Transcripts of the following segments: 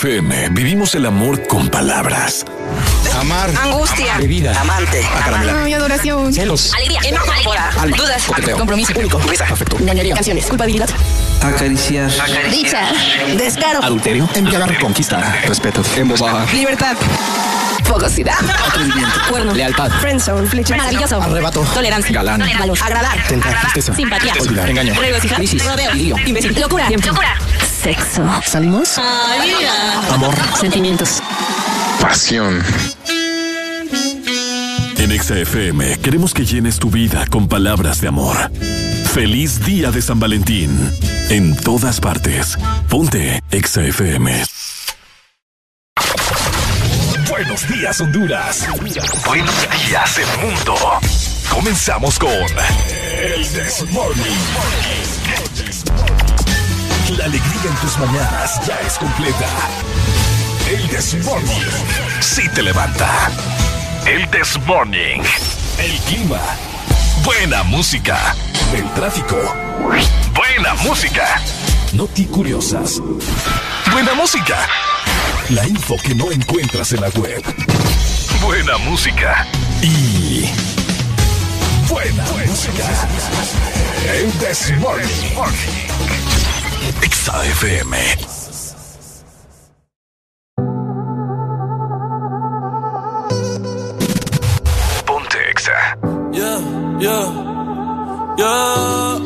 XFM vivimos el amor con palabras. Amar. Angustia. Bebida. Amante. Acaramela. Ay, adoración. Celos. Alegría. Enojo. Dudas. Coqueteo. Compromiso. Único. Afecto. Ñoñería. Canciones. Culpabilidad. Acariciar. Dicha. Descaro. Adulterio. Embriagar. Conquista. Respeto. Embobar. Libertad. Fogosidad. Atrevimiento. Cuerno. Lealtad. Friendzone. Flecha. Maravilloso. Arrebato. Tolerancia. Galán. Valor. Agradar. Tentar. Tristeza. Simpatía. Olvidar. Engaño. Regocijar. Crisis. Rodeo. Lío. Imbécil. Locura. Locura. Sexo. ¿Salimos? Amor. Sentimientos. Pasión. En XFM queremos que llenes tu vida con palabras de amor. Feliz día de San Valentín. En todas partes. Ponte XFM. Buenos días, Honduras. Buenos días, el mundo. Comenzamos con El This Morning. La alegría en tus mañanas ya es completa. El This Morning. Sí te levanta. El This Morning. El clima. Buena música. El tráfico. Buena música. Noti curiosas. Buena música. La info que no encuentras en la web. Buena música. Y. Buena, música. El This Morning. Exa FM. Ponte Exa. Yeah, yeah, yeah.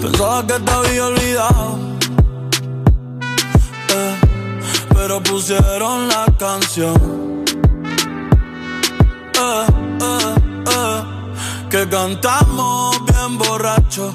Pensaba que te había olvidado. Eh, pero pusieron la canción. Eh, eh, eh, que cantamos bien borracho.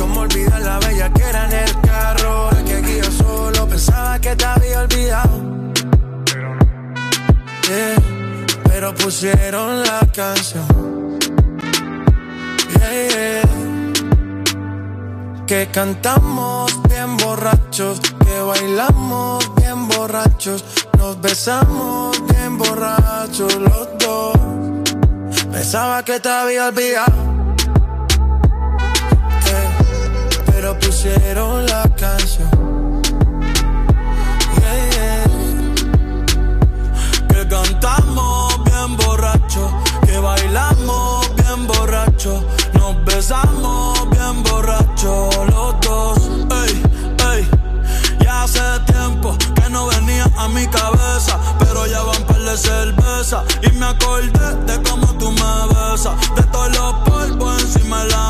Como olvidar la bella que era en el carro. La que guía solo pensaba que te había olvidado. Yeah, pero pusieron la canción. Yeah. Que cantamos bien borrachos, que bailamos bien borrachos, nos besamos bien borrachos los dos. Pensaba que te había olvidado, pusieron la canción. Yeah, yeah. que cantamos bien borracho, que bailamos bien borracho, nos besamos bien borracho los dos. Ey, ey, ya hace tiempo que no venía a mi cabeza, pero ya van par de cerveza y me acordé de cómo tú me besas, de todos los polvos encima de la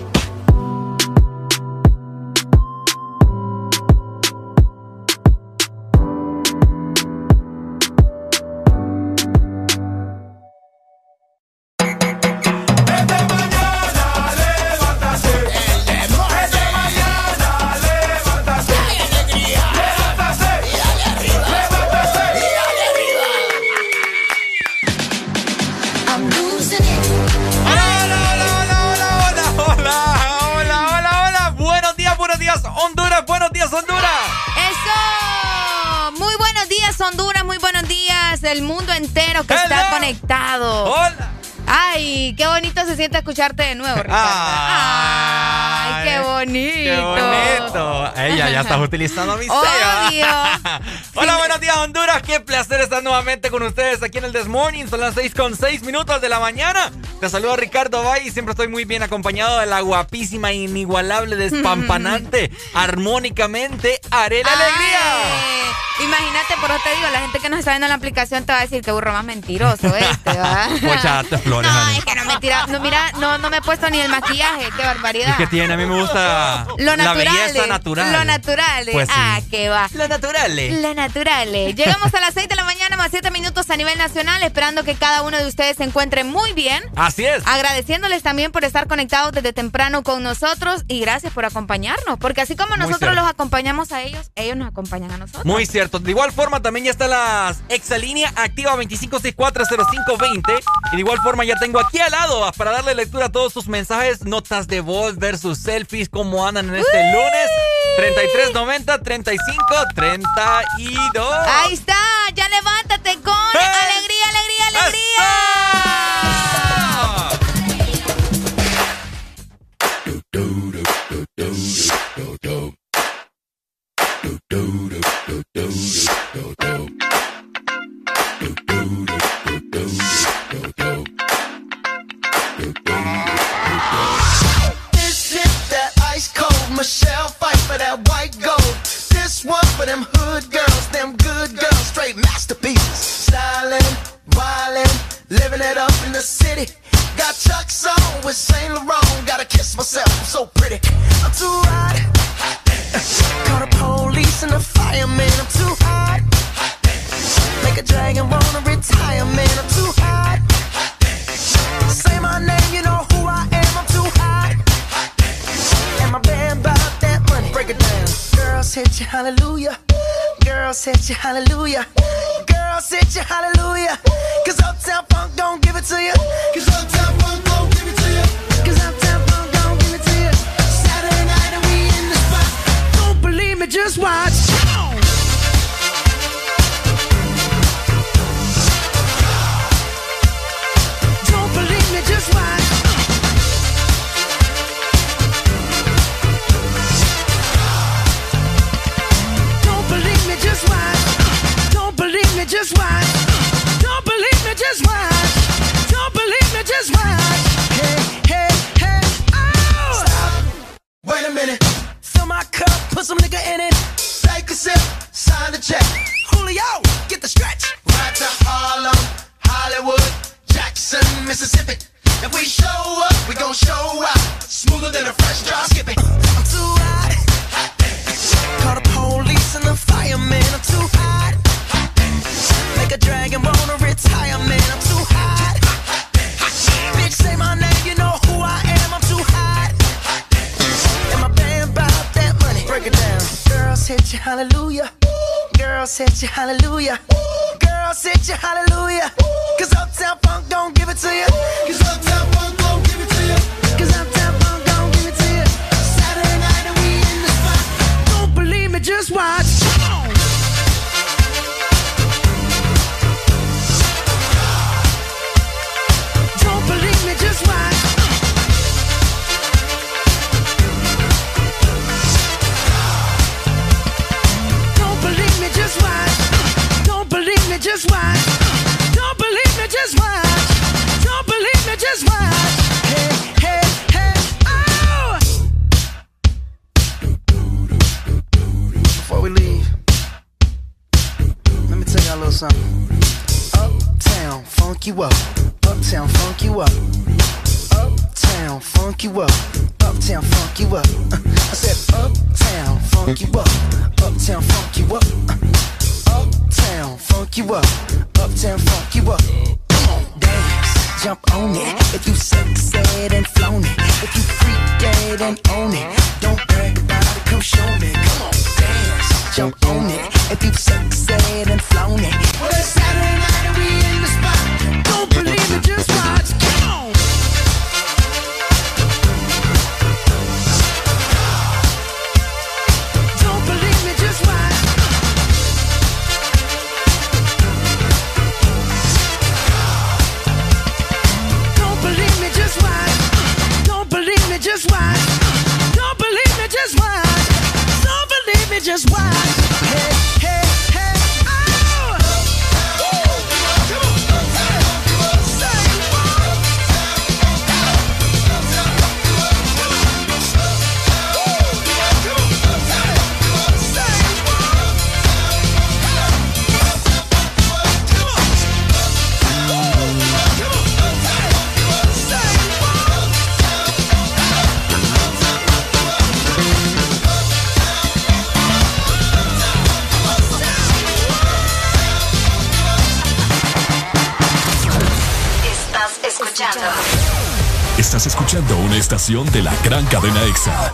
Escucharte de nuevo, Ricardo. Ay, qué bonito. Qué bonito. Ella ya estás utilizando mi sello. Honduras. Qué placer estar nuevamente con ustedes aquí en el This Morning. Son las 6 con 6 minutos de la mañana. Te saludo Ricardo Bay y siempre estoy muy bien acompañado de la guapísima, inigualable, despampanante, armónicamente, Arela Alegría. Imagínate, por eso te digo, la gente que nos está viendo en la aplicación te va a decir que burro más mentiroso este, ¿va? flores. No, es que no me tira, no, mira, no, no me he puesto ni el maquillaje, qué barbaridad. Es que tiene, a mí me gusta lo natural, la belleza natural. Lo natural. Pues ah, qué va. Lo natural. Lo natural. Llegamos a las 6 de la mañana más 7 minutos a nivel nacional, esperando que cada uno de ustedes se encuentre muy bien. Así es. Agradeciéndoles también por estar conectados desde temprano con nosotros y gracias por acompañarnos, porque así como nosotros los acompañamos a ellos, ellos nos acompañan a nosotros. Muy cierto. De igual forma, también ya está la exalínea activa 25640520. Y de igual forma, ya tengo aquí al lado para darle lectura a todos sus mensajes, notas de voz versus selfies, cómo andan en este lunes. 3390 35 32. Ahí está, ya levántate con alegría, alegría, alegría. One for them hood girls, them good girls, straight masterpieces. Stylin', wildin', living it up in the city. Got Chuck's on with Saint Laurent. Gotta kiss myself, I'm so pretty. I'm too hot. Hit you, hallelujah. Girls hit you, hallelujah. Cause Uptown Funk don't give it to you. De la gran cadena EXA.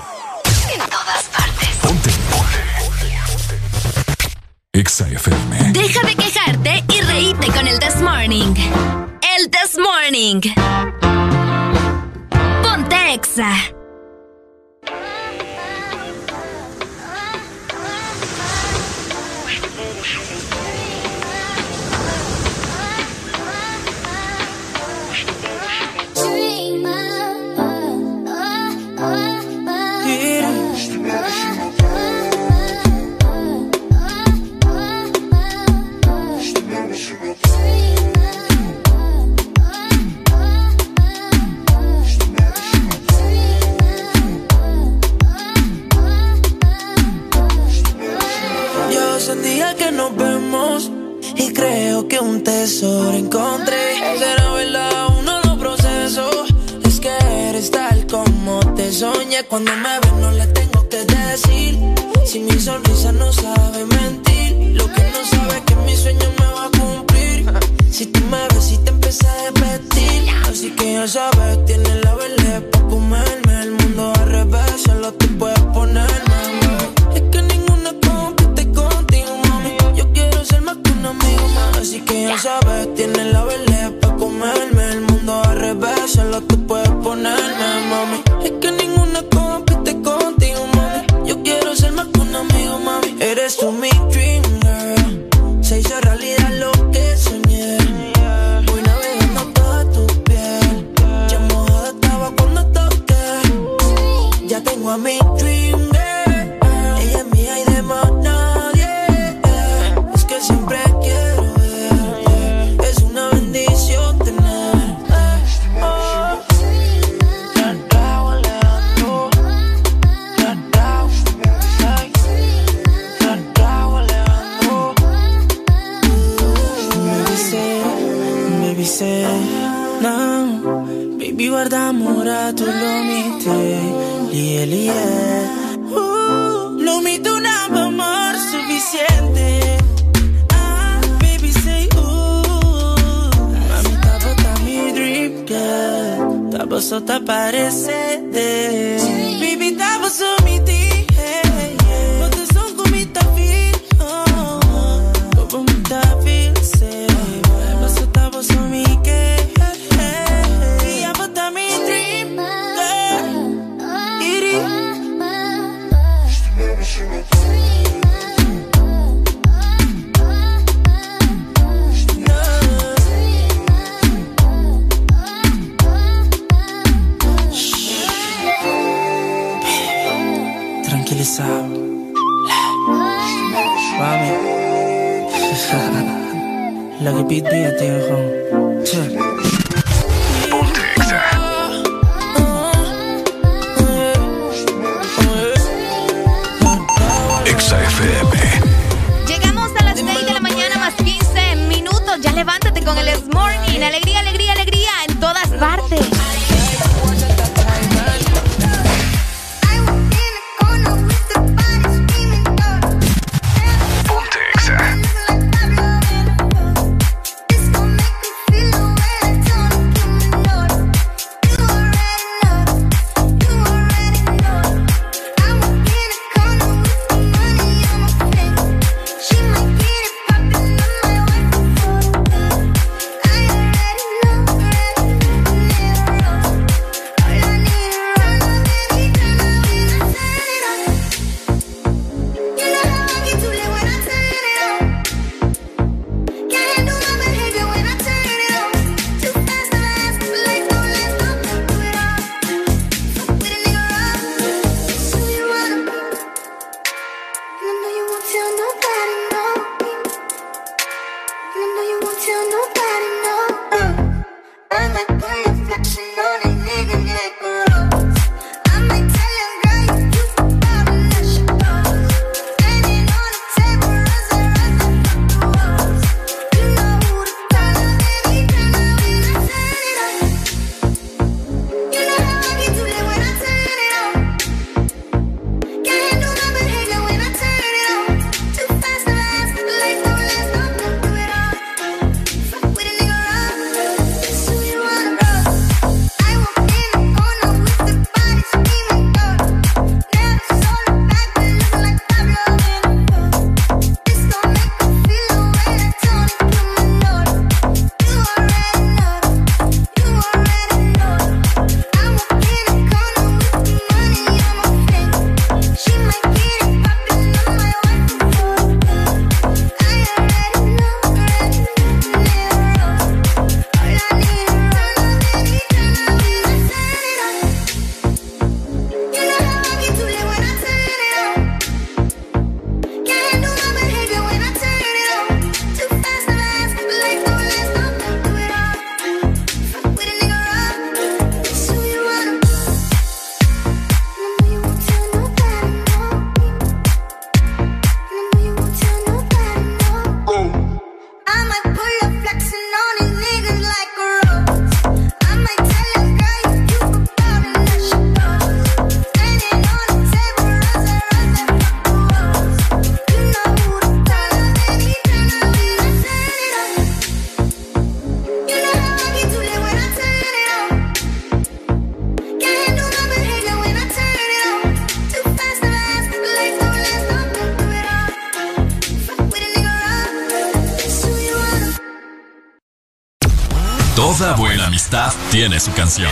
Tiene su canción.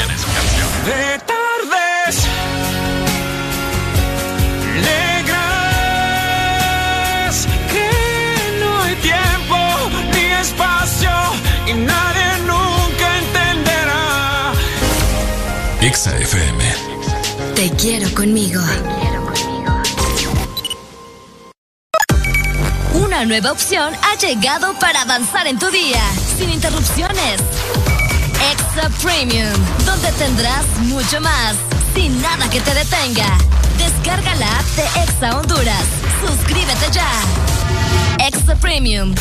De tardes. Negras. Que no hay tiempo ni espacio. Y nadie nunca entenderá. Exa FM. Te quiero conmigo. Una nueva opción ha llegado para avanzar en tu día, sin interrupciones Exa Premium, donde tendrás mucho más, sin nada que te detenga. Descarga la app de Exa Honduras. Suscríbete ya. Exa Premium.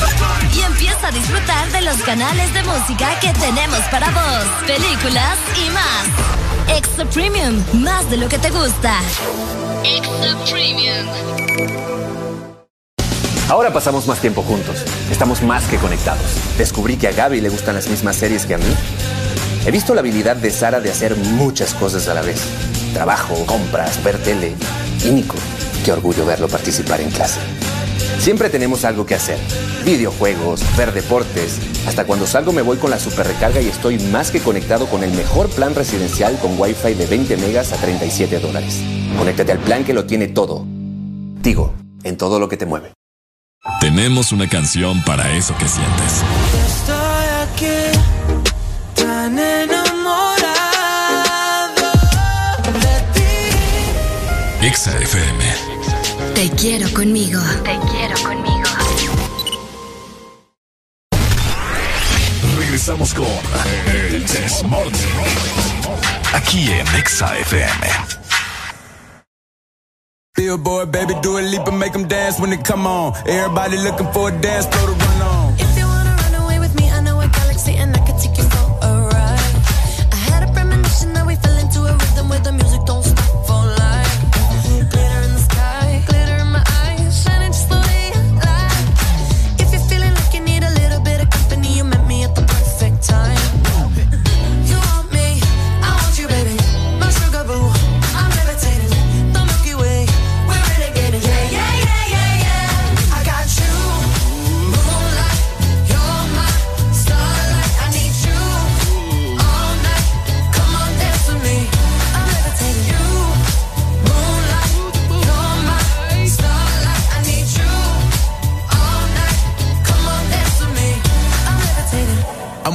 Y empieza a disfrutar de los canales de música que tenemos para vos, películas y más. Exa Premium, más de lo que te gusta. Exa Premium. Ahora pasamos más tiempo juntos. Estamos más que conectados. Descubrí que a Gaby le gustan las mismas series que a mí He visto la habilidad de Sara de hacer muchas cosas a la vez. Trabajo, compras, ver tele. Y Nico, qué orgullo verlo participar en clase. Siempre tenemos algo que hacer. Videojuegos, ver deportes. Hasta cuando salgo me voy con la super recarga y estoy más que conectado con el mejor plan residencial con Wi-Fi de 20 megas a 37 dólares. Conéctate al plan que lo tiene todo. Digo, en todo lo que te mueve. Tenemos una canción para eso que sientes. Estoy aquí tan enamorado de ti. Exa FM. Te quiero conmigo. Te quiero conmigo. Regresamos con El Desmorning. Aquí en Exa FM. Billboard, baby, do a leap and make them dance when they come on. Everybody looking for a dance, throw the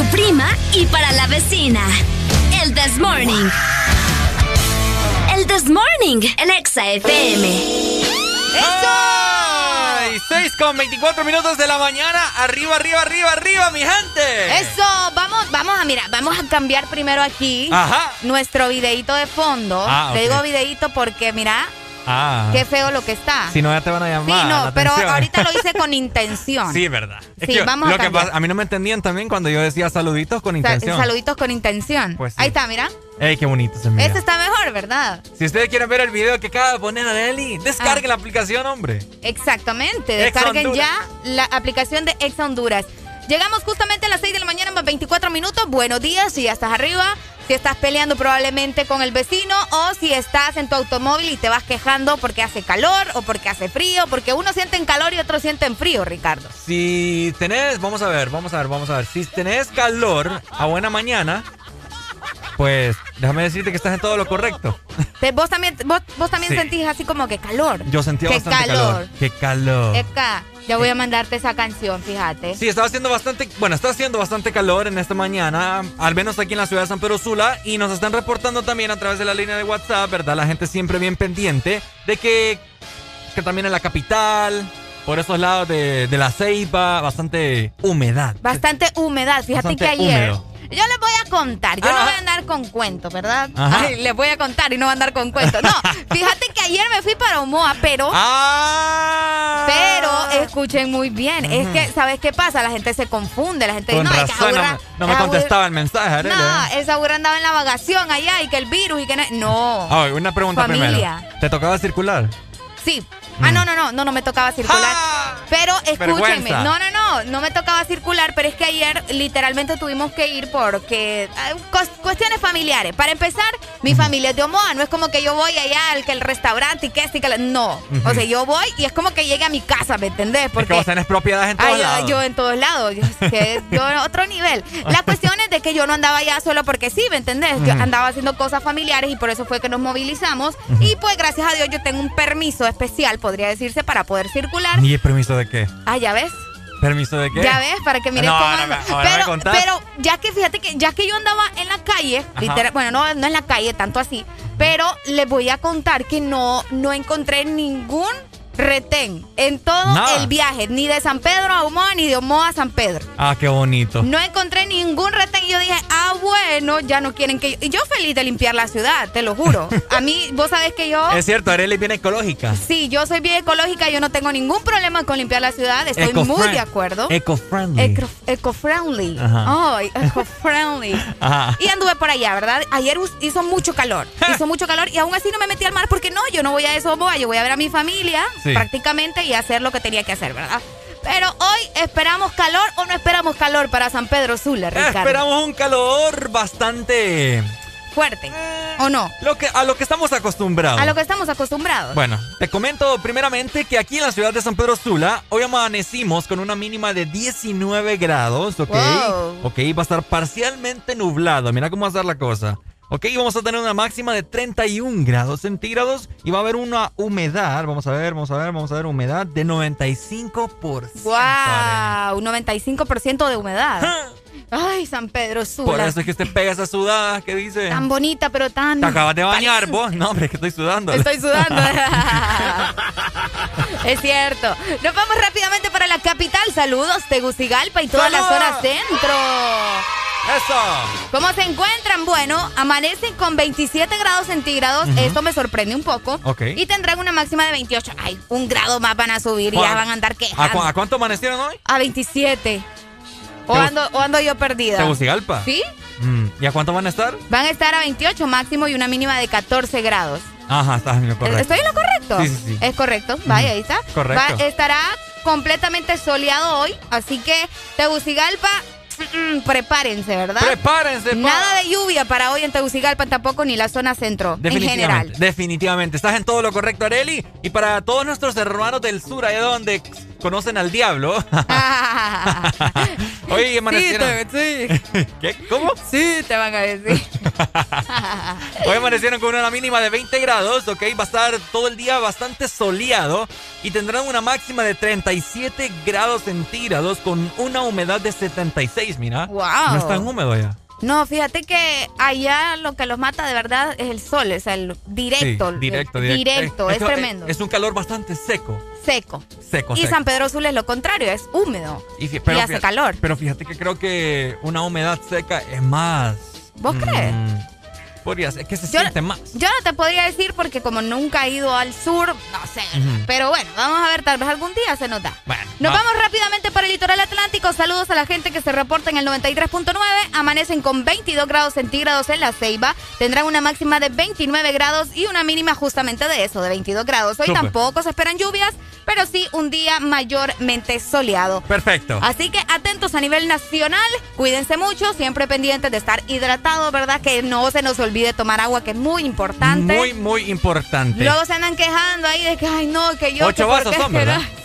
Tu prima y para la vecina. El This Morning. El This Morning, el Exa FM. ¡Ay! 6 con 24 minutos de la mañana. Arriba, arriba, arriba, arriba, mi gente. Eso, vamos, vamos a mirar, vamos a cambiar primero aquí Ajá. nuestro videíto de fondo. Ah, Te digo videíto porque mira, Ah. qué feo lo que está. Si no, ya te van a llamar. Sí, no, la pero ahorita lo hice con intención. Sí, verdad. Es Sí, que vamos a que pasa, a mí no me entendían también cuando yo decía saluditos con Sa- intención. saluditos con intención. Pues sí. Ahí está, mira. Ey, qué bonito se mira. Este está mejor, ¿verdad? Si ustedes quieren ver el video que acaba de poner Areli, descarguen Ah. la aplicación, hombre. Exactamente. Ex Descarguen ya la aplicación de Ex Honduras. Llegamos justamente a las 6 de la mañana, más 24 minutos. Buenos días, si ya estás arriba, si estás peleando probablemente con el vecino o si estás en tu automóvil y te vas quejando porque hace calor o porque hace frío, porque uno siente en calor y otro siente en frío, Ricardo. Si tenés, vamos a ver, vamos a ver, vamos a ver. Si tenés calor a buena mañana, pues déjame decirte que estás en todo lo correcto. Te- vos también, vos, vos también Sí. sentís así como que calor. Yo sentía bastante calor. Qué calor. Ya voy a mandarte esa canción, fíjate. Sí, estaba haciendo bastante, bueno, está haciendo bastante calor en esta mañana, al menos aquí en la ciudad de San Pedro Sula, y nos están reportando también a través de la línea de WhatsApp, ¿verdad? La gente siempre bien pendiente de que, que también en la capital, por esos lados de, de la ceiba, bastante humedad. Bastante humedad. Fíjate Bastante que ayer. húmedo. Yo les voy a contar. Yo no Ajá. voy a andar con cuentos, ¿verdad? Ay, les voy a contar y no voy a andar con cuentos. No, fíjate que ayer me fui para Omoa, pero. Ah. Pero escuchen muy bien. Es que, ¿sabes qué pasa? La gente se confunde. La gente Con dice, no, es que no, Aburra- me- no me contestaba el mensaje, Arely, No, ¿eh? esa Aburra andaba en la vacación allá y que el virus y que no. No. Ay, una pregunta Familia. primero. ¿Te tocaba circular? Sí. Ah, no, no, no, no, no me tocaba circular. Pero escúchenme, no, no, no, no me tocaba circular, pero es que ayer literalmente tuvimos que ir porque cos- cuestiones familiares. Para empezar, mi familia es de Omoa, no es como que yo voy allá al que el restaurante y que este y que la- no. O sea, yo voy y es como que llegue a mi casa, ¿me entendés? Es que Porque vos tenés propiedades en todos yo- lados. yo en todos lados, yo, es que yo en otro nivel. La cuestión es de que yo no andaba allá solo porque sí, ¿me entendés? Yo andaba haciendo cosas familiares y por eso fue que nos movilizamos. Y pues gracias a Dios yo tengo un permiso especial, podría decirse, para poder circular. ¿Y el permiso de qué? Ah, ya ves. ¿Permiso de qué? Ya ves, para que mires No, cómo me- ahora me pero, contás. pero ya que fíjate que ya que yo andaba en la calle, literal- bueno, no, no en la calle tanto así, pero les voy a contar que no, no encontré ningún retén en todo Nada. el viaje, ni de San Pedro a Humoa, ni de Humoa a San Pedro. Ah, qué bonito. No encontré ningún retén y yo dije, ah, bueno, ya no quieren que yo... Y yo feliz de limpiar la ciudad, te lo juro. A mí, vos sabés que yo... Es cierto, Arely es bien ecológica. Sí, yo soy bien ecológica, yo no tengo ningún problema con limpiar la ciudad, estoy muy de acuerdo. Eco-friendly. Eco- Eco-friendly. Ajá. Ay, eco-friendly. Ajá. Y anduve por allá, ¿verdad? Ayer hizo mucho calor. Hizo mucho calor y aún así no me metí al mar porque no, yo no voy a eso, yo voy a ver a mi familia Sí. prácticamente y hacer lo que tenía que hacer, ¿verdad? Pero hoy esperamos calor o no esperamos calor para San Pedro Sula, Ricardo. Esperamos un calor bastante Fuerte. ¿O no? lo que a lo que estamos acostumbrados. A lo que estamos acostumbrados. Bueno, te comento primeramente que aquí en la ciudad de San Pedro Sula, hoy amanecimos con una mínima de 19 grados, ¿ok? Wow. Ok, va a estar parcialmente nublado, mira cómo va a estar la cosa. Ok, vamos a tener una máxima de 31 grados centígrados y va a haber una humedad, vamos a ver, vamos a ver, vamos a ver, humedad de 95%. ¡Wow! Un 95% de humedad. Ay, San Pedro Sula. Por eso es que usted pega esa sudada que dice. Tan bonita, pero tan. Te acabas de bañar vos. No, hombre, que estoy sudando. Estoy sudando. es cierto. Nos vamos rápidamente para la capital. Saludos, Tegucigalpa y toda la zona centro. Eso. ¿Cómo se encuentran? Bueno, amanecen con 27 grados centígrados. Esto me sorprende un poco. Ok. Y tendrán una máxima de 28. Ay, un grado más van a subir y ya ¿Cuán- van a andar ¿A, quejando. cu- a cuánto amanecieron hoy? A 27. O ando, o ando yo perdida. Tegucigalpa. ¿Sí? Mm, ¿Y a cuánto van a estar? Van a estar a 28 máximo y una mínima de 14 grados. Ajá, estás en lo correcto. ¿Estoy en lo correcto? Sí, sí, sí. Es correcto. Vaya, ahí está. Correcto. Va- estará completamente soleado hoy, así que Tegucigalpa, mm, prepárense, ¿verdad? Prepárense. pa- Nada de lluvia para hoy en Tegucigalpa tampoco, ni la zona centro, en general. Definitivamente, definitivamente. Estás en todo lo correcto, Areli. Y para todos nuestros hermanos del sur, allá donde conocen al diablo. Oye, amanecieron. Sí, ¿Qué? ¿Cómo? Sí, te van a decir. Hoy amanecieron con una mínima de 20 grados, ¿ok? Va a estar todo el día bastante soleado y tendrán una máxima de 37 grados centígrados con una humedad de 76, mira. Wow. No es tan húmedo ya. No, fíjate que allá lo que los mata de verdad es el sol, es el directo. Sí, directo, directo. directo, Eh, es esto, tremendo. eh, Es un calor bastante seco. Seco. Seco, Y seco. San Pedro Sula es lo contrario, es húmedo. Y, hace fíjate- calor. Pero fíjate que creo que una humedad seca es más. ¿Vos crees? Podría ser, que se Yo- siente más. Yo no te podría decir porque como nunca he ido al sur, no sé. Pero bueno, vamos a ver, tal vez algún día se nota. Bueno, Nos va- vamos rápidamente para el litoral atlántico. Saludos a la gente que se reporta en el 93.9. Amanecen con 22 grados centígrados en la Ceiba. Tendrán una máxima de 29 grados y una mínima justamente de eso, de 22 grados. Hoy tampoco se esperan lluvias, pero sí un día mayormente soleado. Perfecto. Así que atentos a nivel nacional, cuídense mucho, siempre pendientes de estar hidratados, ¿verdad? Que no se nos olvide tomar agua, que es muy importante. Muy, muy importante. Luego se andan quejando ahí de que, ay, no, que yo... Ocho que vasos son.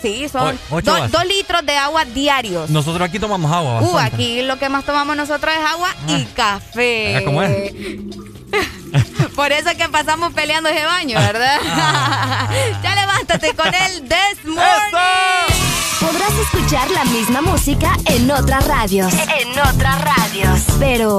Sí, son O- ocho do- vasos. dos litros de agua diarios. Nosotros aquí tomamos agua. Uh, bastante. aquí lo que más tomamos nosotros es agua y café. Ah, ¿cómo es? Por eso es que pasamos peleando ese baño, ¿verdad? ya levántate con el This Morning. Podrás escuchar la misma música en otras radios. En otras radios. Pero,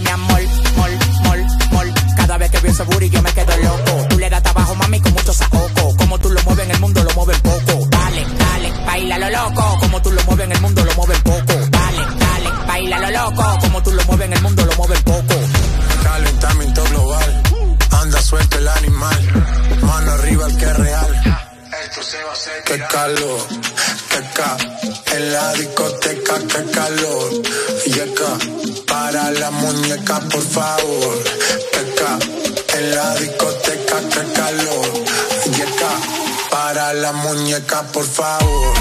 Mi amor, mol, mol, mol. Cada vez que veo ese booty yo me quedo loco. Tú le das trabajo, mami, con mucho saoco. Como tú lo mueves en el mundo, lo mueves poco. Dale, dale, baila lo loco. Como tú lo mueves en el mundo, lo mueves poco. Dale, dale, baila lo loco. Como tú lo mueves en el mundo, lo mueves poco. Calentamiento global. Anda suelto el animal. Qué calor, qué ca. En la discoteca, qué calor. Yeca, para la muñeca, por favor. Qué ca. En la discoteca, qué calor. Yeca, para la muñeca, por favor.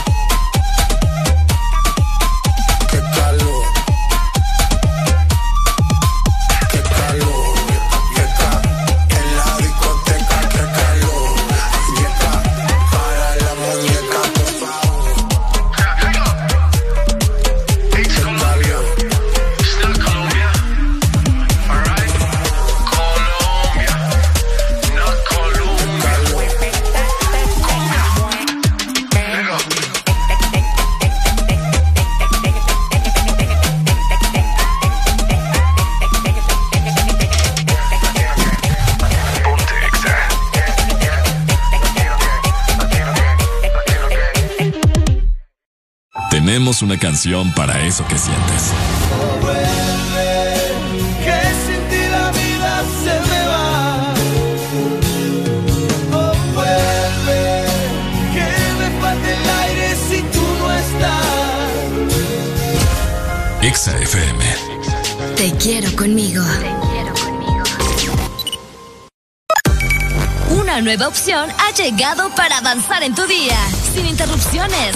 Tenemos una canción para eso que sientes. Que sin ti la vida se me va. Oh, vuelve, que me falta el aire si tú no estás. Exa FM. Te quiero conmigo. Una nueva opción ha llegado para avanzar en tu día, sin interrupciones.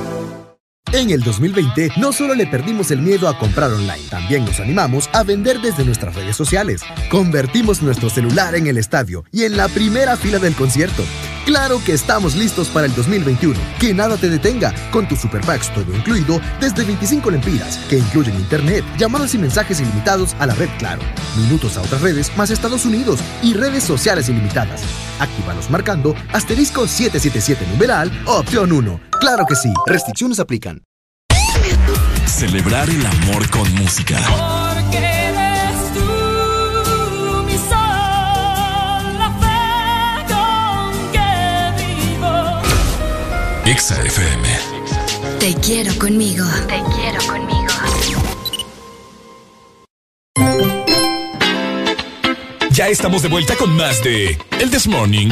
En el 2020 no solo le perdimos el miedo a comprar online, también nos animamos a vender desde nuestras redes sociales. Convertimos nuestro celular en el estadio y en la primera fila del concierto. Claro que estamos listos para el 2021. Que nada te detenga con tus super packs todo incluido desde 25 lempiras, que incluyen internet, llamadas y mensajes ilimitados a la red Claro, minutos a otras redes más Estados Unidos y redes sociales ilimitadas. Actívalos marcando asterisco 777 numeral opción 1. Claro que sí, restricciones aplican. Celebrar el amor con música. Porque Exa FM. Te quiero conmigo. Te quiero conmigo. Ya estamos de vuelta con más de El This Morning.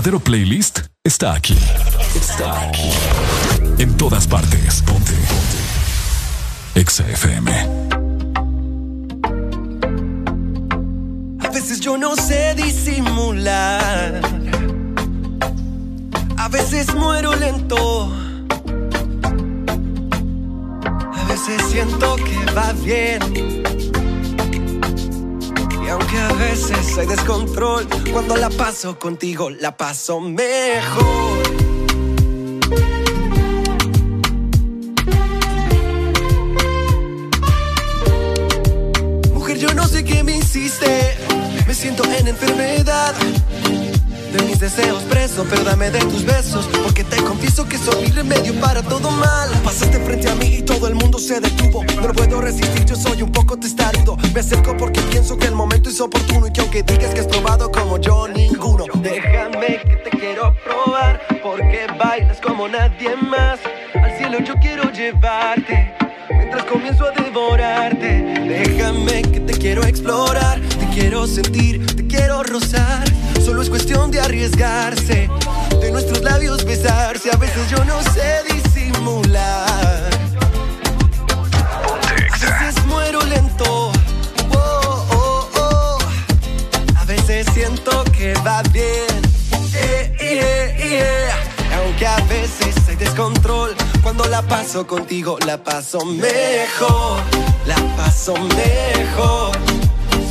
Verdadero playlist está aquí. Está aquí. En todas partes. Ponte. Ponte. Exa FM. A veces yo no sé disimular. A veces muero lento. A veces siento que va bien aunque a veces hay descontrol, cuando la paso contigo la paso mejor. Preso, pero de tus besos, porque te confieso que soy mi remedio para todo mal. Pasaste frente a mí y todo el mundo se detuvo, no lo puedo resistir, yo soy un poco testarudo. Me acerco porque pienso que el momento es oportuno y que aunque digas que has probado como yo, ninguno. Déjame que te quiero probar, porque bailas como nadie más. Al cielo yo quiero llevarte mientras comienzo a devorarte. Déjame que te quiero explorar, te quiero sentir, te quiero rozar. Solo es cuestión de arriesgarse, de nuestros labios besarse. A veces yo no sé disimular. A veces muero lento. Oh, oh, oh. A veces siento que va bien. Eh, eh, eh. Aunque a veces hay descontrol, cuando la paso contigo la paso mejor, la paso mejor.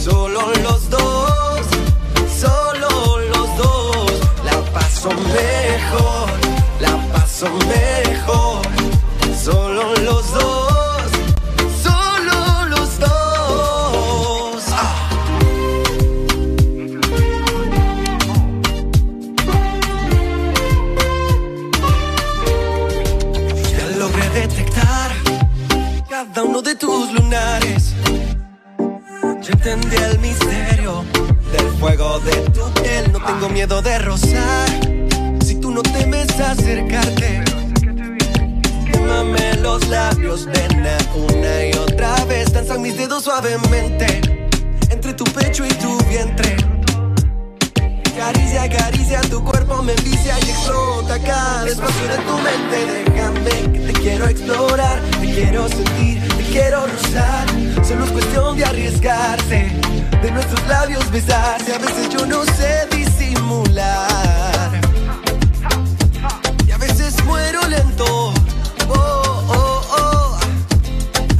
Solo los dos, paso mejor, la paso mejor. Solo los dos, solo los dos. Ah. Ya logré detectar cada uno de tus lunares. Yo entendí misterio del fuego de tu piel. No tengo miedo de rozar. Si tú no temes acercarte, quémame los labios, nena, una y otra vez. Danzan mis dedos suavemente entre tu pecho y tu vientre. Caricia, caricia, tu cuerpo me envicia y explota cada espacio de tu mente. Déjame que te quiero explorar, te quiero sentir, quiero rozar. Solo es cuestión de arriesgarse, de nuestros labios besarse. A veces yo no sé disimular. Y a veces muero lento. Oh, oh, oh.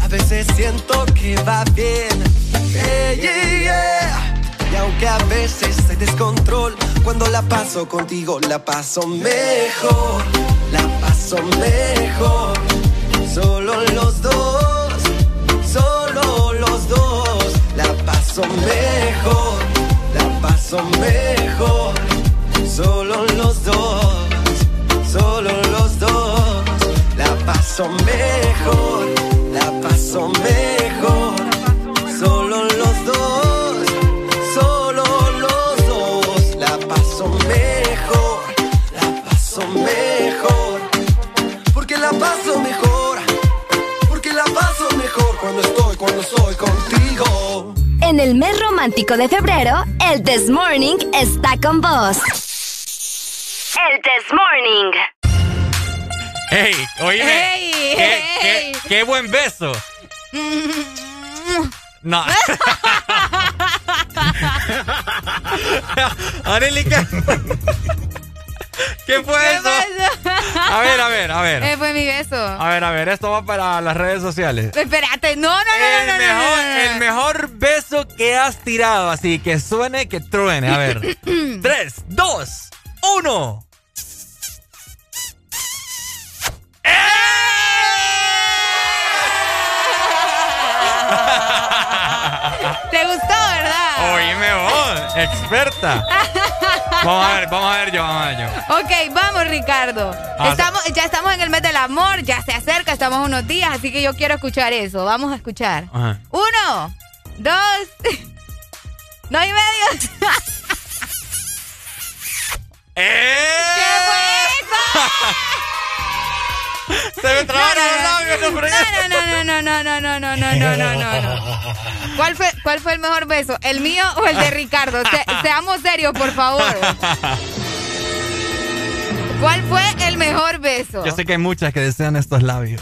A veces siento que va bien. Yeah. Y aunque a veces hay descontrol, cuando la paso contigo la paso mejor, la paso mejor. Solo los dos, mejor, la paso mejor. Solo los dos, solo los dos, la paso mejor, la paso mejor. En el mes romántico de febrero, el This Morning está con vos. El This Morning. ¡Ey! Oíme. Ey, qué, qué- qué buen beso! No. Arely, ¿qué? ¿Qué fue eso? A ver, a ver, a ver. Eh, fue mi beso. A ver, a ver, esto va para las redes sociales. Espérate, no, no, no, El no, mejor, no, no. el mejor beso que has tirado, así que suene, que truene. A ver. Tres, dos, uno. ¿Te gustó, verdad? Oíme vos, experta. Vamos a ver, vamos a ver yo, vamos a ver yo. Ok, vamos, Ricardo. Ah, Estamos, ya estamos en el mes del amor, ya se acerca, estamos unos días, así que yo quiero escuchar eso. Vamos a escuchar. Ajá. Uno, dos, no y medio. ¿Qué fue Se me trabaron los labios, no. No, no, no, no, no, no, no, no, no, no, no, no. ¿Cuál fue, ¿Cuál fue el mejor beso? ¿El mío o el de Ricardo? Se- seamos serios, por favor. ¿Cuál fue el mejor beso? Yo sé que hay muchas que desean estos labios.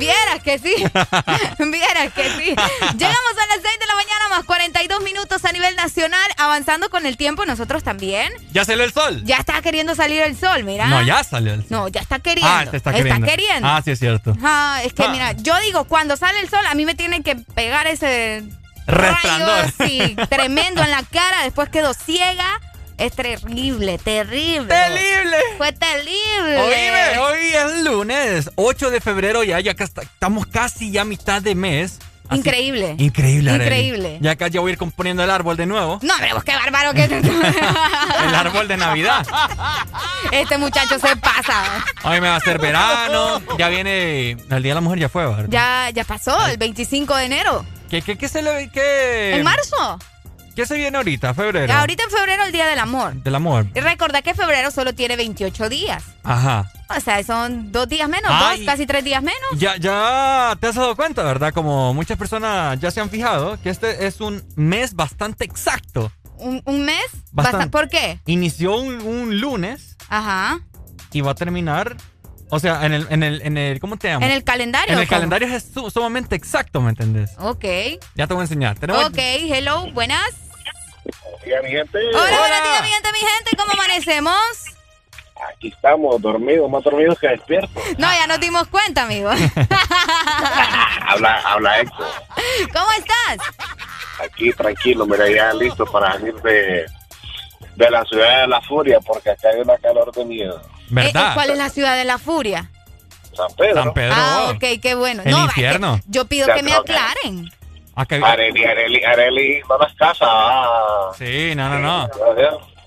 Vieras que sí. Vieras que sí. Llegamos a las 6 de la mañana más 42 minutos a nivel nacional, avanzando con el tiempo nosotros también. ¿Ya salió el sol? Ya está queriendo salir el sol, mira. No, ya salió el sol. No, ya está queriendo. Ah, está queriendo. Está queriendo. Ah, sí es cierto. Ah, es que Ah. mira, yo digo, cuando sale el sol, a mí me tiene que pegar ese Resplandor. rayo así, tremendo en la cara, después quedo ciega. Es terrible, terrible. ¡Terrible! Fue terrible. Oíme, hoy es lunes, 8 de febrero, ya, ya casi- estamos casi ya a mitad de mes. Así- Increíble. Increíble, Arely. Increíble. Ya acá ya voy a ir componiendo el árbol de nuevo. No, vos qué bárbaro que El árbol de Navidad. este muchacho se pasa. Hoy me va a hacer verano. Ya viene. El Día de la Mujer ya fue, ¿verdad? Ya, ya pasó, el 25 de enero. ¿Qué, qué, qué se le qué, ¿En marzo? ¿Qué se viene ahorita? Febrero. Ahorita en febrero el Día del Amor. Del amor. Y recordá que febrero solo tiene 28 días. Ajá. O sea, son dos días menos, dos, casi tres días menos. Ya, ya te has dado cuenta, ¿verdad? Como muchas personas ya se han fijado que este es un mes bastante exacto. ¿Un, un mes? Bastante. Basta- ¿Por qué? Inició un, un lunes Ajá. y va a terminar. O sea, en el, en el, en el, ¿cómo te llamas? ¿En el calendario? En el cómo? calendario es su- sumamente exacto, ¿me entendés? Ok. Ya te voy a enseñar. Tenemos- Ok, hello, buenas. Hola, mi gente. Hola, buenos días, mi gente, mi gente. ¿Cómo amanecemos? Aquí estamos, dormidos, más dormidos que despiertos. No, ya nos dimos cuenta, amigo. habla, habla Héctor. ¿Cómo estás? Aquí tranquilo, mira, ya listo para salir de, de la ciudad de la furia, porque acá hay una calor de miedo. Eh, eh, ¿Cuál es la ciudad de la furia? San Pedro. San Pedro. Ah, ok, qué bueno. El no, infierno. Yo pido Ya que me creo que-. Areli, Areli, Areli, no las casas. Ah. Sí, no, no, no.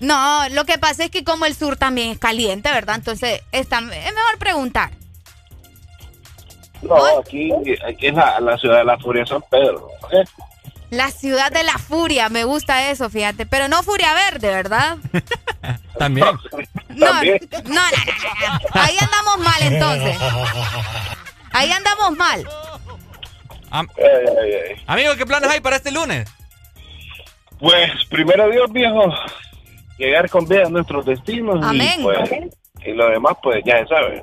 No, lo que pasa es que como el sur también es caliente, ¿verdad? Entonces está, es mejor preguntar. No, aquí, aquí es la, la ciudad de la furia de San Pedro. La ciudad de la furia, me gusta eso, fíjate. Pero no furia verde, ¿verdad? También. No, no, no, no, no. Ahí andamos mal entonces. Ahí andamos mal. Am- Amigo, ¿qué planes hay para este lunes? Pues primero Dios, viejo, llegar con vida a nuestros destinos Amén. y pues y lo demás pues ya se sabe.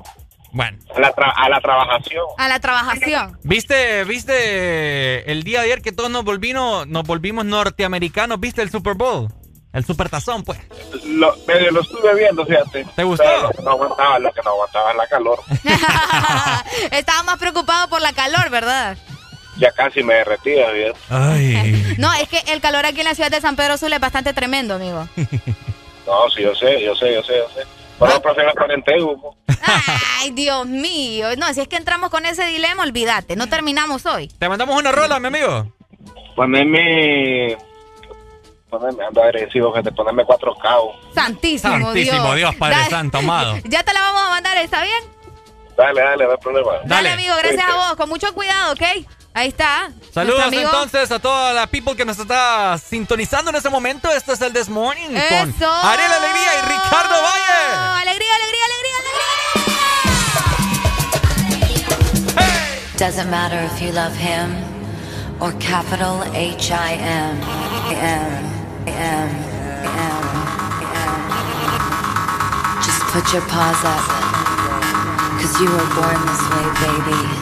Bueno. A la, tra- a la trabajación. A la trabajación. ¿Viste, viste el día de ayer que todos nos volvimos, nos volvimos norteamericanos? ¿Viste el Super Bowl? El Super Tazón, pues. Lo, medio lo estuve viendo, fíjate. ¿Te gustó? Pero lo que no aguantaba, lo que no aguantaba la calor. Estaba más preocupado por la calor, ¿verdad? Ya casi me derretía. Ay. No, es que el calor aquí en la ciudad de San Pedro Sula es bastante tremendo, amigo. No, sí, yo sé, yo sé, yo sé, yo sé. Pero prefiero en Tegu. Ay, Dios mío. No, si es que entramos con ese dilema, olvídate. No terminamos hoy. Te mandamos una rola, mi amigo. Poneme... Poneme, ando agresivo, gente, poneme cuatro cabos. Santísimo, Santísimo Dios. Dios, Padre Dale. Santo, amado. Ya te la vamos a mandar, ¿está bien? Dale, dale, no hay problema. Dale, amigo, gracias a vos. Con mucho cuidado, ¿ok? Ahí está. Saludos entonces a toda la people que nos está sintonizando en este momento. Esto es el This Morning con Eso. Ariel Alegría y Ricardo Valle. Alegría, alegría, Doesn't matter if you love him or capital H I M M M M M. Just put your paws up, cause you were born this way, baby.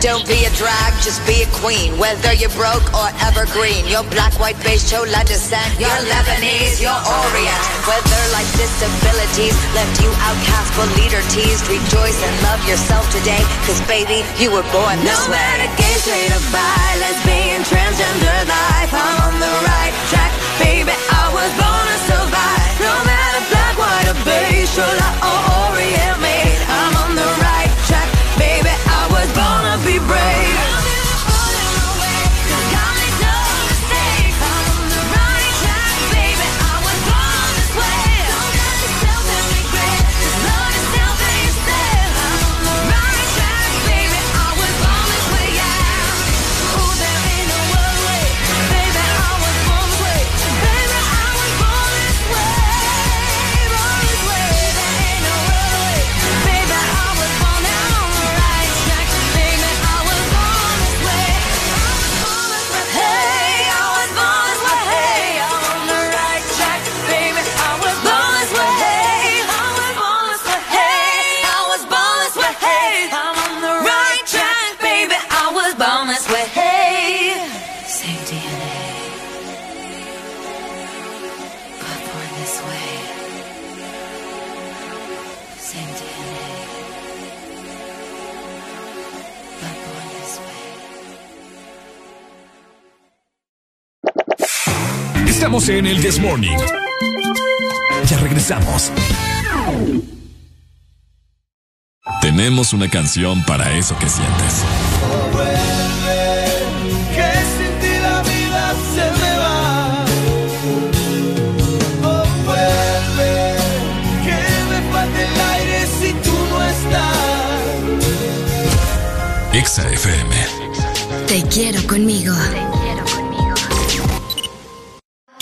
Don't be a drag, just be a queen. Whether you're broke or evergreen, you're black, white, beige, chola descent. You're Lebanese, you're Orient. Whether life's disabilities left you outcast but leader teased, rejoice and love yourself today. Cause baby, you were born this No way. matter gay, straight or bi, lesbian, transgender life, I'm on the right track, baby. I was born to survive. No matter black, white, or beige, chola or Orient Estamos en el This Morning. Ya regresamos. Tenemos una canción para eso que sientes. Que sin ti la vida se me va. Oh, vuelve, que me falta el aire si tú no estás. Exa FM. Te quiero conmigo.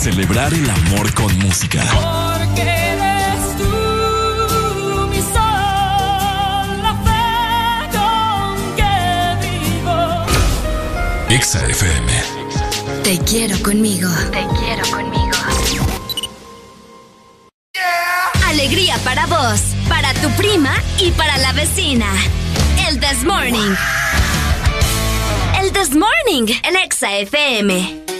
Celebrar el amor con música. Porque eres tú mi sol, la fe con que vivo. Exa FM. Te quiero conmigo. Te quiero conmigo. Alegría para vos, para tu prima y para la vecina. El This Morning. El This Morning en Exa FM.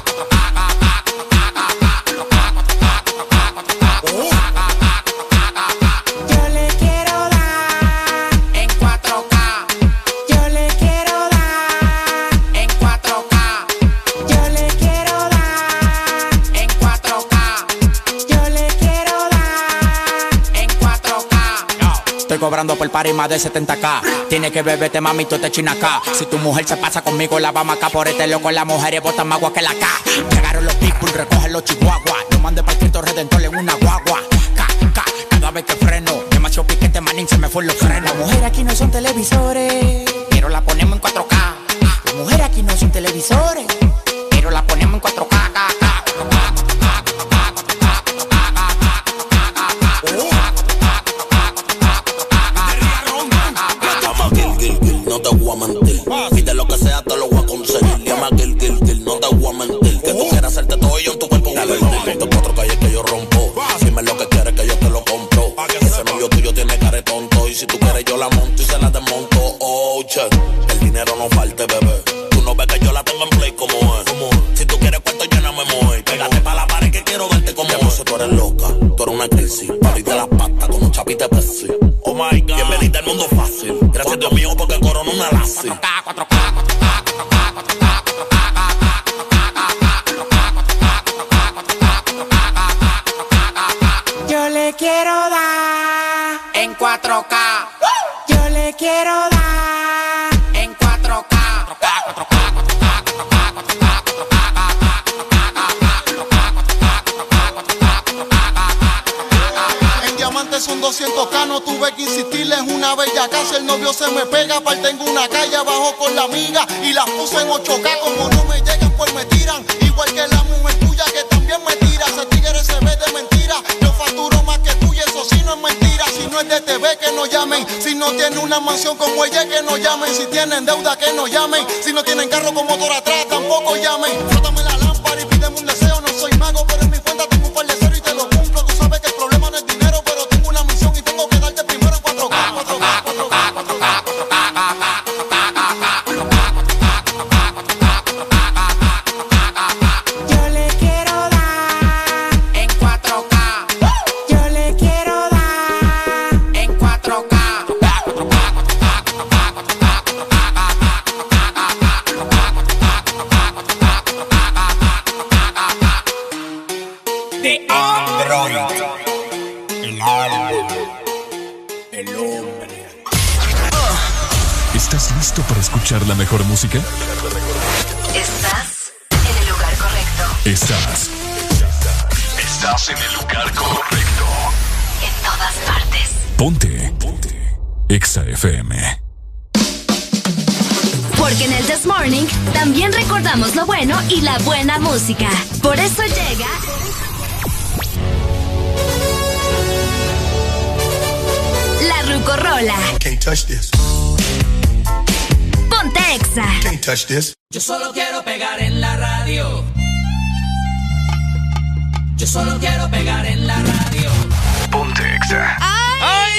Cobrando por party más de 70k. Tiene que beberte, mami, tú te china acá. Si tu mujer se pasa conmigo, la vamos acá por este loco. Las mujeres botan más agua que la K. Llegaron los people, recogen los chihuahuas. No mande para Cristo Redentor en una guagua. K, K, cada vez que freno. Demasiado piquete, manín, se me fue los frenos. Las mujeres aquí no son televisores, pero la ponemos en 4K. Las mujeres aquí no son televisores, en 8k. Como no me llegan, pues me tiran. Igual que la mujer tuya que también me tira. Ese tigre se ve de mentira. Yo facturo más que tú y eso sí no es mentira. Si no es de TV, que no llamen. Si no tiene una mansión como ella, que no llamen. Si tienen deuda, que no llamen. Si no tienen carro con escuchar la mejor música? Estás en el lugar correcto. Estás. Estás en el lugar correcto. En todas partes. Ponte. Ponte. Exa FM. Porque en el This Morning también recordamos lo bueno y la buena música. Por eso llega. La Rucorola. Can't touch this. Ponte Exa. Can't touch this. Yo solo quiero pegar en la radio. Yo solo quiero pegar en la radio. Ponte Exa. ¡Ay!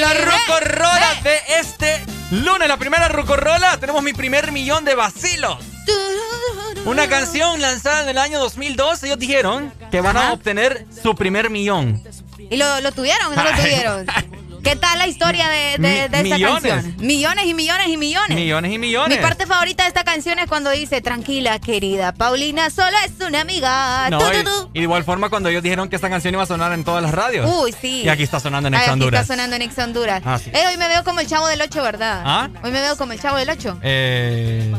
La rucorrola de este lunes, la primera rucorrola. Tenemos mi primer millón de vacilos. Una canción lanzada en el año 2012. Ellos dijeron que van a obtener su primer millón. ¿Y lo, lo tuvieron no lo tuvieron? ¿Qué tal la historia de, de, Mi- de esta canción? Millones y millones y millones. Millones y millones. Mi parte favorita de esta canción es cuando dice, tranquila, querida, Paulina solo es una amiga. No, y, de igual forma cuando ellos dijeron que esta canción iba a sonar en todas las radios. Uy, sí. Y aquí está sonando en Ex Honduras. está sonando en Ex Honduras. Ah, sí. Eh, hoy me veo como el chavo del 8, ¿verdad? ¿Ah? Hoy me veo como el chavo del 8. Eh,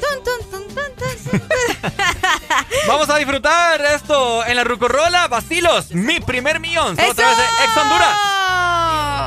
Tun, tun, tun, tun, tun. vamos a disfrutar esto en la Rucorrola. Vacilos, mi primer millón. Solo a través de Ex Honduras.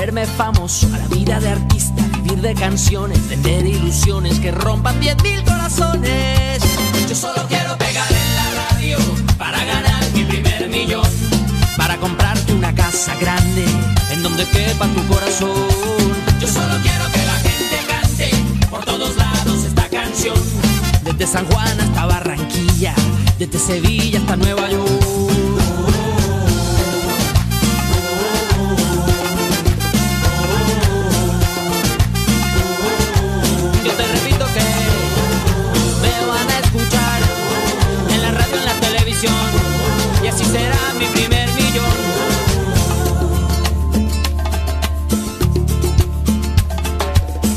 volver Verme famoso a la vida de artista, vivir de canciones, vender ilusiones que rompan diez mil corazones. Yo solo quiero pegar en la radio para ganar mi primer millón. Para comprarte una casa grande en donde quepa tu corazón. Yo solo quiero que la gente cante por todos lados esta canción. Desde San Juan hasta Barranquilla, desde Sevilla hasta Nueva York. Será mi primer millón.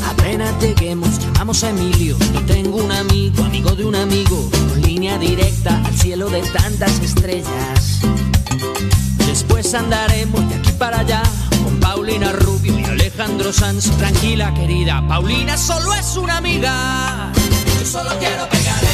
Apenas lleguemos, llamamos Emilio. Yo tengo un amigo, amigo de un amigo, con línea directa al cielo de tantas estrellas. Después andaremos de aquí para allá con Paulina Rubio y Alejandro Sanz. Tranquila, querida, Paulina solo es una amiga. Yo solo quiero pegar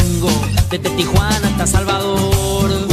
desde Tijuana hasta Salvador.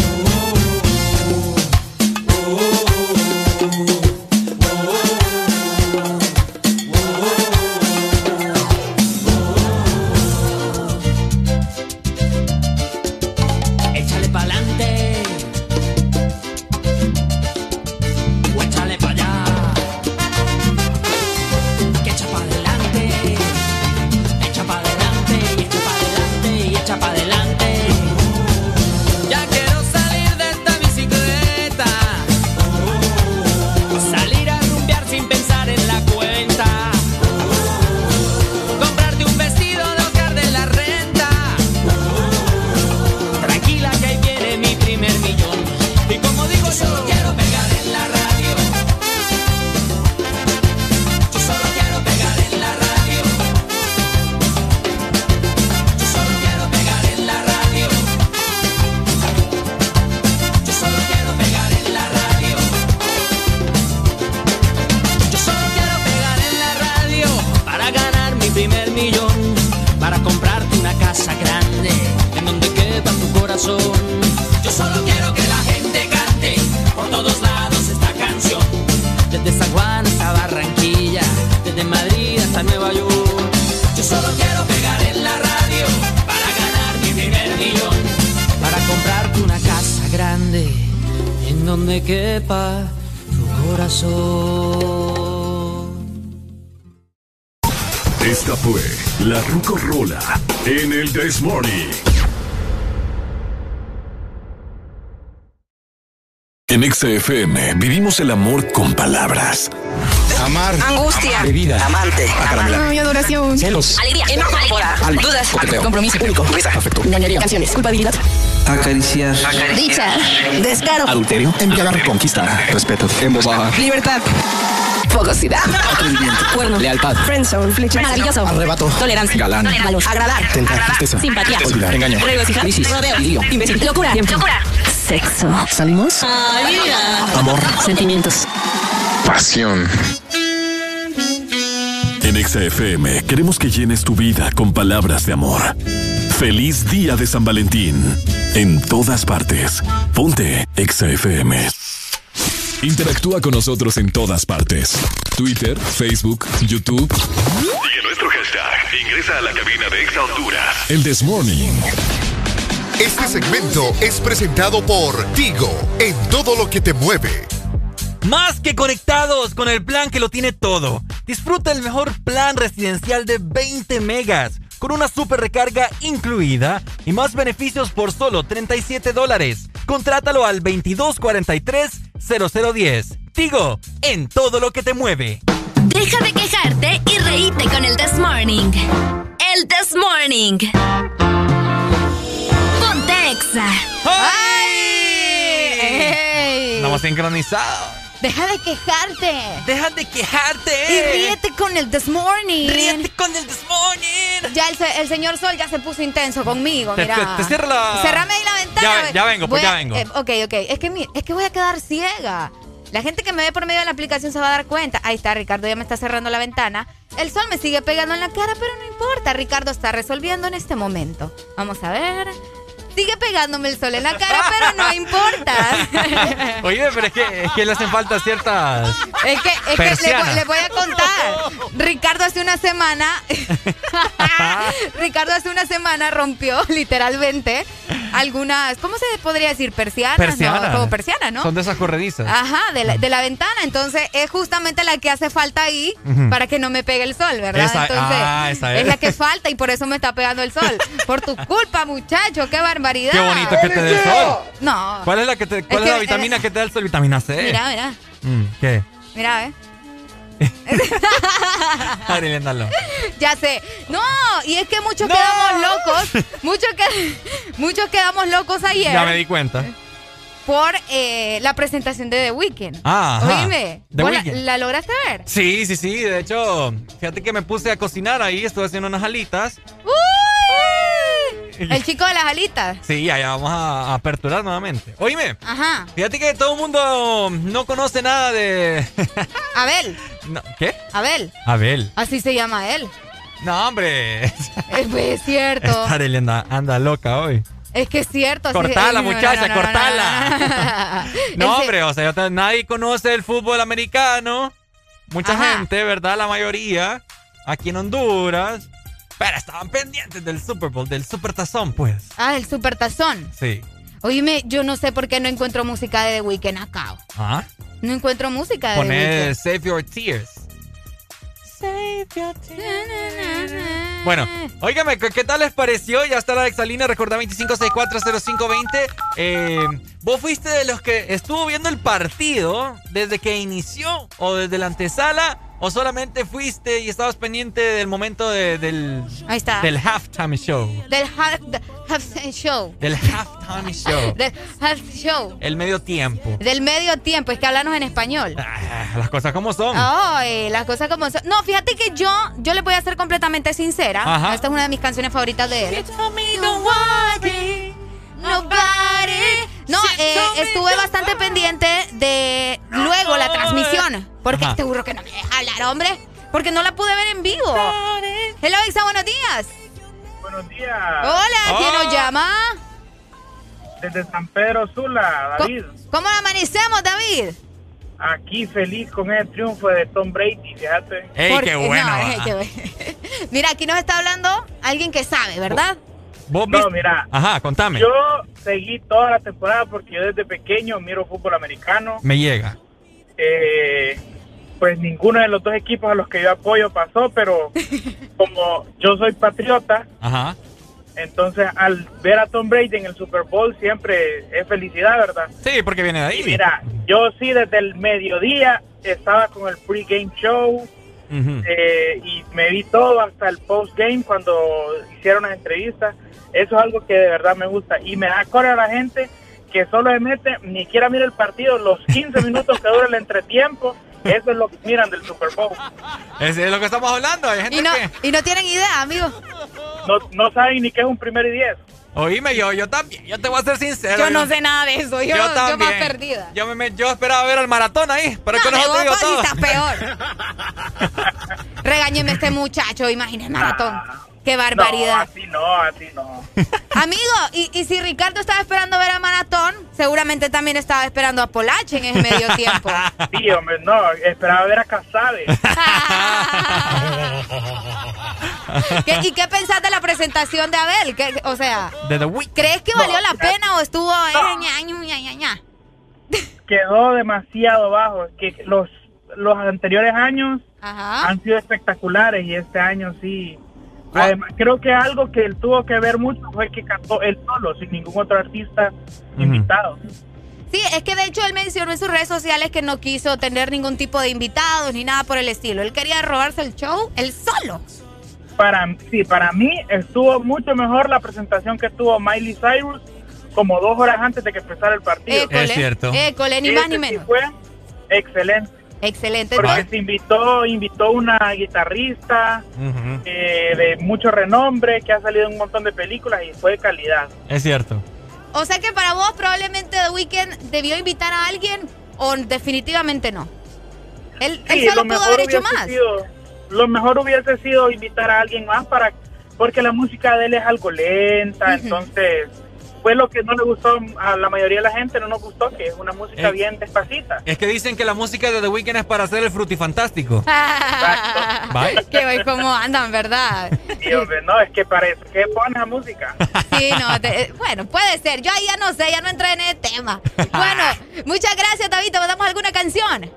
Único. Risa. Afecto. Dañaría. Canciones. Culpabilidad. Acariciar. Dicha. Descaro. Adulterio. Embriagar. Conquista. Respeto. Embosar. Libertad. Fogosidad. Atrevimiento. Cuerno. Lealtad. Friendzone. Flecha. Maravilloso. Arrebato. Tolerancia. Galán. Valor. Agradar. Tentar. Tristeza. Simpatía. Olvidar. Engaño. Regocijar. Crisis. Rodeo. Lío. Imbécil. Locura. Locura. Sexo. ¿Salimos? Amor. Sentimientos. Pasión. En XFM queremos que llenes tu vida con palabras de amor. Feliz día de San Valentín. En todas partes. Ponte XFM. Interactúa con nosotros en todas partes. Twitter, Facebook, YouTube. Sigue nuestro hashtag. Ingresa a la cabina de Exa Honduras. El This Morning. Este segmento es presentado por Tigo, en todo lo que te mueve. Más que conectados con el plan que lo tiene todo. Disfruta el mejor plan residencial de 20 megas con una super recarga incluida y más beneficios por solo 37 dólares. Contrátalo al 2243-0010. Tigo, en todo lo que te mueve. Deja de quejarte y reíte con el This Morning. El This Morning. Ponte Exa. ¡Ay! Estamos sincronizados. Deja de quejarte. Deja de quejarte. Y ríete con el This Morning. Ríete con el This Morning. Ya el, señor Sol ya se puso intenso conmigo, mira. Te, te, la... Cerrame ahí la ventana. Ya, vengo, pues ya vengo. Eh, ok, ok. Es que, es que voy a quedar ciega. La gente que me ve por medio de la aplicación se va a dar cuenta. Ahí está, Ricardo ya me está cerrando la ventana. El sol me sigue pegando en la cara, pero no importa. Ricardo está resolviendo en este momento. Vamos a ver. Sigue pegándome el sol en la cara, pero no importa. Oye, pero es que, es que le hacen falta ciertas. Es que, es que le, voy a contar. Ricardo hace una semana. Ricardo hace una semana rompió literalmente algunas. ¿Cómo se podría decir? Persianas. Persiana. Como persiana, ¿no? Son de esas corredizas. Ajá, de la, de la, ventana. Entonces es justamente la que hace falta ahí para que no me pegue el sol, ¿verdad? Entonces ah, esa es. es la que falta y por eso me está pegando el sol. Por tu culpa, muchacho. Qué barbaridad. Qué bonito que te dé el sol. No. ¿Cuál es la, que te, cuál es, la vitamina que te da el sol? Vitamina C. Mira, mira. Mm, ¿Qué? Mira, ¿eh? ya sé. No, y es que muchos quedamos locos. Muchos, que, muchos quedamos locos ayer. Ya me di cuenta. Por eh, la presentación de The Weeknd. Ah, Oíme, la, lograste ver? Sí, sí, sí. De hecho, fíjate que me puse a cocinar ahí. Estuve haciendo unas alitas. ¡Uy! El chico de las alitas. Sí, ya, vamos a, aperturar nuevamente. Oíme. Ajá. Fíjate que todo el mundo no conoce nada de. Abel. ¿Qué? Abel. Abel. Así se llama él. No, hombre. Es, cierto. Esta anda, loca hoy. Es que es cierto. Cortala, muchacha, cortala. No, hombre, o sea, nadie conoce el fútbol americano. Mucha gente, ¿verdad? La mayoría. Aquí en Honduras. Pero estaban pendientes del Super Bowl, del Super Tazón, pues. Ah, del Super Tazón. Sí. Oíme, yo no sé por qué no encuentro música de The Weeknd acá. ¿Ah? No encuentro música de The Weeknd. Save Your Tears. Save Your Tears. Bueno, óigame, ¿qué tal les pareció? Ya está la exalina, recordá 25640520. Eh, ¿Vos fuiste de los que estuvo viendo el partido desde que inició o desde la antesala? ¿O solamente fuiste y estabas pendiente del momento del, Ahí está. del halftime show? Del halftime show. Del halftime show. del halftime show. El medio tiempo. Del medio tiempo, es que hablanos en español. Ah, las cosas como son. Ay, las cosas como son. No, fíjate que yo, yo le voy a ser completamente sincera. Esta es una de mis canciones favoritas de él. Nobody. No, eh, estuve bastante pendiente de luego la transmisión. Porque este burro que no me deja hablar, hombre. Porque no la pude ver en vivo. Hello, Isa, buenos días. Buenos días. Hola, ¿quién nos oh. llama? Desde San Pedro Sula, David. ¿Cómo, amanecemos, David? Aquí feliz con el triunfo de Tom Brady, fíjate. ¡Ey, qué bueno! Mira, aquí nos está hablando alguien que sabe, ¿verdad? no, mira. Ajá, contame. Yo seguí toda la temporada porque yo desde pequeño miro fútbol americano. Me llega. Eh, pues ninguno de los dos equipos a los que yo apoyo pasó, pero como yo soy patriota, Ajá. entonces al ver a Tom Brady en el Super Bowl siempre es felicidad, ¿verdad? Sí, porque viene de ahí. mira, yo sí desde el mediodía estaba con el pre-game show eh, y me vi todo hasta el post-game cuando hicieron las entrevistas eso es algo que de verdad me gusta y me da coraje a la gente que solo se mete, ni siquiera mira el partido, los 15 minutos que dura el entretiempo, eso es lo que miran del Super Bowl. es lo que estamos hablando. Hay gente y, no, que... y no tienen idea, amigo. No, no saben ni qué es un primer y diez. Oíme, yo, yo también, yo te voy a ser sincero. Yo no sé nada de eso, yo, yo, yo más perdida. Yo, me, yo esperaba ver el maratón ahí, pero no, que no digo todo. estás peor. Regáñeme este muchacho, imagínate el maratón. Qué barbaridad. No, así no, así no. Amigo, y, y, si Ricardo estaba esperando ver a Maratón, seguramente también estaba esperando a Polache en ese medio tiempo. Sí, hombre, no, esperaba ver a Casabe. ¿Y qué pensás de la presentación de Abel? o sea, ¿crees que valió la pena o estuvo Quedó demasiado bajo. Que los, los anteriores años han sido espectaculares y este año sí Además, creo que algo que él tuvo que ver mucho fue que cantó él solo, sin ningún otro artista invitado. Sí, es que de hecho él mencionó en sus redes sociales que no quiso tener ningún tipo de invitados ni nada por el estilo. Él quería robarse el show él solo. Para, sí, para mí estuvo mucho mejor la presentación que tuvo Miley Cyrus como dos horas antes de que empezara el partido. École, Es cierto. École, ni más ni Ese sí menos. fue excelente. Excelente. Porque se invitó, invitó una guitarrista eh, de mucho renombre que ha salido en un montón de películas y fue de calidad. Es cierto. O sea que para vos probablemente The Weeknd debió invitar a alguien o definitivamente no. Él, él Sí, solo pudo haber hecho hubiese más. sido- lo mejor hubiese sido invitar a alguien más para porque la música de él es algo lenta, entonces fue lo que no le gustó a la mayoría de la gente, no nos gustó, que es una música Eh. bien despacita. Es que dicen que la música de The Weeknd es para hacer el frutifantástico. Bye. que hoy cómo andan, ¿verdad? Hombre, no, es que parece que pone la música. Sí, no, te- bueno, puede ser. Yo ahí ya no sé, ya no entré en el tema. Bueno, muchas gracias, David. ¿Te damos alguna canción?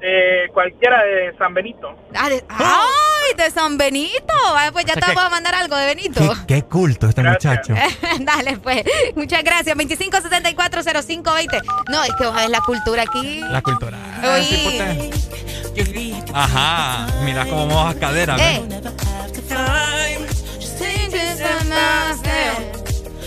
Eh, cualquiera de San Benito. Ah, de- ¡Ay, de San Benito! Ay, pues ya te vamos a mandar algo de Benito. Qué culto este muchacho. Dale, pues. Muchas gracias. 25740520. No, es que es la cultura aquí. La cultura. Oí. Sí, potente. Ajá. Mira cómo mojas caderas. Eh. ¿ves?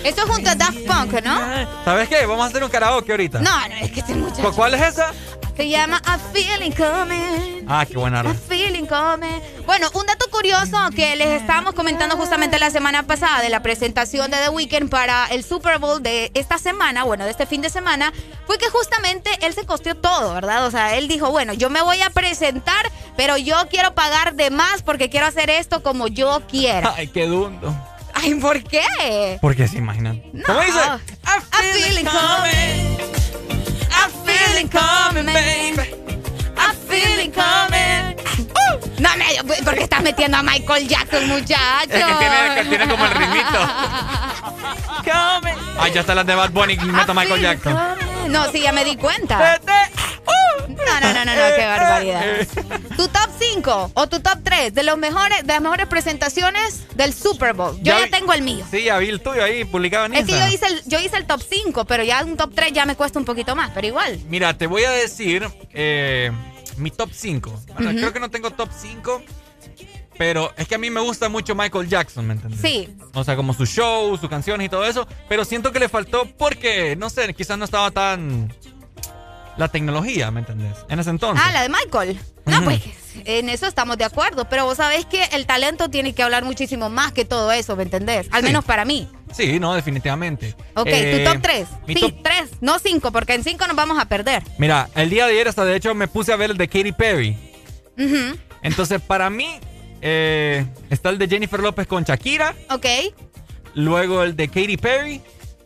Esto es junto a Daft Punk, ¿no? ¿Sabes qué? Vamos a hacer un karaoke ahorita. No, no, es que este muchacho. ¿Cu- ¿Cuál es esa? Se llama A Feeling Coming. Ah, qué buena. A feeling coming. Bueno, un dato curioso que les estábamos comentando justamente la semana pasada de la presentación de The Weeknd para el Super Bowl de esta semana, bueno, de este fin de semana, fue que justamente él se costeó todo, ¿verdad? O sea, él dijo, bueno, yo me voy a presentar, pero yo quiero pagar de más porque quiero hacer esto como yo quiera. Ay, qué dundo. Ay, ¿por qué? Porque se imaginan. ¿Cómo dice? A feeling coming. A feeling coming, baby. A feeling coming. No, me, porque estás metiendo a Michael Jackson, muchacho. Es que tiene, que tiene como el ritmito. Ay, ya está la de Bad Bunny y meto a Michael Jackson. No, sí, ya me di cuenta. No, no, no, no, no, qué barbaridad. Tu top 5 o tu top 3 de los mejores, de las mejores presentaciones del Super Bowl. Yo Ya ya, vi- tengo el mío. Sí, ya vi el tuyo ahí publicado en Es que yo Instagram. hice, el, yo hice el top 5, pero ya un top 3 ya me cuesta un poquito más, pero igual. Mira, te voy a decir eh, mi top 5. Ujú. Creo que no tengo top 5, pero es que a mí me gusta mucho Michael Jackson, ¿me entiendes? Sí. O sea, como su show, sus canciones y todo eso, pero siento que le faltó porque, no sé, quizás no estaba tan... La tecnología, ¿me entendés? En ese entonces. Ah, la de Michael. No, pues en eso estamos de acuerdo, pero vos sabés que el talento tiene que hablar muchísimo más que todo eso, ¿me entendés? Al Sí. menos para mí. Sí, no, definitivamente. Ok, Eh, tu top 3. mi Sí, top- 3, no 5, porque en 5 nos vamos a perder. Mira, el día de ayer hasta de hecho me puse a ver el de Katy Perry. Entonces, para mí, eh, está el de Jennifer López con Shakira. Ok. Luego el de Katy Perry.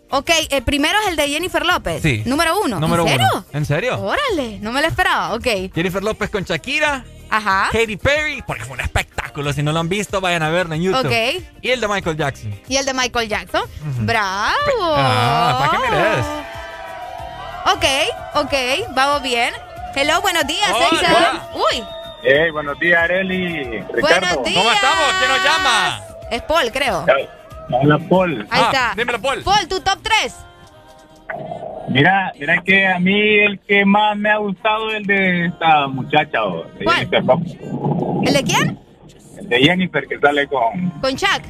Ok, el primero es el de Jennifer López. Sí. Número uno. Número ¿En serio? uno. ¿En serio? Órale, no me lo esperaba. Ok. Jennifer López con Shakira. Ajá. Katy Perry, porque fue un espectáculo. Si no lo han visto, vayan a verlo en YouTube. Ok. Y el de Michael Jackson. Y el de Michael Jackson. ¡Bravo! Ah, ¿para qué mires? Ok, ok, vamos bien. Hello, buenos días, Hola. Exa. Uy, Hey, buenos días, Areli. Ricardo. buenos días. ¿Cómo estamos? ¿Quién nos llama? Es Paul, creo. Hola, Paul. Ahí Ah, está. dímelo, Paul. Paul, tu top 3. Mira, mira que a mí el que más me ha gustado es el de esta muchacha, o de ¿Cuál? ¿El de quién? El de Jennifer que sale con... Con Chuck.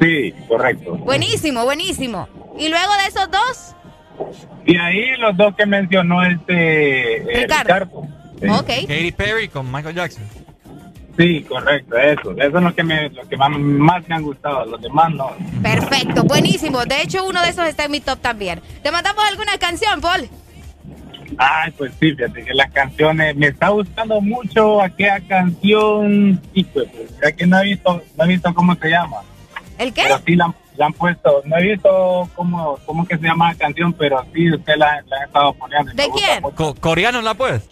Sí, correcto. Buenísimo, buenísimo. Y luego de esos dos, Y ahí los dos que mencionó este eh, Ricardo. Ricardo. Sí. ok. Katy Perry con Michael Jackson. Sí, correcto, eso. Eso es lo que, me, lo que más, más me han gustado. Los demás no. Perfecto, buenísimo. De hecho, uno de esos está en mi top también. ¿Te mandamos alguna canción, Paul? Ay, pues sí, fíjate que las canciones, me está gustando mucho aquella canción, hijo, pues, ya que no he visto, no he visto cómo se llama, ¿El qué? pero sí la, han- la han puesto, no he visto cómo, cómo que se llama la canción, pero sí usted la, la ha estado poniendo. y ¿De quién? Co- ¿Coreano la pues?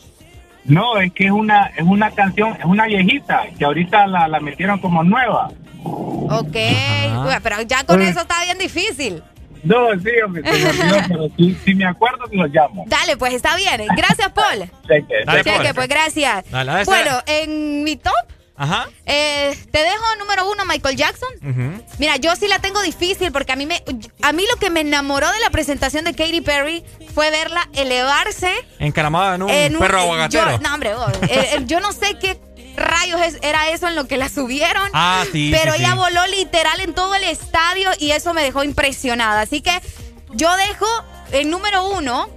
No, es que es una, es una canción, es una viejita, que ahorita la, la metieron como nueva. Ok. Ajá. Bueno, pero ya con Eh. eso está bien difícil. No, sí, hombre, se me olvidó, pero si me acuerdo, los llamo. Dale, pues está bien. Gracias, Paul. Cheque, Dale, cheque. Cheque, pues gracias. Dale, Bueno, en mi top, Ajá. eh, te dejo número uno, Michael Jackson. Mira, yo sí la tengo difícil porque a mí me, a mí lo que me enamoró de la presentación de Katy Perry fue verla elevarse Encaramada en un en un perro aguacatero. Yo, no, hombre, oh, eh, eh, yo no sé qué rayos era eso en lo que la subieron. Ah, sí, Pero sí, ella sí. voló literal en todo el estadio y eso me dejó impresionada. Así que yo dejo el número uno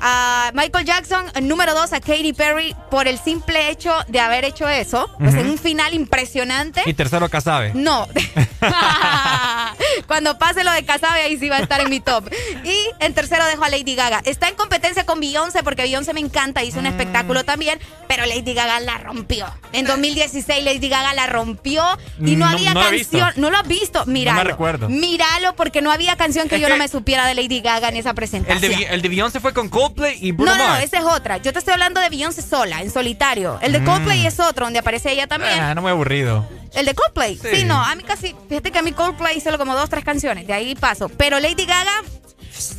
a Michael Jackson, número dos a Katy Perry por el simple hecho de haber hecho eso, pues en un final impresionante. Y tercero Casabe. No. Cuando pase lo de Casabe ahí sí va a estar en mi top. Y en tercero dejo a Lady Gaga. Está en competencia con Beyoncé porque Beyoncé me encanta, hizo un mm. espectáculo también, pero Lady Gaga la rompió. En 2016 Lady Gaga la rompió y no, había canción, no lo has visto, míralo. No me recuerdo. Míralo porque no había canción que yo no me supiera de Lady Gaga en esa presentación. El de, el de Beyoncé fue con Coldplay y Bruno No, no, esa es otra. Yo te estoy hablando de Beyoncé sola, en solitario. El de mm. Coldplay es otro, donde aparece ella también. Ah, no me he aburrido. ¿El de Coldplay? Sí. no, a mí casi, fíjate que a mí Coldplay solo como dos, tres canciones, de ahí paso. Pero Lady Gaga,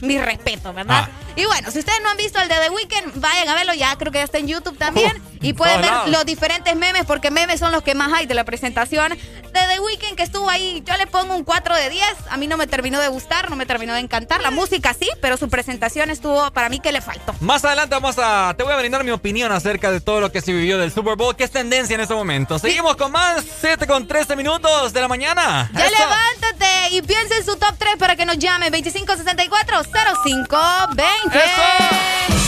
mi respeto, ¿verdad? Ah. Y bueno, si ustedes no han visto el de The Weeknd, vayan a verlo, ya creo que ya está en YouTube también. y pueden ver los diferentes memes, porque memes son los que más hay de la presentación de The Weeknd, que estuvo ahí. Yo le pongo un 4 de 10. A mí no me terminó de gustar, no me terminó de encantar. La música sí, pero su presentación estuvo para mí que le faltó. Más adelante vamos a. Te voy a brindar mi opinión acerca de todo lo que se vivió del Super Bowl, que es tendencia en este momento. Seguimos con más 7 con 13 minutos de la mañana. Ya levántate y piensa en su top 3 para que nos llame 2564 0520. ¡Eso!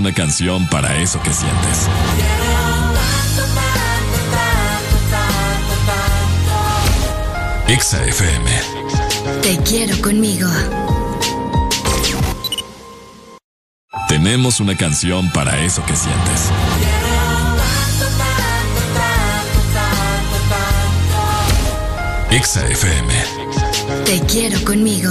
Una canción para eso que sientes. Exa FM. Te quiero conmigo. Tenemos una canción para eso que sientes. Exa FM. Te quiero conmigo.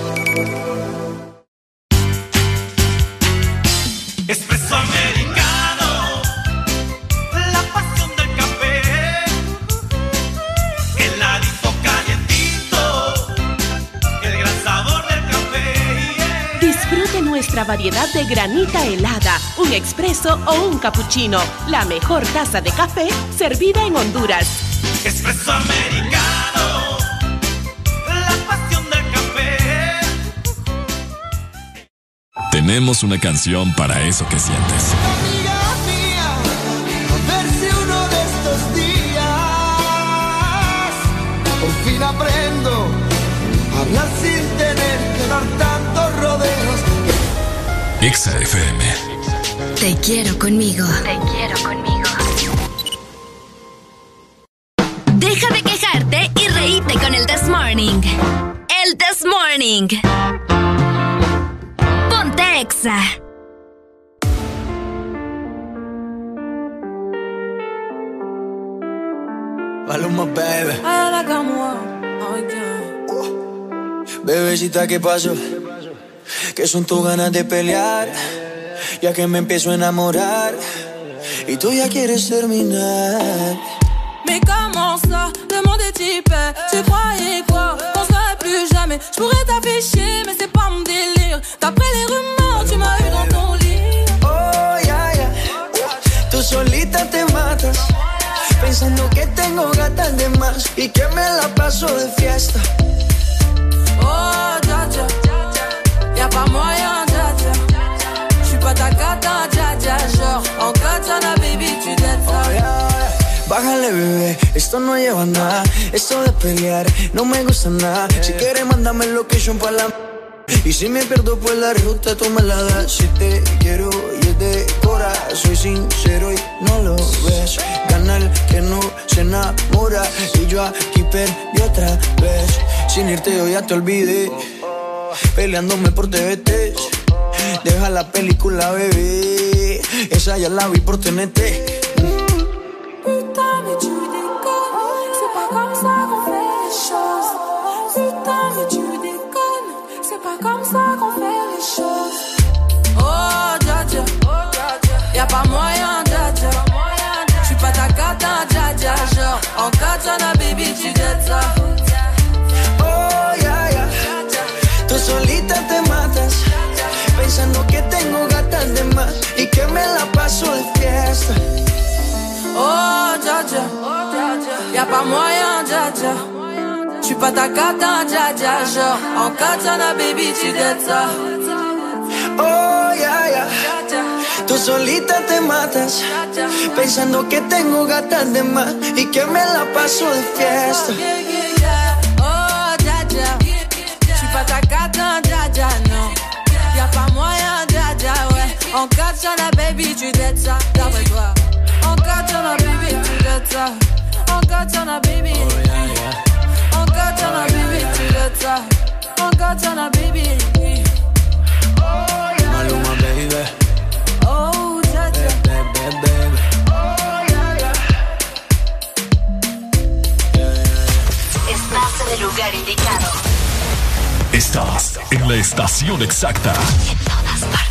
De granita helada, un expreso o un cappuccino. La mejor taza de café servida en Honduras. Espresso americano, la pasión del café. Tenemos una canción para eso que sientes. Uno de estos días por fin aprendo a hablar sin tener Exa FM. Te quiero conmigo. Te quiero conmigo. Deja de quejarte y reíte con el This Morning. El This Morning. Ponte Exa. Maluma, baby. Uh. Bebecita, ¿qué pasó? ¿Qué son tus ganas de pelear? Ya que me empiezo a enamorar y tú ya quieres terminar. Mais comment ça, le monde est hyper Tu croyais quoi, qu'on se verrait plus jamais Je pourrais t'afficher, mais c'est pas mon délire D'après les rumeurs, tu m'as eu dans ton lit Oh, ya, ya. Tú solita te matas. Pensando que tengo gatas de más y que me la paso de fiesta. Oh, dja Y'a pas moyen, dja dja J'suis pas ta cata, dja dja Genre, en katana, baby, tu dettes ça Bájale, bebé, esto no lleva nada. Esto de pelear no me gusta nada. Si quieres, mándame el location para la. Y si me pierdo por la ruta, tú me la das. Si te quiero y es de cora, soy sincero y no lo ves. Gana el que no se enamora. Y yo aquí perdí otra vez. Sin irte, yo ya te olvidé. Peleándome por TVT. Deja la película, bebé. Esa ya la vi por TNT. Y que me la paso de fiesta. Oh, dja dja Y'a pas moyen, dja dja J'suis pas ta cata, dja dja Genre, en katana, baby, tu ça Oh, ya, ya. Tú solita te matas. Pensando que tengo gatas de más y que me la paso de fiesta. Ouais En katana, baby, tu dettes ça D'après toi En katana, baby, tu dettes ça En katana, baby En katana, baby, tu dettes ça En katana, baby Maluma, baby. Oh, Baby, baby. Estás en el lugar indicado. Estás en la estación exacta. En todas partes.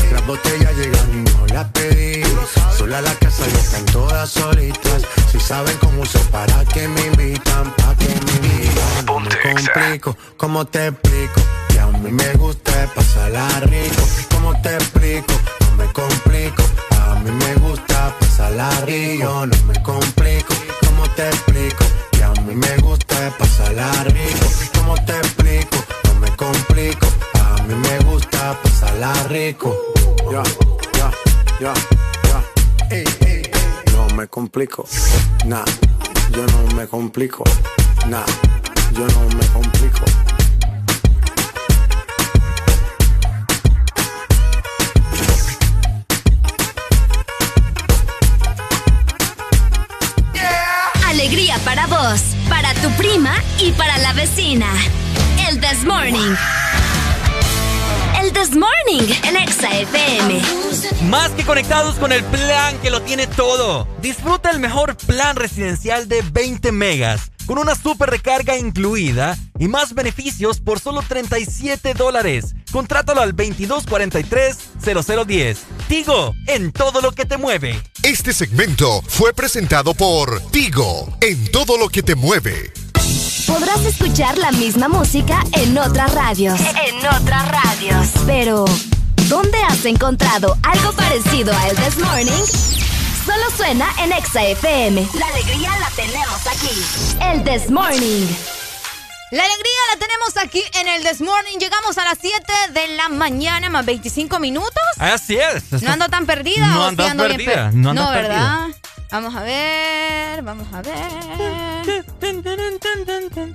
Las botellas llegan y no las pedí. Sola la casa y están todas solitas. Si saben cómo se para que me invitan, pa' que me invitan. No me complico, ¿cómo te explico? Que a mí me gusta pasarla rico. ¿Cómo te explico? No me complico. A mí me gusta pasarla rico. No me complico, ¿cómo te explico? Que a mí me gusta pasarla rico. ¿Cómo te explico? No me complico. Mí me gusta pasarla rico. Ya, ya, ya, ya. No me complico. Nah, yo no me complico. Nah, yo no me complico. Alegría para vos, para tu prima y para la vecina. El This Morning. El This Morning, el Exa FM. Más que conectados con el plan que lo tiene todo. Disfruta el mejor plan residencial de 20 megas, con una super recarga incluida y más beneficios por solo 37 dólares. Contrátalo al 2243-0010. Tigo, en todo lo que te mueve. Este segmento fue presentado por Tigo, en todo lo que te mueve. Podrás escuchar la misma música en otras radios. En otras radios. Pero, ¿dónde has encontrado algo parecido a El This Morning? Solo suena en Exa FM. La alegría la tenemos aquí. El This Morning. La alegría la tenemos aquí en el This Morning. Llegamos a las 7 de la mañana, más 25 minutos. Así es. No ando tan perdida. No o andas ando bien perdida, per- no andas No, ¿verdad? perdida. Vamos a ver, vamos a ver.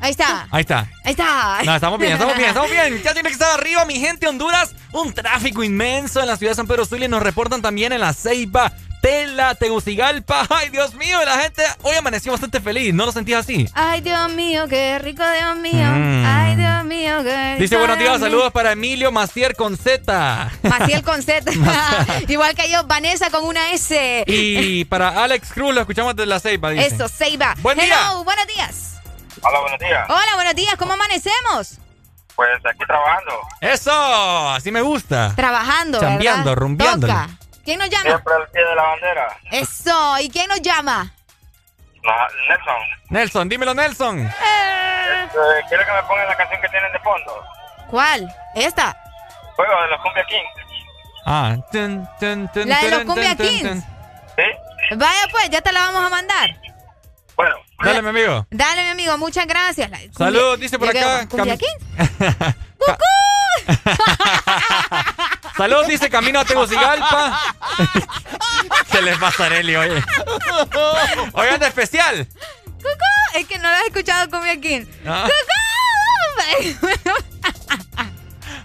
Ahí está. Ahí está. Ahí está. No, estamos bien, estamos bien, estamos bien. Ya tiene que estar arriba, mi gente Honduras. Un tráfico inmenso en la ciudad de San Pedro Sula y nos reportan también en la Ceiba, Tela, Tegucigalpa. Ay, Dios mío, la gente hoy amaneció bastante feliz. ¿No lo sentías así? Ay, Dios mío, qué rico, Dios mío. Mm. Ay, Dios mío, qué rico. Dice buenos días, Dios mío. saludos para Emilio Macier con Z. Maciel con Z. Igual que yo, Vanessa con una S. Y para Alex Cruz lo escuchamos desde la Ceiba, dice. Eso, Seiba. Buen Hello, día. buenos días. Hola, buenos días. Hola, buenos días. ¿Cómo amanecemos? Pues aquí trabajando. Eso, así me gusta. Trabajando, Chambeando, ¿verdad? ¿Quién nos llama? Siempre al pie de la bandera. Eso. ¿Y quién nos llama? Nelson, Nelson, dímelo, Nelson. eh, quiero que me pongan la canción que tienen de fondo. ¿Cuál? ¿Esta? Juego de los Cumbia Kings. Ah, tun, tun, tun, La de los Cumbia Kings. tun. ¿Sí? Vaya pues, ya te la vamos a mandar. Bueno. Dale, mi amigo. Dale, mi amigo, muchas gracias. Saludos, dice por acá. ¿Cumbia Kings? Saludos, dice Camino a Tegucigalpa. Se les va a Sareli, oye. Oigan, de especial. ¡Cucú! Es que no lo has escuchado Cumbia Kings. Ah. ¡Cucú!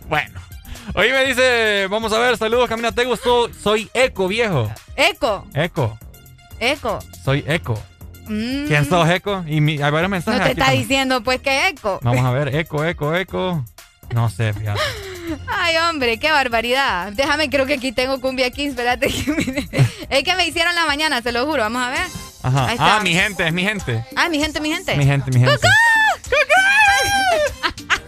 Bueno. Hoy me dice, vamos a ver, saludos, Camino a Tegu. Soy, soy Eco, viejo. Eco, Eco. eco. Soy Eco. Mm. ¿Quién sos, Eco? Y mi- hay varios No mensajes te aquí está también. diciendo pues que eco. Vamos a ver, Eco, Eco, Eco. No sé, fíjate. Ay, hombre, qué barbaridad. Déjame, creo que aquí tengo Cumbia Kings, espérate. es que me hicieron la mañana, se lo juro. Vamos a ver. Ajá. Ah, mi gente, es mi gente. Ah, mi gente, mi gente. Mi gente, mi gente. ¡Cucú! ¡Cucú!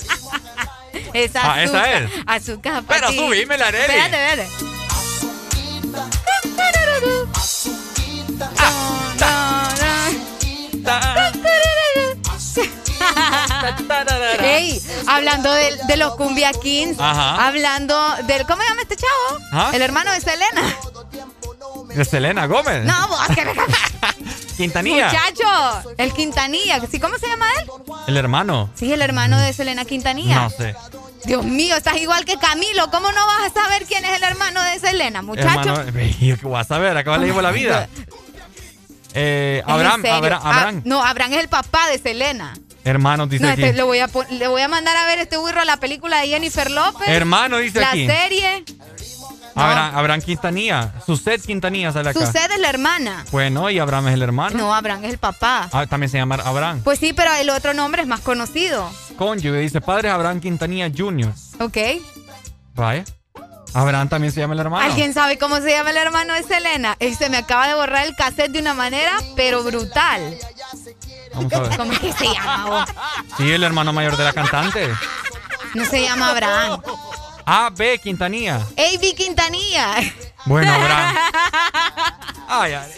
esa, ah, esa es. Azúcar, Pero tí. subime la Areli. Espérate, espérate. Ah, ta, ta, ta. Ey, hablando de, de los Cumbia Kings, Ajá. hablando del. ¿Cómo se llama este chavo? ¿Ah? El hermano de Selena. ¿De Selena Gómez? No, vos, que Quintanilla. Muchacho, el Quintanilla. ¿Sí, ¿Cómo se llama él? El hermano. Sí, el hermano de Selena Quintanilla. No sé. Dios mío, estás igual que Camilo. ¿Cómo no vas a saber quién es el hermano de Selena, muchacho? ¿qué vas a ver? Acá le llevo la vida. Eh. Abraham, Ah, Abraham. no, Abraham es el papá de Selena. Hermanos, dice No, aquí. este, le, voy a, le voy a mandar a ver este burro la película de Jennifer López. Hermano, dice la aquí. serie. Abraham, Abraham Quintanilla. Suset Quintanilla sale acá. Sucede es la hermana. Bueno, y Abraham es el hermano. No, Abraham es el papá. Ah, también se llama Abraham. Pues sí, pero el otro nombre es más conocido. Cónyuge, dice padre Abraham Quintanilla Jr. ¿Ok? Vaya. Abraham también se llama el hermano. ¿Alguien sabe cómo se llama el hermano de Selena? Se me acaba de borrar el cassette de una manera, pero brutal. Vamos a ver. ¿Cómo es que se llama? vos? Sí, el hermano mayor de la cantante. No se llama Abraham. A. B. Quintanilla. A.B. Quintanilla. Bueno, Abraham. Ay, ay.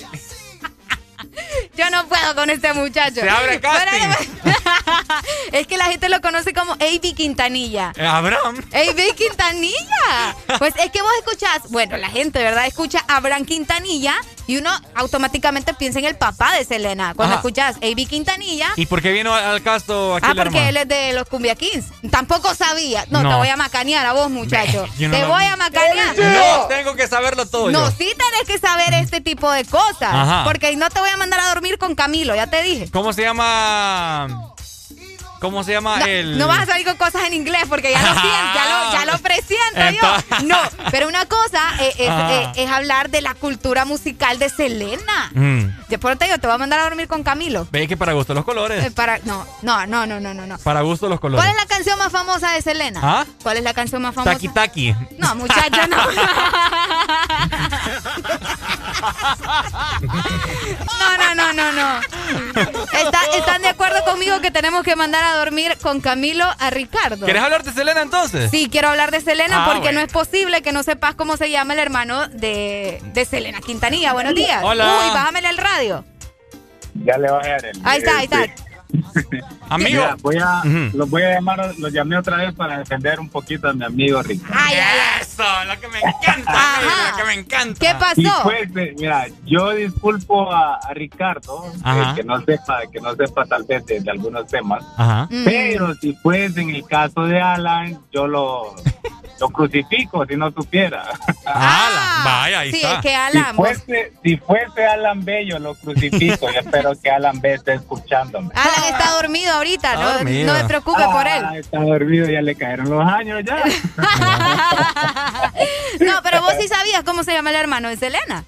Yo no puedo con este muchacho. Se abre casting. es que la gente lo conoce como A.B. Quintanilla. Abraham. A.B. Quintanilla. Pues es que vos escuchás, bueno, la gente, ¿verdad? Escucha Abraham Quintanilla y uno automáticamente piensa en el papá de Selena. Cuando Ajá. escuchás A.B. Quintanilla. ¿Y por qué vino al casto aquí Ah, porque él es de los Cumbia Kings. Tampoco sabía. No, No. te voy a macanear a vos, muchacho. No te voy a macanear. No, tengo que saberlo todo No, yo. sí tenés que saber este tipo de cosas. Ajá. Porque no te voy a mandar a dormir con Camilo, ya te dije. ¿Cómo se llama? ¿Cómo se llama No, el...? no vas a salir con cosas en inglés porque ya lo siento, ya lo, ya lo presiento Entonces- yo. No, pero una cosa eh, es, eh, es hablar de la cultura musical de Selena. Mm. De por te digo, te voy a mandar a dormir con Camilo. Ve que para gusto los colores. Eh, para, no, no, no, no, no, no. Para gusto los colores. ¿Cuál es la canción más famosa de Selena? ¿Ah? ¿Cuál es la canción más famosa? Taki Taki. No, muchacho, no. No, no, no, no, no. Está- ¿Están de acuerdo conmigo que tenemos que mandar a dormir con Camilo a Ricardo? ¿Quieres hablar de Selena entonces? Sí, quiero hablar de Selena Ah, porque bueno. no es posible que no sepas cómo se llama el hermano de, de Selena Quintanilla. Buenos días. Hola. Uy, bájamele el radio. Ya le voy a dar el. Ahí está, ahí está. Amigo. Mira, voy a, los voy a llamar, los llamé otra vez para defender un poquito a mi amigo Ricardo. Ay, ay, ay. Eso, lo que me encanta, lo que me encanta. ¿Qué Y pasó? pues, mira, yo disculpo a, a Ricardo, eh, Ajá. que no sepa, que no sepa tal vez de, de algunos temas, Ajá. Mm. pero si fuese en el caso de Alan, yo lo, lo crucifico si no supiera. Alan, vaya, ahí sí, está. es que Si Alan, fuese, si fuese Alan B, yo lo crucifico y espero que Alan B esté escuchándome. Alan está dormido ahorita, Está no, dormido. no me preocupe por él. Ah, está dormido, ya le cayeron los años ya. No, pero vos sí sabías cómo se llama el hermano de Selena.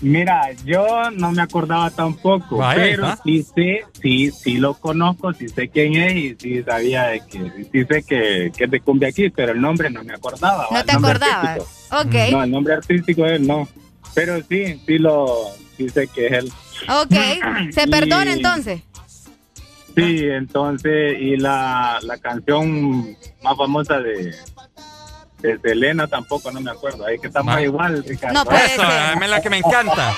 Mira, yo no me acordaba tampoco, Vaya, pero sí sé, sí, sí lo conozco, sí sé quién es y sí sabía de que, sí sé que, que es de Cumbia aquí, pero el nombre no me acordaba. No te acordabas. artístico. Ok, No, el nombre artístico de él no, pero sí, sí lo, sí sé que es él. ok. ¿Se Y- perdona entonces? Sí, entonces, y la, la canción más famosa de, de Selena tampoco, no me acuerdo, ahí que estamos igual, Ricardo. No Eso, ser. es la que me encanta.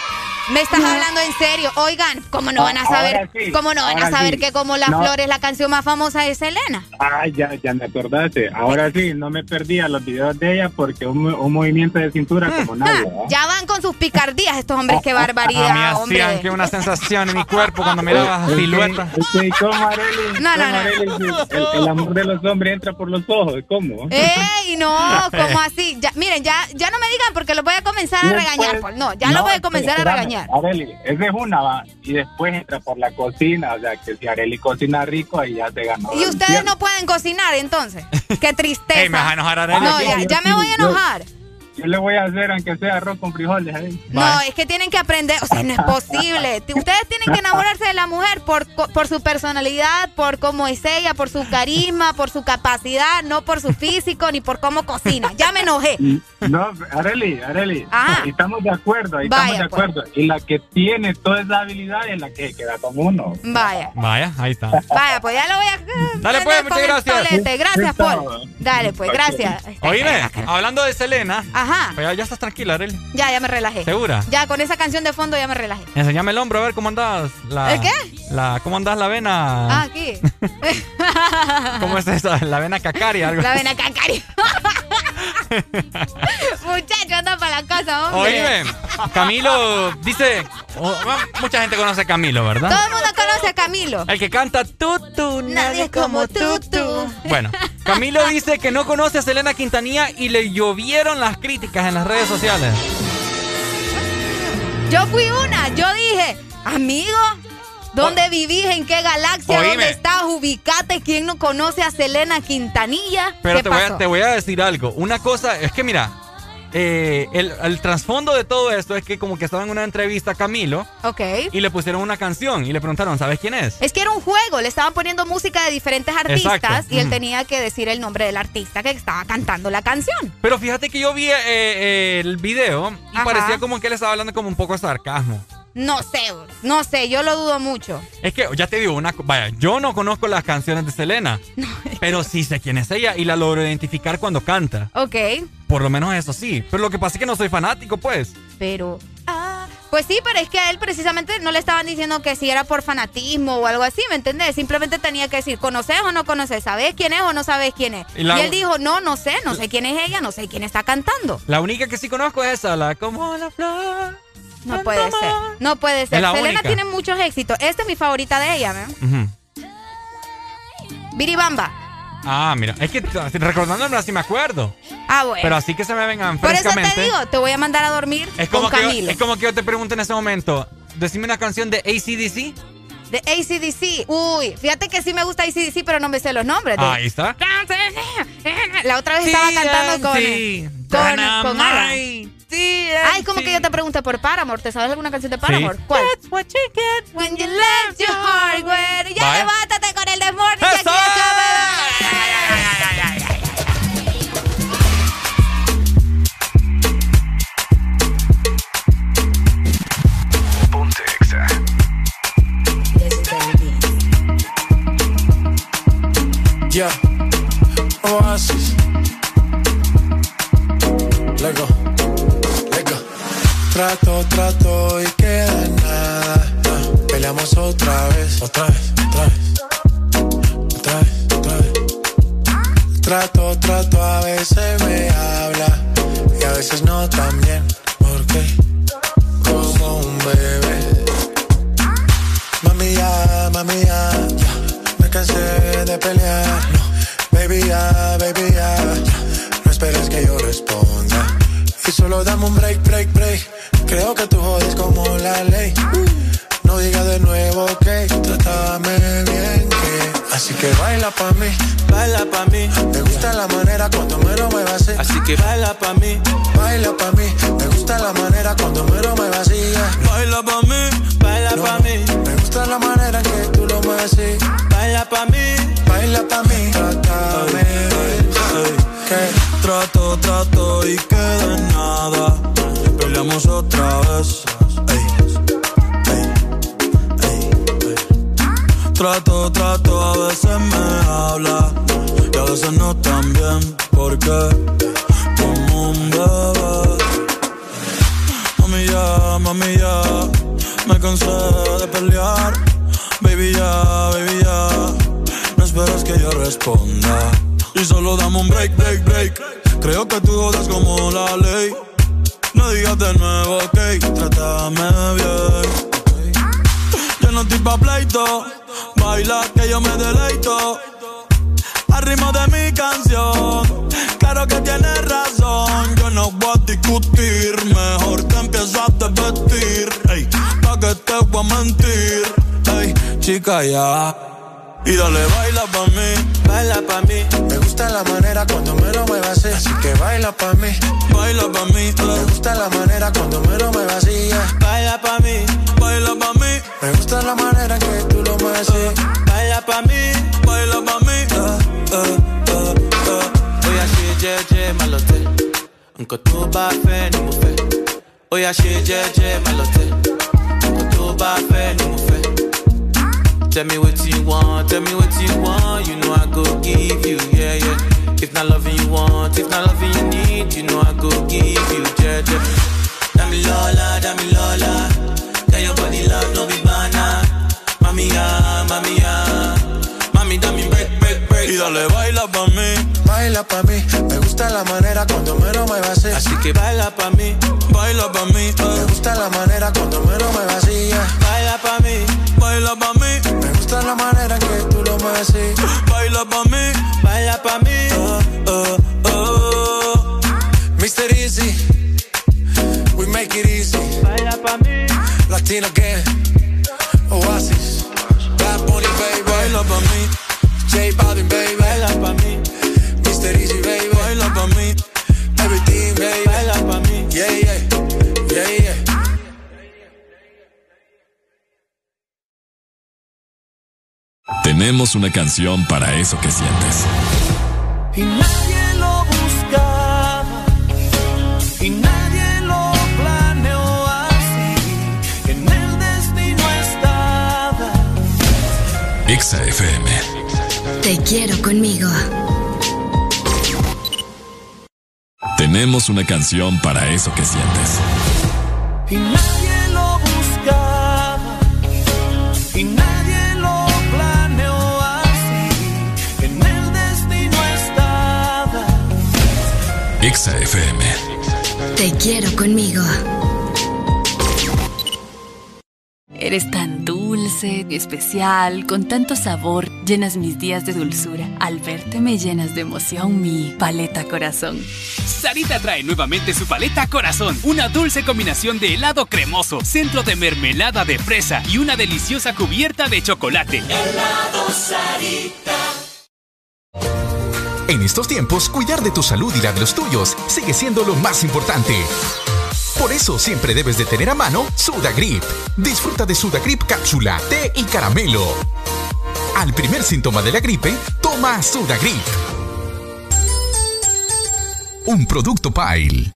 Me estás hablando en serio. Oigan, ¿cómo no van a saber? sí, ¿Cómo no van a saber sí. que como la No. flor es la canción más famosa de Selena? Ah, ya, ya me acordaste. Ahora sí, no me perdía los videos de ella porque un, mo- un movimiento de cintura como nadie. ¿verdad? Ya van con sus picardías estos hombres, qué A mí barbaridad, hacían hombre. que una sensación en mi cuerpo cuando miraba Es que- silueta. ¿cómo, Arely? No, no, ¿Cómo, no. Arely? El, el amor de los hombres entra por los ojos, ¿cómo? ¡Ey, no! ¿Cómo así? Ya, miren, ya, ya no me digan porque los voy a comenzar a regañar. No, ya los voy a comenzar a espérame, regañar. Arely, esa es una, va. Y después entra por la cocina. O sea, que si Arely cocina rico, ahí ya se ganó. Y ustedes no pueden cocinar entonces. Qué tristeza. Ey, me vas a enojar, Arely. No, ya, ya me voy a enojar. Yo le voy a hacer, aunque sea arroz con frijoles ahí. No, es que tienen que aprender, o sea, no es posible. Ustedes tienen que enamorarse de la mujer por, por su personalidad, por cómo es ella, por su carisma, por su capacidad, no por su físico ni por cómo cocina. Ya me enojé. No, Areli, Areli, Ah. estamos de acuerdo, ahí Vaya, estamos de pues. acuerdo. Y la que tiene toda esa habilidad es la que queda con uno. Vaya. Vaya, ahí está. Vaya, pues ya lo voy a. Dale, pues, muchas gracias. Gracias. Paul. Dale, pues, gracias. Oíme, hablando de Selena, Ajá. Pues ya, ya estás tranquila, Arely. Ya, ya me relajé. ¿Segura? Ya con esa canción de fondo ya me relajé. Enseñame el hombro a ver cómo andas. La... ¿El qué? La, ¿Cómo andas la vena? Ah, aquí. ¿Cómo es eso? La vena cacaria. Algo la vena cacaria. Muchacho, anda para la casa, hombre. Oíme, Camilo dice. mucha gente conoce a Camilo, ¿verdad? Todo el mundo conoce a Camilo. El que canta tú, tú, nadie como tú, tú. Bueno, Camilo dice que no conoce a Selena Quintanilla y le llovieron las críticas en las redes sociales. Yo fui una, yo dije, amigo, ¿Dónde vivís? ¿En qué galaxia? ¿Dónde estás? Ubicate. ¿Quién no conoce a Selena Quintanilla? Pero te, Voy a, te voy a decir algo. Una cosa es que, mira, eh, el, trasfondo de todo esto es que como que estaba en una entrevista Camilo. Ok. Y le pusieron una canción y le preguntaron, ¿sabes quién es? Es que era un juego, le estaban poniendo música de diferentes artistas y él tenía que decir el nombre del artista que estaba cantando la canción. Pero fíjate que yo vi eh, el video y parecía como que él estaba hablando como un poco de sarcasmo. No sé, no sé, yo lo dudo mucho. Es que ya te digo una vaya, yo no conozco las canciones de Selena, pero sí sé quién es ella y la logro identificar cuando canta. Ok. Por lo menos eso sí, pero lo que pasa es que no soy fanático, pues. Pero ah, pues sí, pero es que a él precisamente no le estaban diciendo que si era por fanatismo o algo así, ¿me entendés? Simplemente tenía que decir, ¿conoces o no conoces? ¿Sabes quién es o no sabes quién es? Y, él dijo, no, no sé, no sé quién es ella, no sé quién está cantando. La única que sí conozco es esa, la como la flor. No puede ser. No puede ser. Selena tiene muchos éxitos. Esta es mi favorita de ella, ¿no? Biribamba. Ah, mira. Es que recordándome así me acuerdo. Ah, bueno. Pero así que se me vengan Por eso te digo, te voy a mandar a dormir es como con que Camilo. es como que yo te pregunto en ese momento, decime una canción de ACDC. De ACDC. Uy, fíjate que sí me gusta ACDC, pero no me sé los nombres. ahí está. La otra vez estaba cantando con, con, con Ara. Ay, como que yo te pregunté por Paramore. ¿Te sabes alguna canción de Paramore? ¿Cuál? That's what you get when you left your heart where... Ya levántate con el demonio. ¡Eso! Ponte Exa. Yeah. Trato, trato y queda nada. peleamos otra vez, otra vez, otra vez. Otra vez. Trato, trato, a veces me habla y a veces no también. Porque como un bebé. Mami ya, mami ya, me cansé de pelear. baby ya, baby ya, no esperes que yo responda. Y solo dame un break, break, break Creo que tú jodes como la ley. No digas de nuevo que trátame bien, que así que baila pa' mí, baila pa' mí. Me gusta la manera cuando me lo muevas así que baila pa' mí, baila pa' mí. Me gusta la manera cuando me lo muevas Baila pa' mí, baila pa' mí. Me gusta la manera que tú lo mueves así. Baila pa' mí, baila pa' mí. Trátame bien, que trato, trato y que de peleamos otra vez. Trato, trato, a veces me habla y a veces no tan bien, porque como un bebé. Mami ya, me cansé de pelear. Baby ya, baby ya, no esperes que yo responda. Y solo dame un break, break, break. Creo que tú jodas como la ley. No digas de nuevo, ok, trátame bien. Yo no estoy pa' pleito, baila que yo me deleito. Al ritmo de mi canción, claro que tienes razón. Yo no voy a discutir, mejor te empiezas a vestir. Ey, pa' que te voy a mentir, ey, chica ya. Y dale, baila pa' mí, baila pa' mí. Me gusta la manera cuando me lo muevas así. Así que baila pa' mí, baila pa' mí. Me gusta la manera cuando me lo muevas así. Baila pa' mí, baila pa' mí. Me gusta la manera que tú lo mueves así. Baila pa' mí, baila pa' mí. Uh, uh, uh, Oye, así, jeje, malote. Aunque tú vas fe ni mufe. Oye, así, jeje, malote. Aunque tú vas fe ni mufe. Tell me what you want, tell me what you want. You know I go give you, yeah, yeah. If not loving you want, if not loving you need, you know I go give you, yeah, yeah. Dami Lola, Dami Lola. Got your body love, no be banana. Mami, ah, mami, ah. Mami, dame break, break, break. Y dale, baila pa' mí. Baila pa' mí. Me gusta la manera cuando menos me vacía. Así que baila pa' mí, baila pa' mí. Me gusta la manera cuando menos me vacía. Baila pa' mí, baila pa' mí. La manera en que tú lo mueves así. Baila pa' mí, baila pa' mí. Oh, oh, oh. Mr. Easy, we make it easy. Baila pa' mí. Latino gang, Oasis, Bad Bunny, baby. Baila pa' mí, J Balvin, baby. baila pa' mí, Mr. Easy, baby. baila pa' mí, Everything, baby. Tenemos una canción para eso que sientes. Y nadie lo buscaba y nadie lo planeó así. En el destino estaba. Exa FM. Te quiero conmigo. Tenemos una canción para eso que sientes. Y nadie Exa FM. Te quiero conmigo. Eres tan dulce, especial, con tanto sabor, llenas mis días de dulzura. Al verte me llenas de emoción mi paleta corazón. Sarita trae nuevamente su paleta corazón, una dulce combinación de helado cremoso, centro de mermelada de fresa y una deliciosa cubierta de chocolate. Helado Sarita. En estos tiempos, cuidar de tu salud y la de los tuyos sigue siendo lo más importante. Por eso siempre debes de tener a mano Sudagrip. Disfruta de Sudagrip cápsula, té y caramelo. Al primer síntoma de la gripe, toma Sudagrip. Un producto Pile.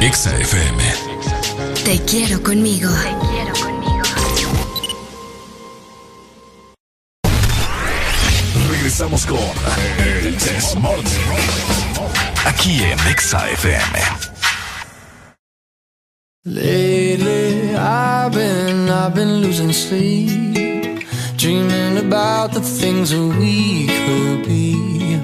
Exa FM. Te quiero conmigo. Regresamos con El Desmorning. Aquí en Exa FM. Lately, I've been, I've been losing sleep, dreaming about the things that we could be.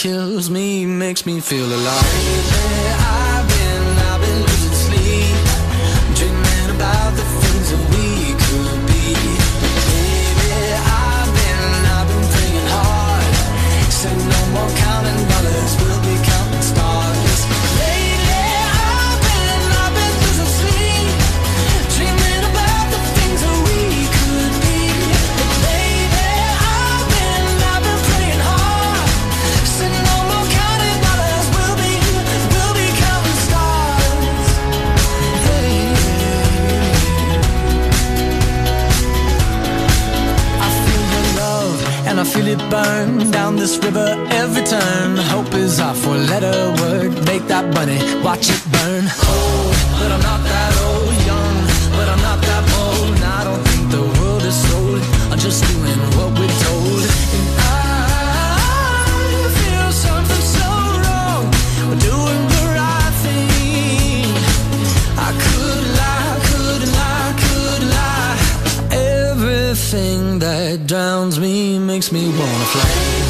kills me makes me feel alive. Lately, I feel it burn down this river every turn. Hope is our four-letter word. Make that bunny. watch it burn. Oh, but I'm not that old. Young, but I'm not that bold. I don't think the world is sold. I'm just doing. that drowns me makes me wanna fly.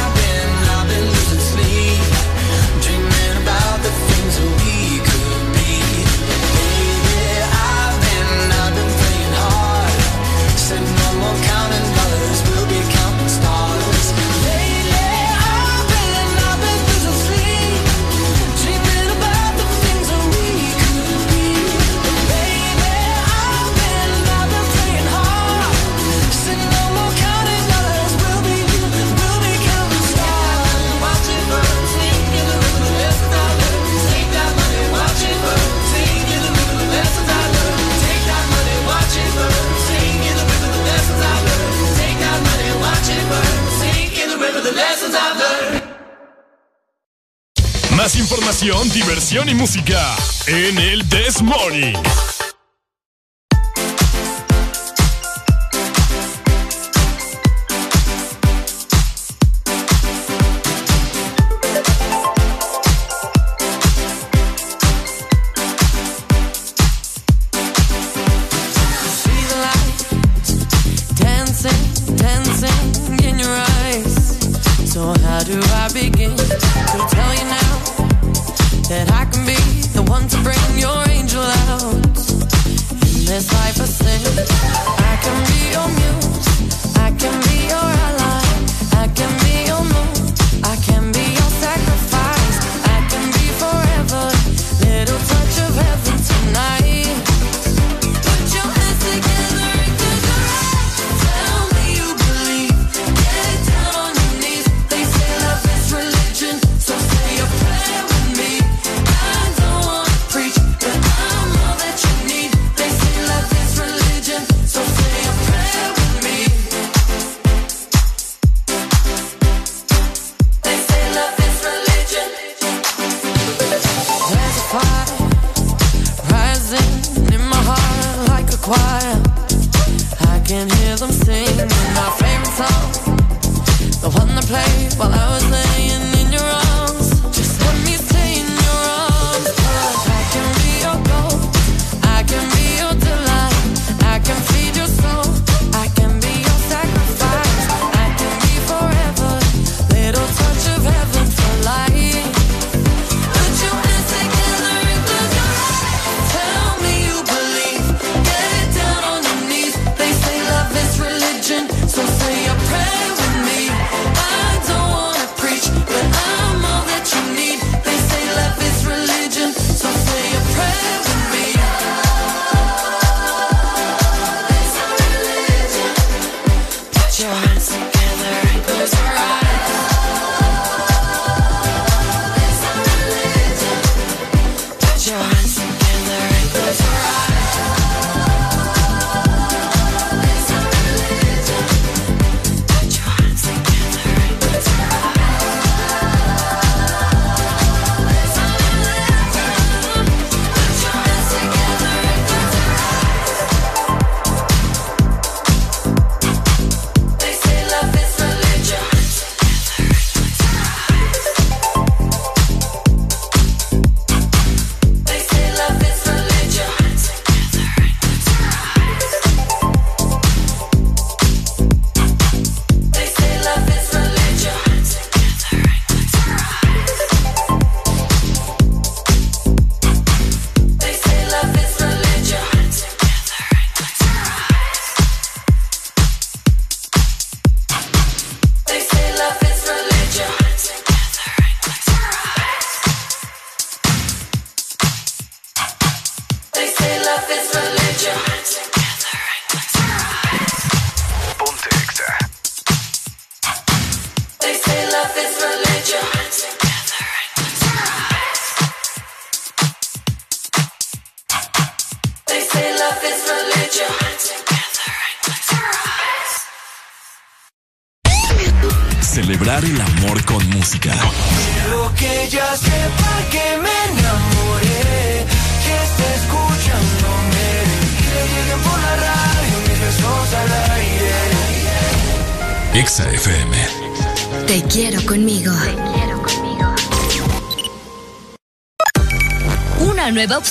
Más información, diversión y música en el This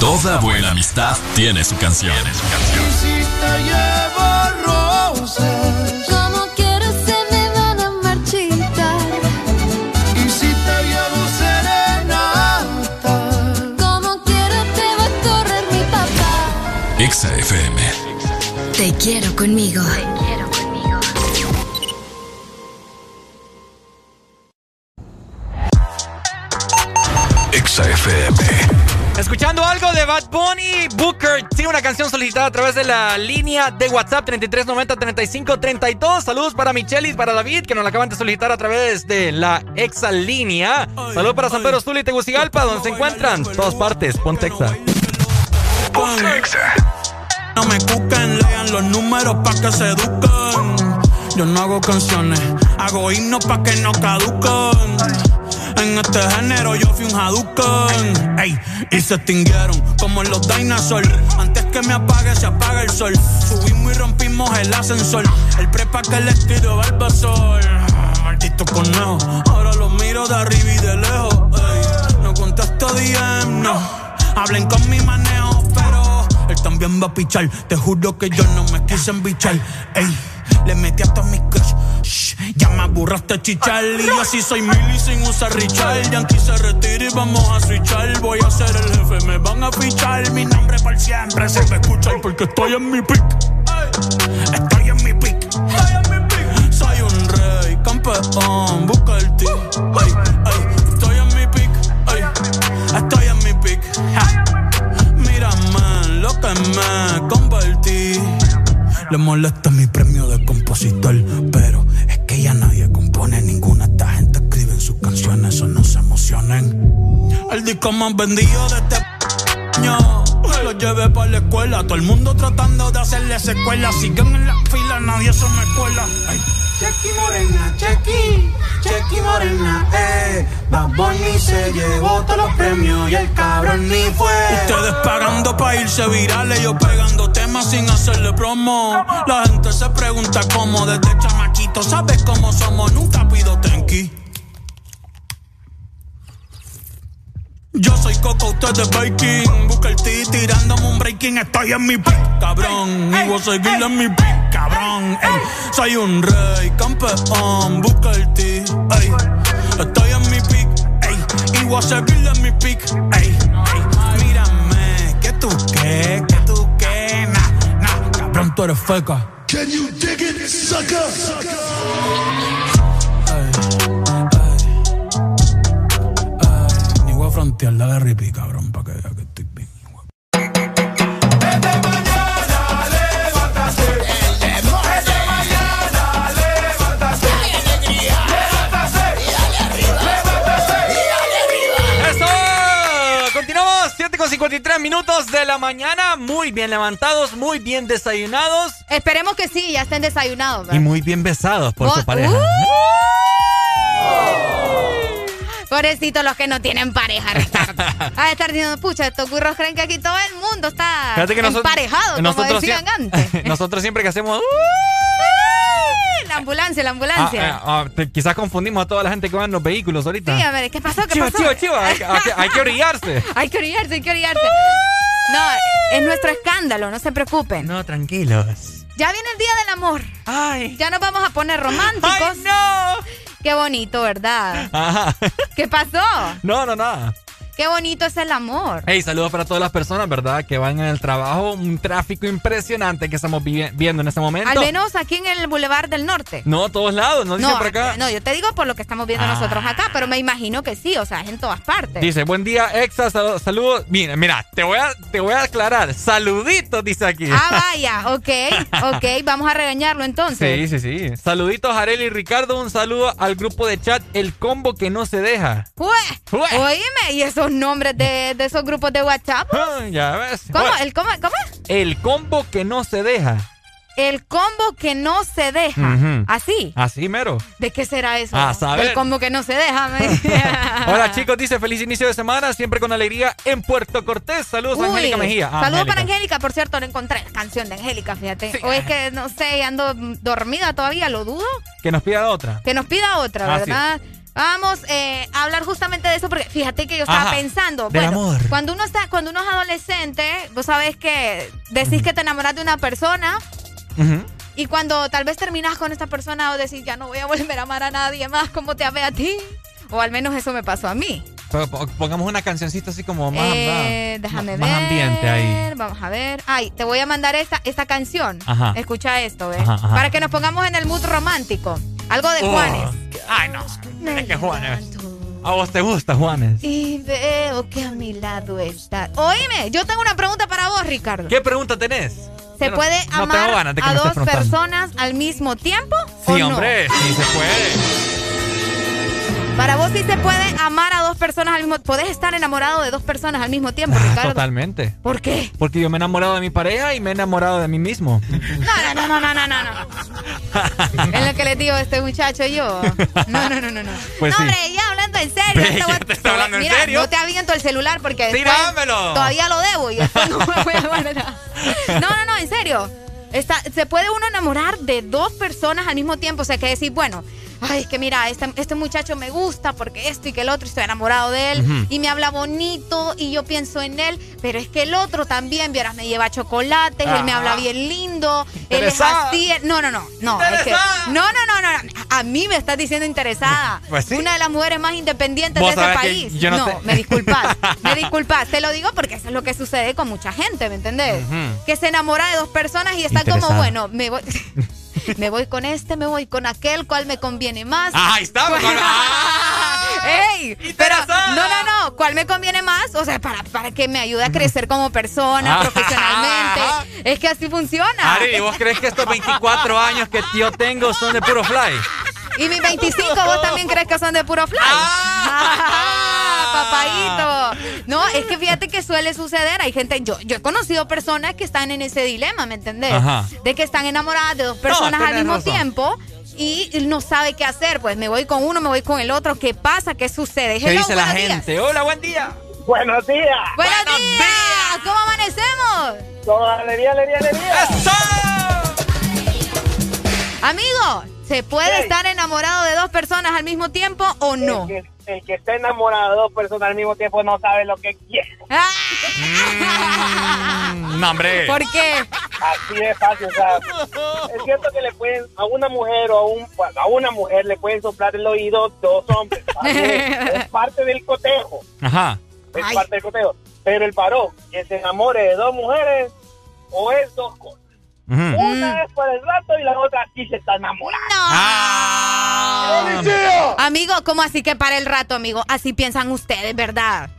Toda buena amistad tiene su canción. Y si te llevo rosas, Como quiero se me van a marchitar. y si te llevo serenata, Como quiero te va a correr mi papá. Exa FM. Te quiero conmigo. Escuchando algo de Bad Bunny, Booker tiene una canción solicitada a través de la línea de WhatsApp 3390-3532. Saludos para Michelis, para David, que nos la acaban de solicitar a través de la Exa línea. Saludos para San Pedro Sula y Tegucigalpa, donde se encuentran. Todas partes, ponte Exa. No me cuquen, lean los números pa' que se eduquen. Yo no hago canciones, hago himnos pa' que no caduquen. En este género yo fui un Hadouken. Ey, y se extinguieron como los dinosaurs. Antes que me apague, se apaga el sol. Subimos y rompimos el ascensor. El prepa que le tiro Barbasol. Maldito conejo, ahora lo miro de arriba y de lejos. Ey, no contesto DM, no. Hablen con mi manejo, pero él también va a pichar. Te juro que yo no me quise embichar. Ey, le metí hasta mi crush. Ya me aburraste chichar. Y yo así soy mili sin usar Richard. Yankee se retira y vamos a switchar. Voy a ser el jefe, me van a fichar. Mi nombre por siempre se me escucha porque estoy en mi pick. Estoy en mi pick. Soy un rey, campeón, busca el ti. Ey, ey, estoy en mi pick. ey, estoy en mi pick. Ja. Mírame lo que me convertí. Le molesta mi premio de compositor, pero El disco más vendido de este año. Lo llevé para la escuela, todo el mundo tratando de hacerle secuela. Siguen en la fila, nadie se me cuela. Ay. Chequi Morena, Chequi, Chequi Morena, eh. Bad Bunny se llevó todos los premios y el cabrón ni fue. Ustedes pagando pa' irse virales, yo pegando temas sin hacerle promo. La gente se pregunta cómo, desde chamaquito, ¿sabes cómo somos? Nunca pido tenki. Yo soy Coco, usted es Baking. Busca el T tirándome un breaking. Estoy en mi pick, cabrón. Y voy a seguir en mi pick, cabrón. Ey, soy un rey, campeón. Busca el T, ey. Estoy en mi pick, ey. Y voy a seguir en mi pick, ey. ey. Mírame, que tú qué, que tú qué. Nah, nah, cabrón, tú eres feca. Can you dig it, sucker? Ni a frontear la de Rippy, cabrón, para que vea que estoy bien. ¡Eso! Continuamos, 7 con 53 minutos de la mañana. Muy bien levantados, muy bien desayunados. Esperemos que sí, ya estén desayunados. Y ¿verdad? muy bien besados por Vos- su pareja. ¡Uh! Pobrecitos los que no tienen pareja, Ricardo. Va a estar diciendo, pucha, estos burros creen que aquí todo el mundo está Fíjate que nosotros- emparejado, como nosotros decían sie- antes. Nosotros siempre que hacemos. "Uh", la ambulancia, la ambulancia. Ah, ah, te- quizás confundimos a toda la gente que va en los vehículos ahorita. Sí, a ver, ¿qué pasó? ¿Qué Chiva, pasó? chiva, chiva. Hay, hay que orillarse. Hay que orillarse, hay que orillarse. No, es nuestro escándalo, no se preocupen. No, tranquilos. Ya viene el día del amor. Ay. Ya nos vamos a poner románticos. Ay, no. Qué bonito, ¿verdad? Ajá. ¿Qué pasó? No, no, nada. Qué bonito es el amor. Hey, saludos para todas las personas, ¿verdad? Que van en el trabajo. Un tráfico impresionante que estamos vi- viendo en este momento. Al menos aquí en el Boulevard del Norte. No, todos lados, no No, por acá. no, yo te digo por lo que estamos viendo Ah. nosotros acá, pero me imagino que sí, o sea, es en todas partes. Dice, buen día, Exa, sal- saludos. Mira, mira, te voy a, te voy a aclarar. Saluditos, dice aquí. Ah, vaya, ok, ok, vamos a regañarlo entonces. Sí, sí, sí. Saluditos, Areli y Ricardo. Un saludo al grupo de chat El Combo que no se deja. Jue, Oíme, y nombres de, de esos grupos de WhatsApp. Ah, ya ves. ¿Cómo? Bueno, ¿El, cómo, ¿Cómo? el combo que no se deja. El combo que no se deja. Ujú. Así. Así mero. ¿De qué será eso? A saber. El combo que no se deja. Hola chicos, dice feliz inicio de semana, siempre con alegría en Puerto Cortés. Saludos, Uy, Angélica Mejía. Saludos para Angélica, por cierto, no encontré la canción de Angélica, fíjate. O es que, no sé, ando dormida todavía, lo dudo. Que nos pida otra. Que nos pida otra, Así ¿verdad? Vamos eh, a hablar justamente de eso porque fíjate que yo estaba Ajá, pensando, bueno, amor. cuando uno está, cuando uno es adolescente, vos sabés que decís que te enamoras de una persona y cuando tal vez terminas con esta persona o decís ya no voy a volver a amar a nadie más como te amé a ti, o al menos eso me pasó a mí. Pero pongamos una cancioncita así como más, Eh, más- déjame más ver. ambiente ahí. Vamos a ver. Ay, te voy a mandar esta, esta canción. Ajá. Escucha esto, ¿ves? Ajá. Para que nos pongamos en el mood romántico. Algo de Oh, Juanes. Ay, no. Es que Juanes. A vos te gusta, Juanes. Y veo que a mi lado está. Oíme, yo tengo una pregunta para vos, Ricardo. ¿Qué pregunta tenés? ¿Se no- puede amar a dos personas al mismo tiempo? ¿o Sí, no? hombre, sí se puede. Para vos sí se puede amar a dos personas al mismo Podés estar enamorado de dos personas al mismo tiempo, Ricardo. Totalmente. ¿Por qué? Porque yo me he enamorado de mi pareja y me he enamorado de mí mismo. No, no, no, no, no, no, no. Es lo que les digo a este muchacho yo. No, no, no, no, no. Pues no, sí. hombre, ya hablando en serio. Ve, te ya está hablando en serio. No te aviento el celular porque Tíramelo. todavía lo debo y después no me voy a guardar. No, no, no, en serio. Está, se puede uno enamorar de dos personas al mismo tiempo. O sea, que decir, bueno, ay, es que mira, este, este muchacho me gusta porque esto y que el otro, estoy enamorado de él y me habla bonito y yo pienso en él, pero es que el otro también, vieras, me lleva chocolates, él me habla bien lindo, él es así. él- No, no, no, no, es que, Interesada. no, no, no, no, a mí me estás diciendo interesada. Pues sí. Una de las mujeres más independientes de este país. yo no te- me disculpas, me disculpas, te lo digo porque eso es lo que sucede con mucha gente, ¿me entendés? Que se enamora de dos personas y está como, bueno, me voy... Me voy con este, me voy con aquel, cuál me conviene más. Ah, ahí está, con- ¡Ey! Pero, no, no, no. ¿Cuál me conviene más? O sea, para, para que me ayude a crecer como persona, Ah. profesionalmente. Es que así funciona. Ari, ¿vos crees que estos 24 años que yo tengo son de puro fly? Y mis 25, ¿vos también crees que son de puro fly? Ah, papayito. No, es que fíjate que suele suceder. Hay gente, yo, yo he conocido personas que están en ese dilema, ¿me entendés? Ajá. De que están enamoradas de dos personas al mismo razón. tiempo. Y no sabe qué hacer, pues me voy con uno, me voy con el otro. ¿Qué pasa? ¿Qué sucede? ¿Qué Hello, dice la días. gente? Hola, buen día. Buenos días. Buenos, días. ¿Cómo amanecemos? Toda alegría, alegría, alegría. Amigo, ¿se puede Sí. estar enamorado de dos personas al mismo tiempo o no? El que, el que está enamorado de dos personas al mismo tiempo no sabe lo que quiere. No, hombre. ¿Por qué? Así de fácil, o sea, es cierto que le pueden, a una mujer o a, un, a una mujer le pueden soplar el oído dos hombres. Es, parte del cotejo, Ajá. es parte del cotejo. Pero el varón que se enamore de dos mujeres o es dos cosas. Una es por el rato y la otra sí se está enamorando. ¡Policía! Amigo, ¿cómo así que para el rato, amigo? Así piensan ustedes, ¿verdad?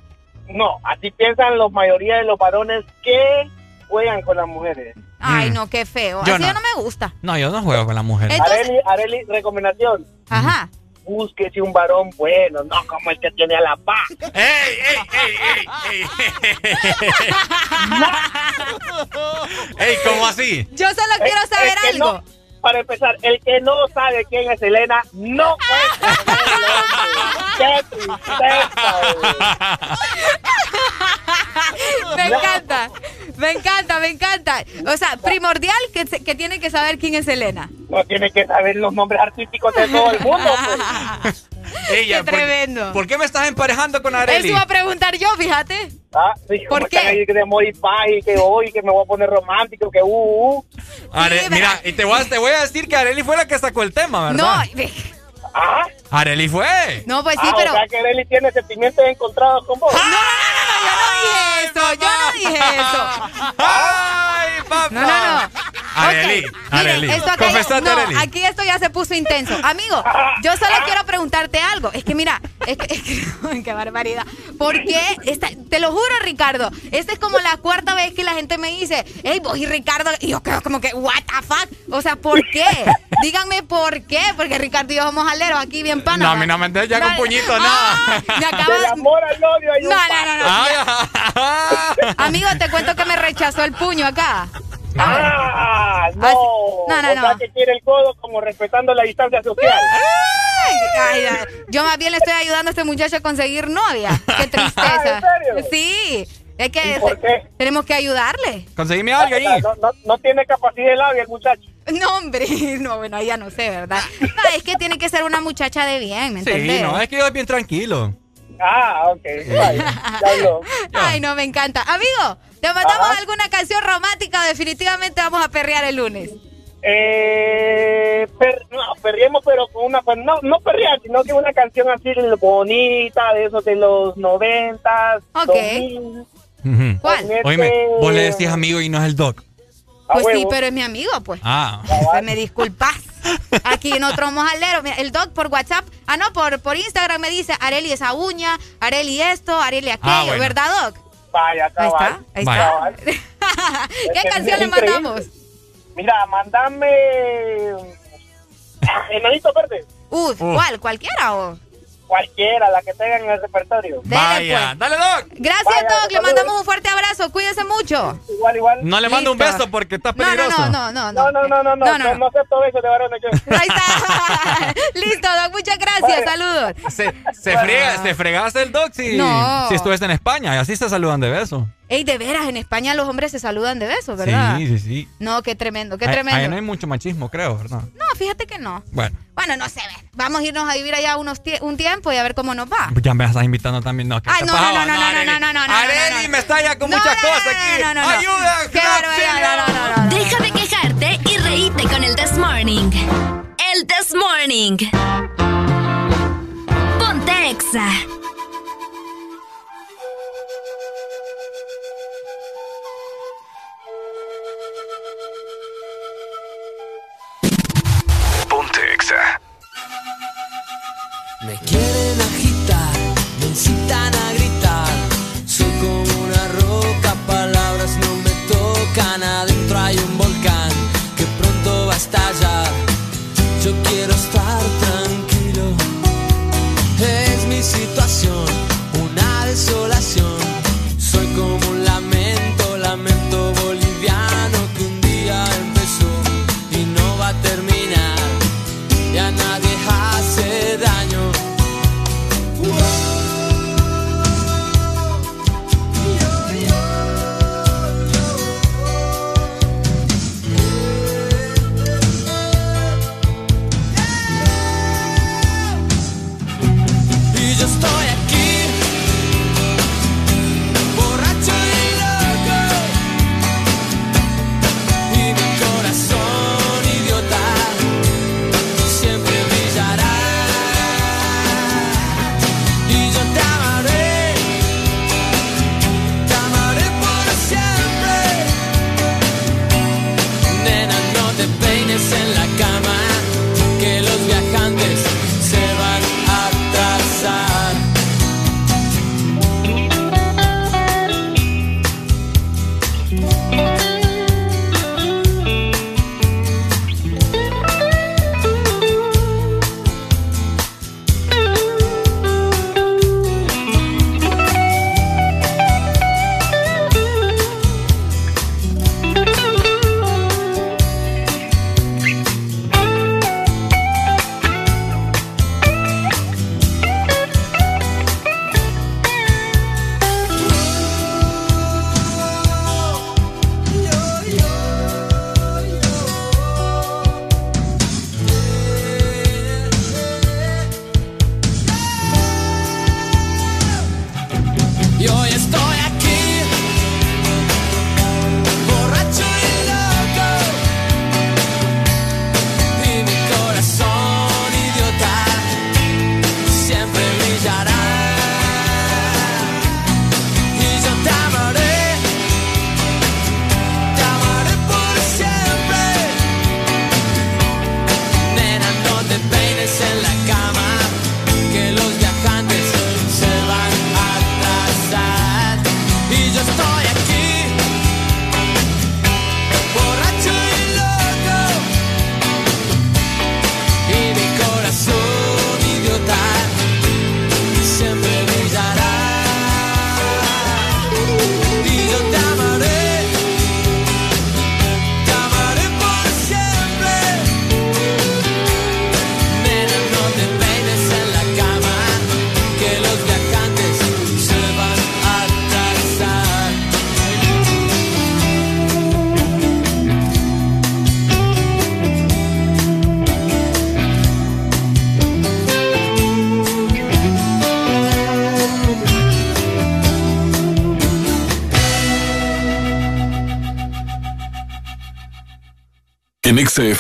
No, así piensan la mayoría de los varones que juegan con las mujeres. Ay, Mm. no, qué feo. Yo así no. no me gusta. No, yo no juego con la mujer. Areli, Areli, recomendación. Ajá. Búsquese un varón bueno, no como el que tiene a la paz. ¡Ey, ey, ey, ey! ¡Ey, cómo así! Yo solo El- quiero saber el algo. no- para empezar, el que no sabe quién es Elena, no cuenta. ¡Qué tristeza! Me encanta. Me encanta, me encanta. O sea, primordial que, que tiene que saber quién es Selena. No tiene que saber los nombres artísticos de todo el mundo. pues. Ella, Qué ¿por- tremendo. ¿Por qué me estás emparejando con Eso Areli? iba a preguntar yo, fíjate. Ah, sí, ¿Por qué? ahí de amor y paz y que hoy que me voy a poner romántico, que uh, uh. Are- mira, y te voy, a, te voy a decir que Areli fue la que sacó el tema, No, ¿verdad? ¿Ah? Areli fue. no, pues sí, ah, pero. O sea que Arely tiene sentimientos encontrados con vos. No, no, no, no dije eso, yo no dije eso. ¡Ay, papá! No, no, no. Areli, Ok, Areli. Miren, esto acá ya- Confesate, no, Areli. aquí esto ya se puso intenso. Amigo, yo solo quiero preguntarte algo. Es que mira, es que, es que- qué barbaridad. ¿Por qué? Esta- te lo juro, Ricardo. Esta es como la cuarta vez que la gente me dice, hey, vos y Ricardo. Y yo quedo como que, what the fuck? O sea, ¿por qué? Díganme por qué. Porque Ricardo y yo somos aleros aquí bien panas. No, a mí no me entres ya con No, puñito, ah, nada. Me acaba Del amor al odio hay No, un no, no, no. Ay, Amigo, te cuento que me rechazó el puño acá. Ah, no. Así- no, no, o no. sea que quiere el codo como respetando la distancia social. Ay, ay, ay. Yo más bien le estoy ayudando a este muchacho a conseguir novia. Qué tristeza. Ah, ¿en serio? Sí. Es que ¿Y por qué? tenemos que ayudarle. Conseguime algo ahí. No, no, no tiene capacidad de labia el muchacho. No, hombre. No, bueno, ahí ya no sé, ¿verdad? No, es que tiene que ser una muchacha de bien, ¿me Sí, entendés? no, es que yo es bien tranquilo. Ah, ok. Vaya, ya habló. Ay, no, me encanta. Amigo, ¿te mandamos Ajá. alguna canción romántica o definitivamente vamos a perrear el lunes? Eh, per- no, perriemos, pero con una, pues, no, no perrear, sino que una canción así bonita, de esos de los noventas. Ok. 2000. Ujú. ¿Cuál? Oíme, vos le decís amigo y no es el doc. A Pues sí, pero es mi amigo, pues. Ah. Pues me disculpas. Aquí en otro mojalero. Mira, el doc por WhatsApp, ah, no, por, por Instagram me dice Areli esa uña, Areli esto, Areli aquello, Ah, bueno. ¿verdad, doc? Vaya, Ahí está, cabal. ahí está. ¿Qué Es que canción le increíble. mandamos? Mira, mandame. Ah, Enanitos verdes. Uh, ¿cuál? ¿Cualquiera o? Cualquiera, la que tengan en el repertorio. Vaya, pues. dale, doc. Gracias, Vaya, doc. Le saludos. mandamos un fuerte abrazo. Cuídese mucho. Igual, igual. No le mando un beso porque está No, no, peligroso. no, no, no. No, no, no, no, no, No, no, no, no. no acepto besos de varones. yo. Ahí está. Listo, doc. Muchas gracias. Vaya. Saludos. Se, se, friega, se fregaste el doc si, No. si estuviste en España y así se saludan de beso. Ey, de veras, en España los hombres se saludan de besos, ¿verdad? Sí, sí, sí. No, qué tremendo, qué tremendo. Ahí no hay mucho machismo, creo, ¿verdad? No, fíjate que no. Bueno, Bueno, no sé, ve. vamos a irnos a vivir allá unos tie- un tiempo y a ver cómo nos va. pues ya me estás invitando también. No, ¿qué Ay, te no, no, no, no, no, no, no, no, no, Areli no, no. me está ya con No, muchas no, no, cosas aquí. no, no, no. ¡Ayuda! Qué barbaridad, no, no, no, no. Deja de quejarte y reíte con el This Morning. El This Morning. Ponte Exa. Me. quieren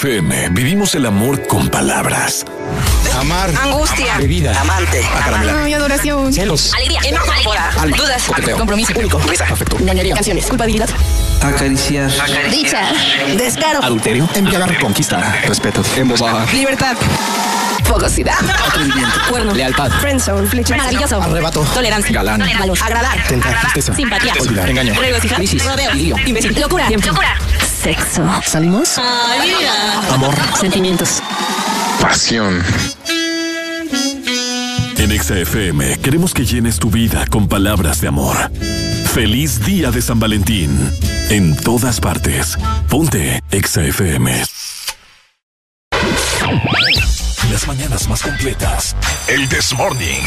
XFM vivimos el amor con palabras. Amar. Angustia. Bebida. Amante. Acaramela. Ay, adoración. Celos. Alegría. Enojo. Dudas. Coqueteo. Compromiso. Único. Risa. Afecto. Canciones. Culpabilidad. Acariciar. Dicha. Descaro. Adulterio. Embriagar. Conquista. Respeto. Embosada. Libertad. Fogosidad. Atrevimiento. Cuerno. Lealtad. Friendzone. Flecha. Maravilloso. Arrebato. Tolerancia. Galán. Valor. Agradar. Tentar. Tristeza. Simpatía. Olvidar. Engaño. Regocijar. Crisis. Rodeo. Lío. Imbécil. Locura. Locura. Sexo. ¿Salimos? Mira. Amor. Sentimientos. Pasión. En XFM queremos que llenes tu vida con palabras de amor. Feliz día de San Valentín. En todas partes. Ponte XFM. Las mañanas más completas. El This Morning.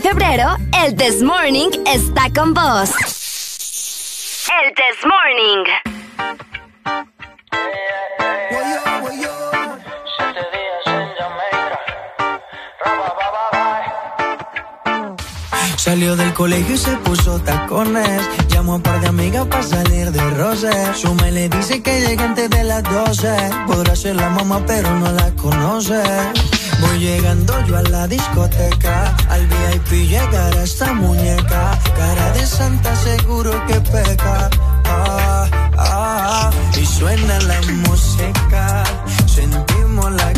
Febrero, el This Morning está con vos. El This Morning. Salió del colegio y se puso tacones. Llamó a un par de amigas para salir de roce. Su me le dice que llega antes de las 12. Podrá ser la mamá, pero no la conoce. Voy llegando yo a la discoteca. Al VIP llegará esta muñeca. Cara de santa, seguro que peca. Ah, ah, y suena la música. Sentimos la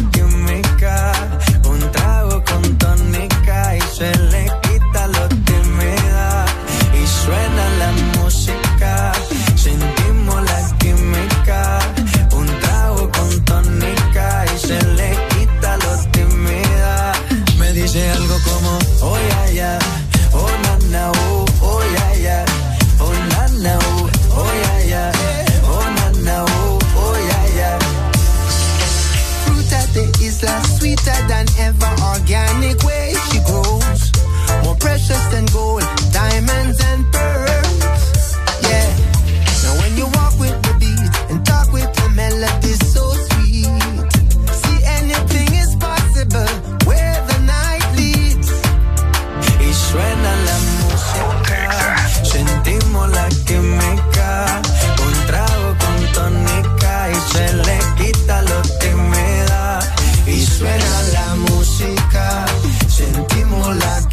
Suena la música, sentimos la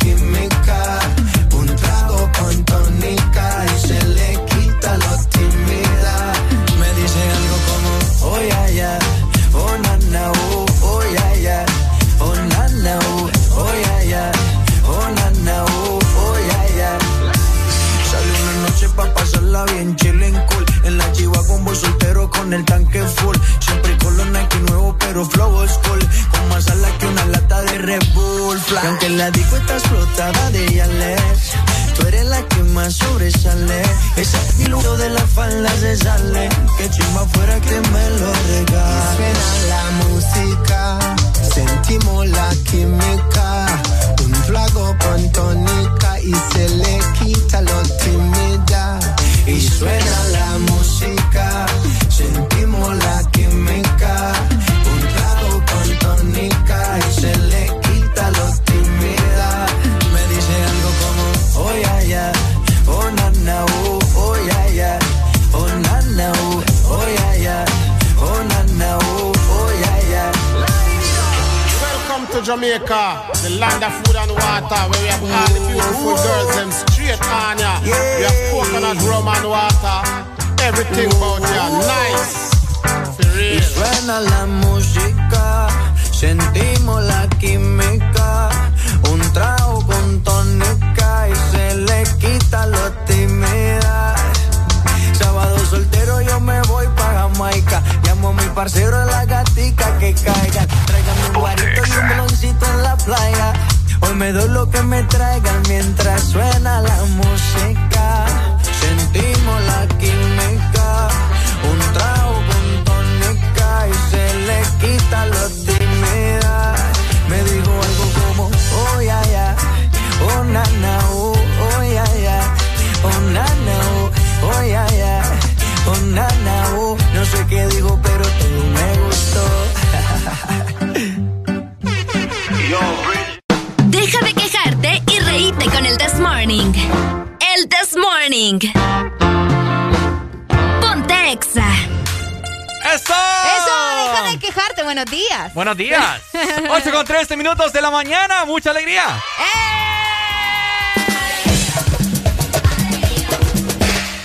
Mucha alegría.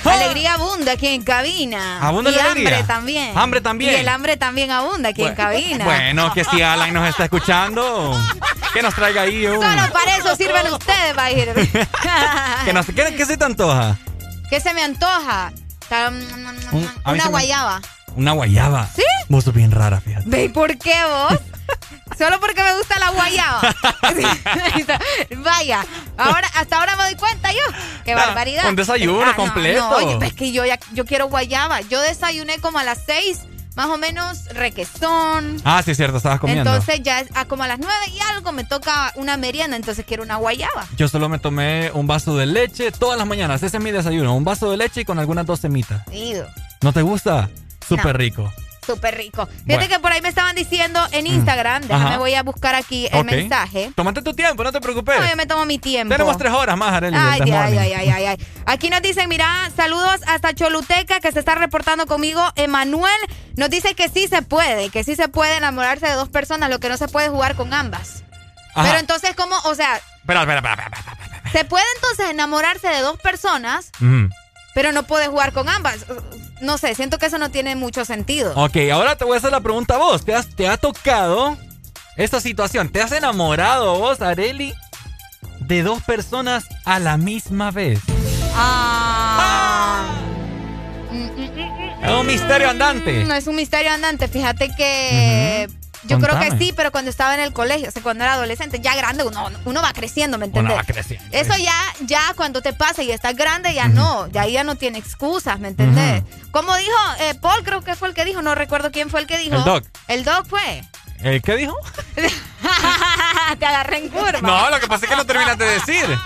Alegría abunda aquí en cabina. Abunda y la alegría. hambre también. Hambre también. Y el hambre también abunda aquí en cabina. Bueno, que si Alan nos está escuchando, que nos traiga ahí un... Solo para eso sirven ustedes, va a ir. Que nos, ¿qué, qué se te antoja? ¿Qué se me antoja? Un- a mí Una me- guayaba. Una guayaba. ¿Sí? Vos sos bien rara, fíjate. ¿Ve y por qué vos? Solo gusta la guayaba. Vaya, ahora, hasta ahora me doy cuenta yo. Qué Ah, barbaridad. un desayuno no, completo. No, oye, es que yo ya yo quiero guayaba. Yo desayuné como a las seis, más o menos requesón. Ah, sí, es cierto, estabas comiendo. Entonces ya es- a como a las nueve y algo me toca una merienda, entonces quiero una guayaba. Yo solo me tomé un vaso de leche todas las mañanas. Ese es mi desayuno. Un vaso de leche y con algunas dos semitas. ¿No te gusta? Súper No. rico. Súper rico. Fíjate Bueno. que por ahí me estaban diciendo en Instagram, déjame Ajá. voy a buscar aquí el mensaje. Tómate tu tiempo, no te preocupes. No, yo me tomo mi tiempo. Tenemos tres horas más, Arely. Ay, ay, ay, ay, ay, ay. Aquí nos dicen, mira, saludos hasta Choluteca que se está reportando conmigo. Emanuel nos dice que sí se puede, que sí se puede enamorarse de dos personas, lo que no se puede jugar con ambas. Ajá. Pero entonces, ¿cómo? O sea, Espera, espera, espera, espera, se puede entonces enamorarse de dos personas, pero no puede jugar con ambas. No sé, siento que eso no tiene mucho sentido. Ok, ahora te voy a hacer la pregunta a vos. ¿Te, has- te ha tocado esta situación? ¿Te has enamorado vos, Areli, de dos personas a la misma vez? Ah. Es un misterio andante. No es un misterio andante. Fíjate que yo creo que sí, pero cuando estaba en el colegio, o sea, cuando era adolescente, ya grande, uno, uno va creciendo, ¿me Uno entiendes? va creciendo. Eso ya, ya cuando te pasa y estás grande, ya no, ya ahí ya no tiene excusas, ¿me entendés? Como dijo eh, Paul, creo que fue el que dijo, no recuerdo quién fue el que dijo. El Doc. El Doc fue. ¿El qué dijo? te agarré en curva. No, lo que pasa es que no terminaste de decir.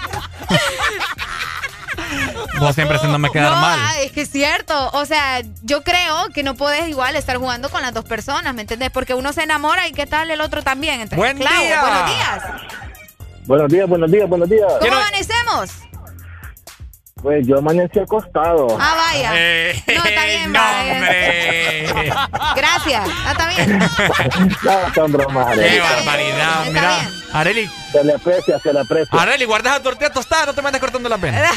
Vos siempre haciéndome quedar no, mal. ah, es que es cierto. O sea, yo creo que no puedes igual estar jugando con las dos personas, ¿me entendés? Porque uno se enamora y qué tal el otro también. Entonces, Buen claro, día. Buenos días. Buenos días, buenos días, buenos días. ¿Cómo amanecemos? Pues yo amanecí acostado. Ah, vaya. Eh, no, está bien, no, hombre. Gracias. Ah, está bien. no, son bromas, Qué barbaridad. Está Mira, bien. Areli. Se le aprecia, se le aprecia. Areli, guardas a tortilla tostada, no te mandes cortando la pena.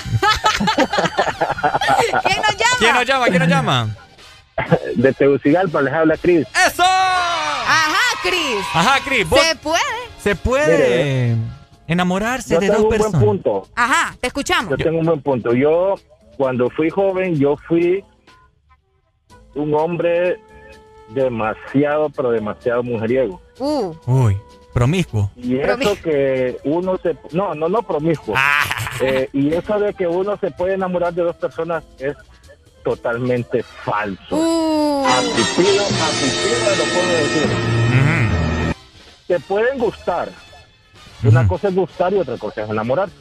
¿Quién nos llama? ¿Quién nos llama? ¿Quién nos llama? De Tegucigalpa les habla Cris. ¡Eso! Ajá, Cris. Ajá, Cris, ¿Se puede? se puede enamorarse Yo de tengo dos un buen personas. punto. Ajá, te escuchamos. Yo tengo un buen punto. Yo cuando fui joven, yo fui un hombre demasiado, pero demasiado mujeriego. Uh. Uy, promiscuo. Y eso que uno se... No, no, no promiscuo. Eh, y eso de que uno se puede enamorar de dos personas es totalmente falso. Uh. A Pipilo, a Pipilo lo puedo decir. Te pueden gustar. Una cosa es gustar y otra cosa es enamorarse.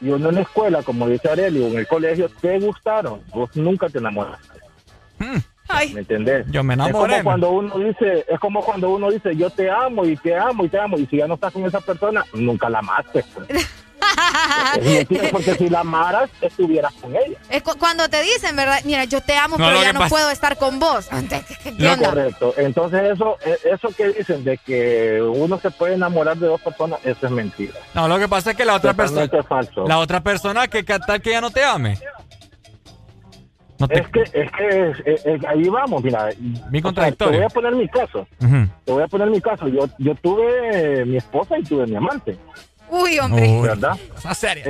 Y uno en la escuela, como dice Areli, o en el colegio, te gustaron. Vos nunca te enamoraste. ¿Me entendés? Yo me Es enamoré. como cuando uno dice, es como cuando uno dice, yo te amo y te amo y te amo. Y si ya no estás con esa persona, nunca la amaste. Es mentira, porque si la amaras, estuvieras con ella. Es cu- cuando te dicen, ¿verdad? Mira, yo te amo, No, pero ya no pasa- puedo estar con vos. ¿Qué No, correcto. Entonces eso, eh, eso que dicen de que uno se puede enamorar de dos personas, eso es mentira. No, lo que pasa es que la otra persona. La otra persona que ¿qué tal que ya no te ame. No te... Es que, es que es- es- es- ahí vamos, mira. Mi sea, contradictorio. te voy a poner mi caso. Te voy a poner mi caso. Yo, yo tuve mi esposa y tuve mi amante. Uy, hombre. ¿Verdad?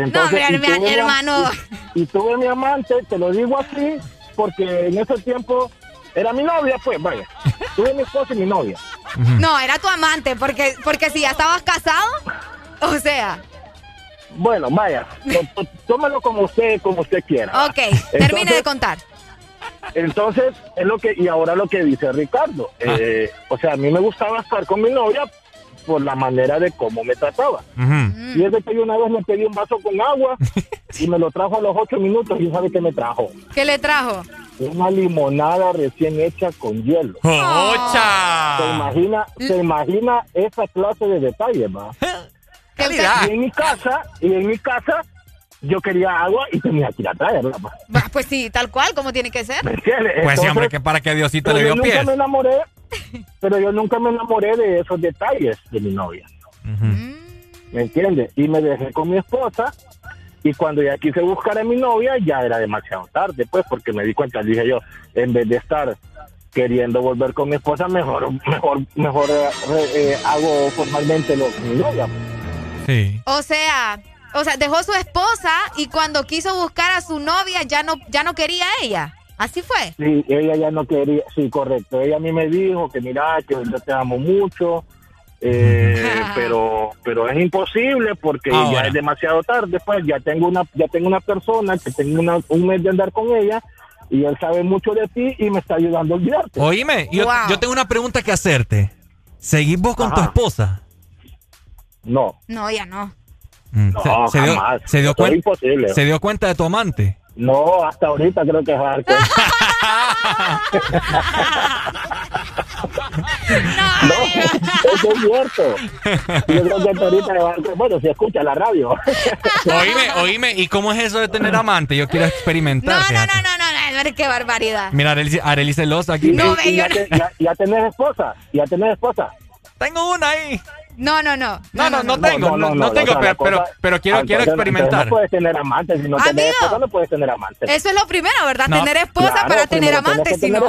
No, hombre, y tuve mi- hermano. Y, y tuve mi amante, te lo digo así, porque en ese tiempo era mi novia, pues, vaya. Tuve mi esposa y mi novia. No, era tu amante, porque, porque si ya estabas casado, o sea, Bueno, vaya, tó- tó- tómalo como usted, como usted quiera. ok, termine de contar. Entonces, es lo que, y ahora lo que dice Ricardo. eh, o sea, a mí me gustaba estar con mi novia por la manera de cómo me trataba. Y es de que yo una vez le pedí un vaso con agua y me lo trajo a los ocho minutos y sabe qué me trajo. ¿Qué le trajo? Una limonada recién hecha con hielo. ¡Ocha! ¿Se imagina, se imagina esa clase de detalles, va? Y en mi casa, y en mi casa, yo quería agua y tenía que ir a traerla. Va, Pues sí, tal cual, como tiene que ser. Pues sí, hombre, que para que Diosito pero le yo dio nunca pies. me enamoré, pero yo nunca me enamoré de esos detalles de mi novia. ¿Me entiendes? Y me dejé con mi esposa y cuando ya quise buscar a mi novia ya era demasiado tarde, pues, porque me di cuenta, dije yo, en vez de estar queriendo volver con mi esposa, mejor mejor mejor eh, eh, hago formalmente lo con mi novia. Sí. O sea, o sea, dejó su esposa y cuando quiso buscar a su novia ya no, ya no quería a ella. Así fue. Sí, ella ya no quería, sí, correcto. Ella a mí me dijo que mira, que yo te amo mucho, eh, pero pero es imposible porque Ahora. ya es demasiado tarde. Pues ya tengo una ya tengo una persona que tengo una- un mes de andar con ella y él sabe mucho de ti y me está ayudando a olvidarte. Oíme, yo, yo tengo una pregunta que hacerte. ¿Seguís vos con tu esposa? No. No, ya no. Mm, No, se, dio, jamás. se dio Eso es cuen- imposible. se dio cuenta de tu amante. No, hasta ahorita creo que es arco. no, eso es cierto. Yo creo que hasta ahorita es arco. Bueno, si escucha la radio. Oíme, oíme, ¿y cómo es eso de tener amante? Yo quiero experimentar. No, no, no, no, no, no, qué barbaridad. Mira, Arely, Arely celosa aquí. No, Y yo ya, te- ya, ya tenés esposa, ya tenés esposa. Tengo una ahí. No, no, no. No, no, no tengo, no, no tengo, pero, pero, cosa- pero quiero, quiero experimentar. No puedes tener amantes, si no Amigo. tenés esposa no puedes tener amantes. Eso es lo primero, ¿verdad? No. Tener esposa Claro, para tener amante, que si no.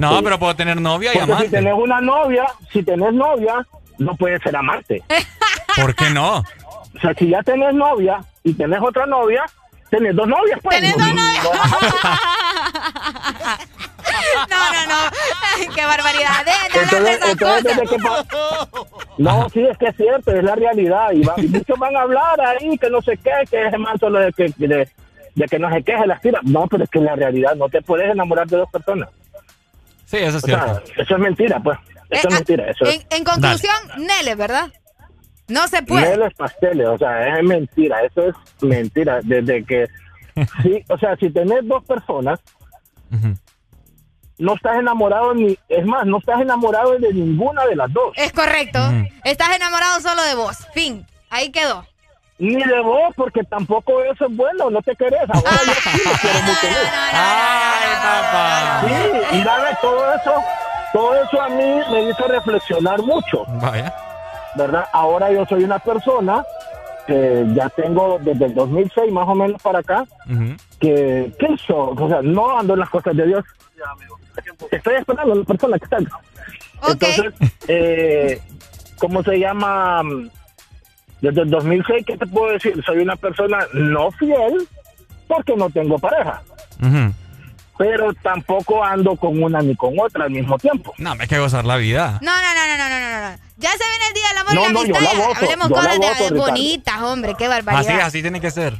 No, pero puedo tener novia y Porque si amante. tenés una novia, si tenés novia, no puedes ser amante. ¿Por qué no? O sea, si ya tenés novia y tenés otra novia, tenés dos novias, pues. Tenés dos novias. No, no, no. Ay, qué barbaridad. De de Entonces, entonces, cosas. ¿desde pa- No, sí, es que es cierto, es la realidad. Y, va- y muchos van a hablar ahí que no sé qué, que es más solo de que, de, de que no se las tira. No, pero es que es la realidad, no te puedes enamorar de dos personas. Sí, eso es O sea, cierto. eso es mentira, pues. Eso Eh, es mentira. Eso es. En, en conclusión, Nele, ¿verdad? No se puede. Mieles pasteles, o sea, es mentira, eso es mentira. Desde que, sí, o sea, si tenés dos personas, no estás enamorado ni, es más, no estás enamorado de ninguna de las dos. Es correcto. Estás enamorado solo de vos. Fin. Ahí quedó. Ni de vos, porque tampoco eso es bueno, no te querés. Ahora yo sí quiero mucho. Ay, papá. Sí, y dale, todo eso, todo eso a mí me hizo reflexionar mucho. Vaya. ¿Verdad? Ahora yo soy una persona que ya tengo desde el 2006 más o menos para acá, que, que eso, o sea, no ando en las cosas de Dios. Estoy esperando a la persona que está. Entonces, eh, ¿cómo se llama? Desde el 2006, ¿qué te puedo decir? Soy una persona no fiel, porque no tengo pareja. Pero tampoco ando con una ni con otra al mismo tiempo. No, me hay que gozar la vida. No, no, no, no, no, no, no, no. Ya se viene el día del amor No, y la no, yo amistad. la gozo, Hablemos yo la cosas de- gozo, de bonitas, hombre. Qué Así, barbaridad. así tiene que ser.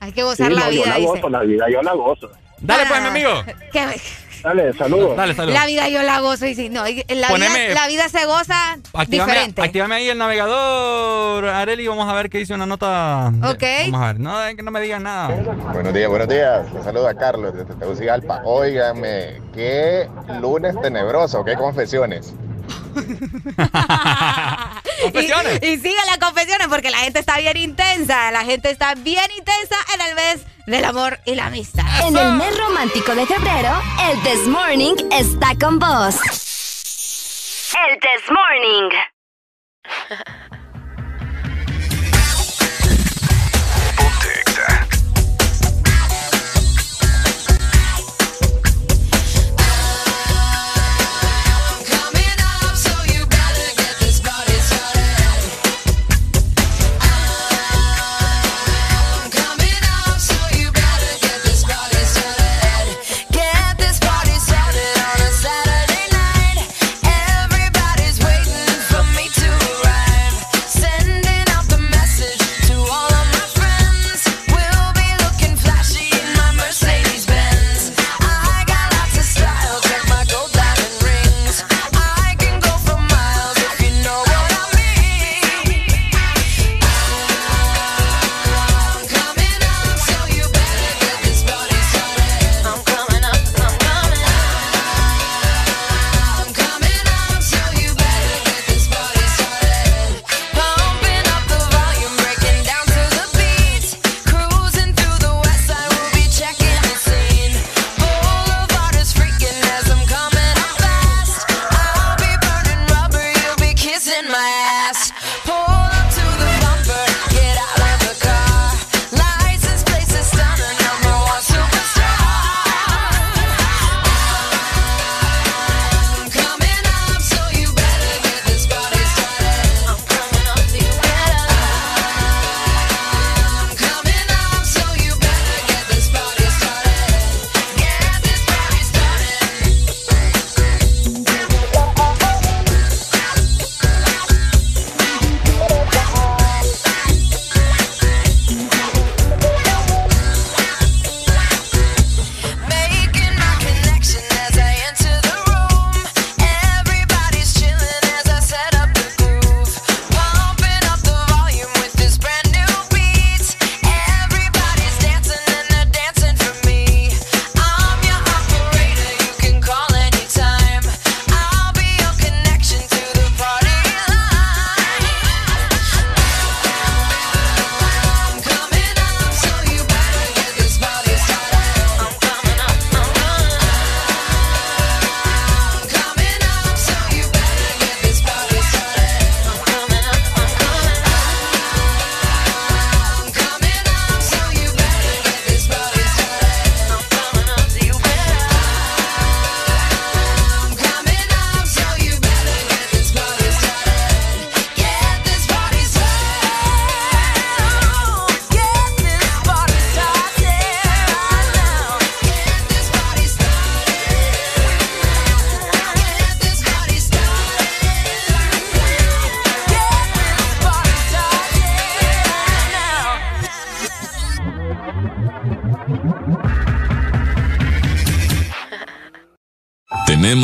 Hay que gozar Sí, la no, yo vida, la dice. gozo, la vida yo la gozo. Dale, pues, mi amigo. ¿Qué? Dale, saludos. Dale, saludos. La vida yo la gozo y sí, no, la, Poneme- vida, la vida se goza Actívame, diferente. actívame ahí el navegador, Areli, vamos a ver qué dice una nota. Ok. Vamos a ver, no, que no me digan nada. Buenos días, buenos días. Un saludo a Carlos desde Tegucigalpa. Óigame, qué lunes tenebroso, qué confesiones. Confesiones. Y, y sigue las confesiones porque la gente está bien intensa. La gente está bien intensa en el mes del amor y la amistad. En el mes romántico de febrero, el This Morning está con vos. El This Morning.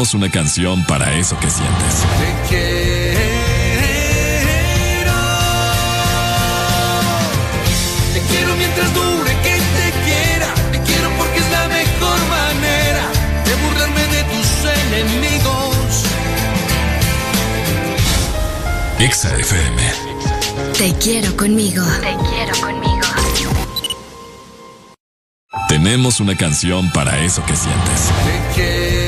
Tenemos una canción para eso que sientes. Te quiero mientras dure que te quiera. Te quiero porque es la mejor manera de burlarme de tus enemigos. Exa FM. Te quiero conmigo. Te quiero conmigo. Tenemos una canción para eso que sientes. Te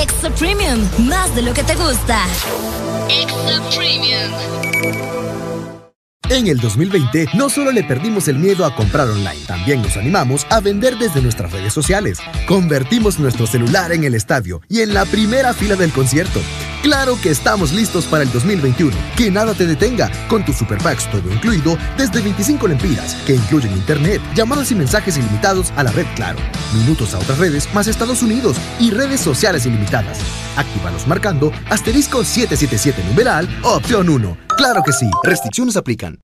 Extra Premium, más de lo que te gusta. Extra Premium. En el 2020 no solo le perdimos el miedo a comprar online, también nos animamos a vender desde nuestras redes sociales. Convertimos nuestro celular en el estadio y en la primera fila del concierto. Claro que estamos listos para el 2021. Que nada te detenga con tus super packs todo incluido desde 25 lempiras, que incluyen internet, llamadas y mensajes ilimitados a la red Claro, minutos a otras redes más Estados Unidos y redes sociales ilimitadas. Actívalos marcando asterisco 777 numeral opción 1. Claro que sí, restricciones aplican.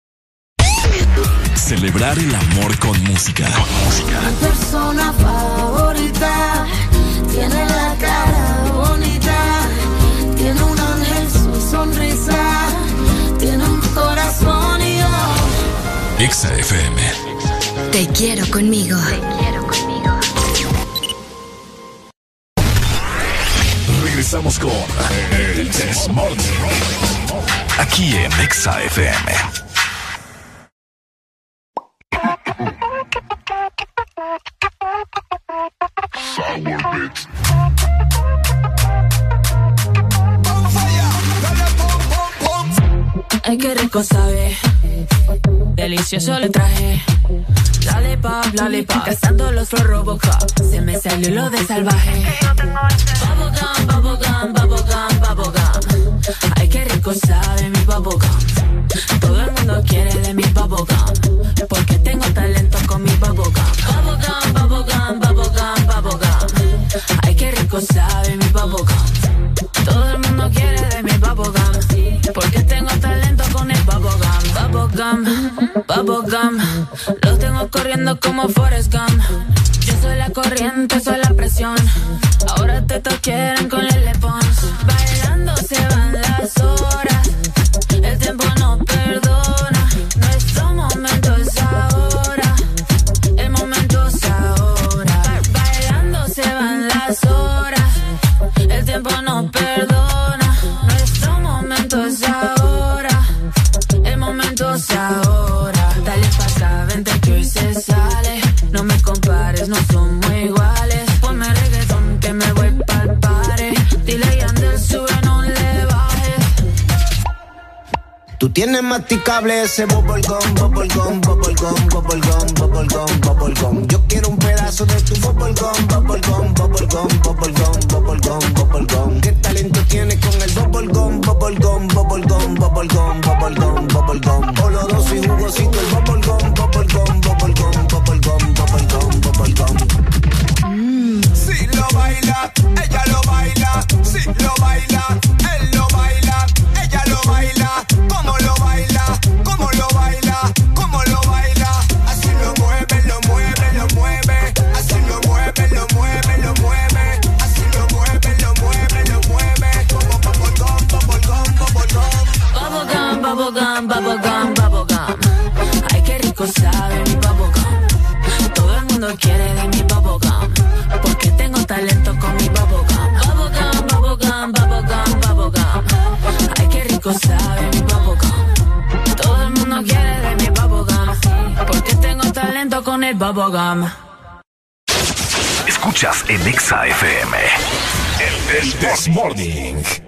Celebrar el amor con música. Mi persona favorita tiene la sonrisa, tiene un corazón y yo. Exa FM. Te quiero conmigo. Regresamos con El Desmorning. Aquí en Exa FM. Ay, qué rico sabe. Delicioso le traje. Lollipop, lollipop. Cazando los Flow Robocop. Se me salió lo de salvaje. Ay, qué rico sabe mi bubblegum. Todo el mundo quiere de mi bubblegum. Porque tengo talento con mi bubblegum. Bubblegum, bubblegum, bubblegum, bubblegum. Ay, qué rico sabe mi bubblegum. Todo el mundo quiere de mi bubblegum. Porque tengo bubblegum. Bubblegum. Los tengo corriendo como Forrest Gump. Yo soy la corriente, soy la presión. Ahora te quieren con el Tú tienes masticable ese bubblegum, bubblegum, bubblegum, bubblegum, bubblegum, bubblegum. Yo quiero un pedazo de tu bubblegum, bubblegum, bubblegum, bubblegum, bubblegum, bubblegum. ¿Qué talento tienes con el bubblegum, bubblegum, bubblegum, bubblegum, bubblegum, bubblegum? Oloroso y jugosito el bubblegum, bubblegum, bubblegum, bubblegum, bubblegum, bubblegum. Si lo baila, ella lo baila. Bubblegum, bubblegum, bubblegum. Ay, qué rico sabe mi bubblegum. Todo el mundo quiere de mi bubblegum. Porque tengo talento con mi bubblegum. Bubblegum, bubblegum, bubblegum, bubblegum. Ay, qué rico sabe mi bubblegum. Todo el mundo quiere de mi bubblegum. Porque tengo talento con el bubblegum. Escuchas en Exa FM. El. Ponte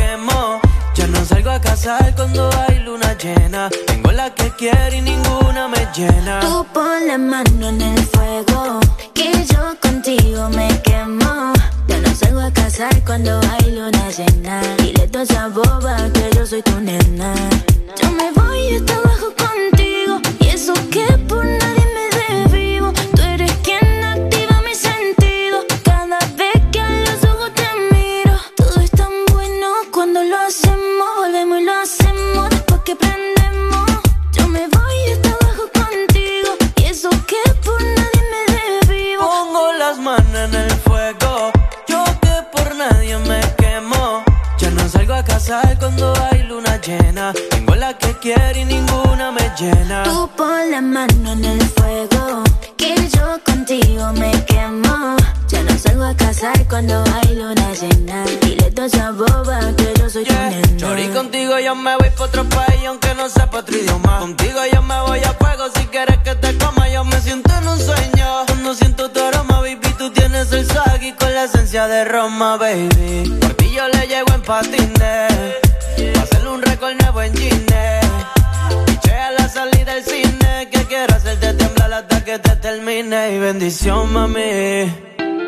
Ya no salgo a casar cuando hay luna llena. Tengo la que quiero y ninguna me llena. Tú pon la mano en el fuego, que yo contigo me quemo. Ya no salgo a casar cuando hay luna llena. Dile toda esa boba que yo soy tu nena. Yo me voy hasta abajo contigo. Y eso que por nadie lo hacemos después que prendemos. Yo me voy hasta abajo contigo. Y eso que por nadie me desvivo. Pongo las manos en el fuego. Yo que por nadie me quemo. Ya no salgo a casar cuando hay luna llena. Tengo la que quiero y ninguna me llena. Tú pon la mano en el fuego, que yo contigo me quemo. No salgo a casar cuando hay luna llena. Dile esa boba que yo soy tu nena. Chori, contigo yo me voy pa' otro país aunque no sepa otro idioma. Contigo yo me voy a fuego si quieres que te coma. Yo me siento en un sueño. Cuando siento tu aroma, baby, tú tienes el y con la esencia de Roma, baby. Por ti yo le llego en patines. Pa' hacerle un récord nuevo en Gine. Piché a la salida del cine. Que quiero hacerte temblar hasta que te termine. Y bendición, mami.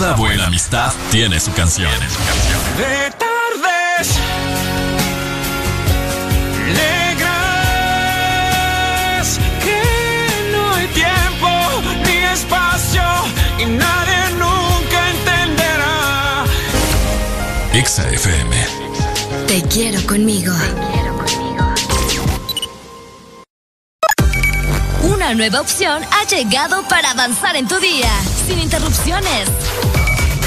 Toda buena amistad tiene su canción. De tardes negras que no hay tiempo ni espacio y nadie nunca entenderá. Exa FM. Te quiero conmigo. Una nueva opción ha llegado para avanzar en tu día, sin interrupciones.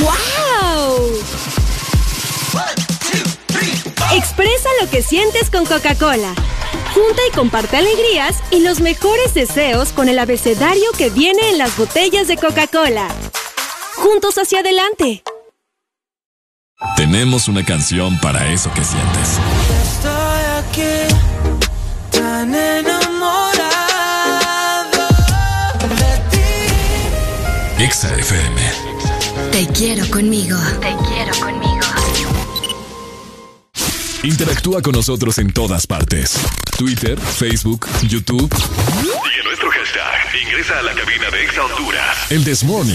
¡Wow! Expresa lo que sientes con Coca-Cola. Junta y comparte alegrías y los mejores deseos con el abecedario que viene en las botellas de Coca-Cola. Juntos hacia adelante. Tenemos una canción para eso que sientes. Estoy aquí, tan enamorado Exa FM. Te quiero conmigo. Te quiero conmigo. Interactúa con nosotros en todas partes. Twitter, Facebook, YouTube. Y en nuestro hashtag, ingresa a la cabina de Exa Honduras. El This Morning.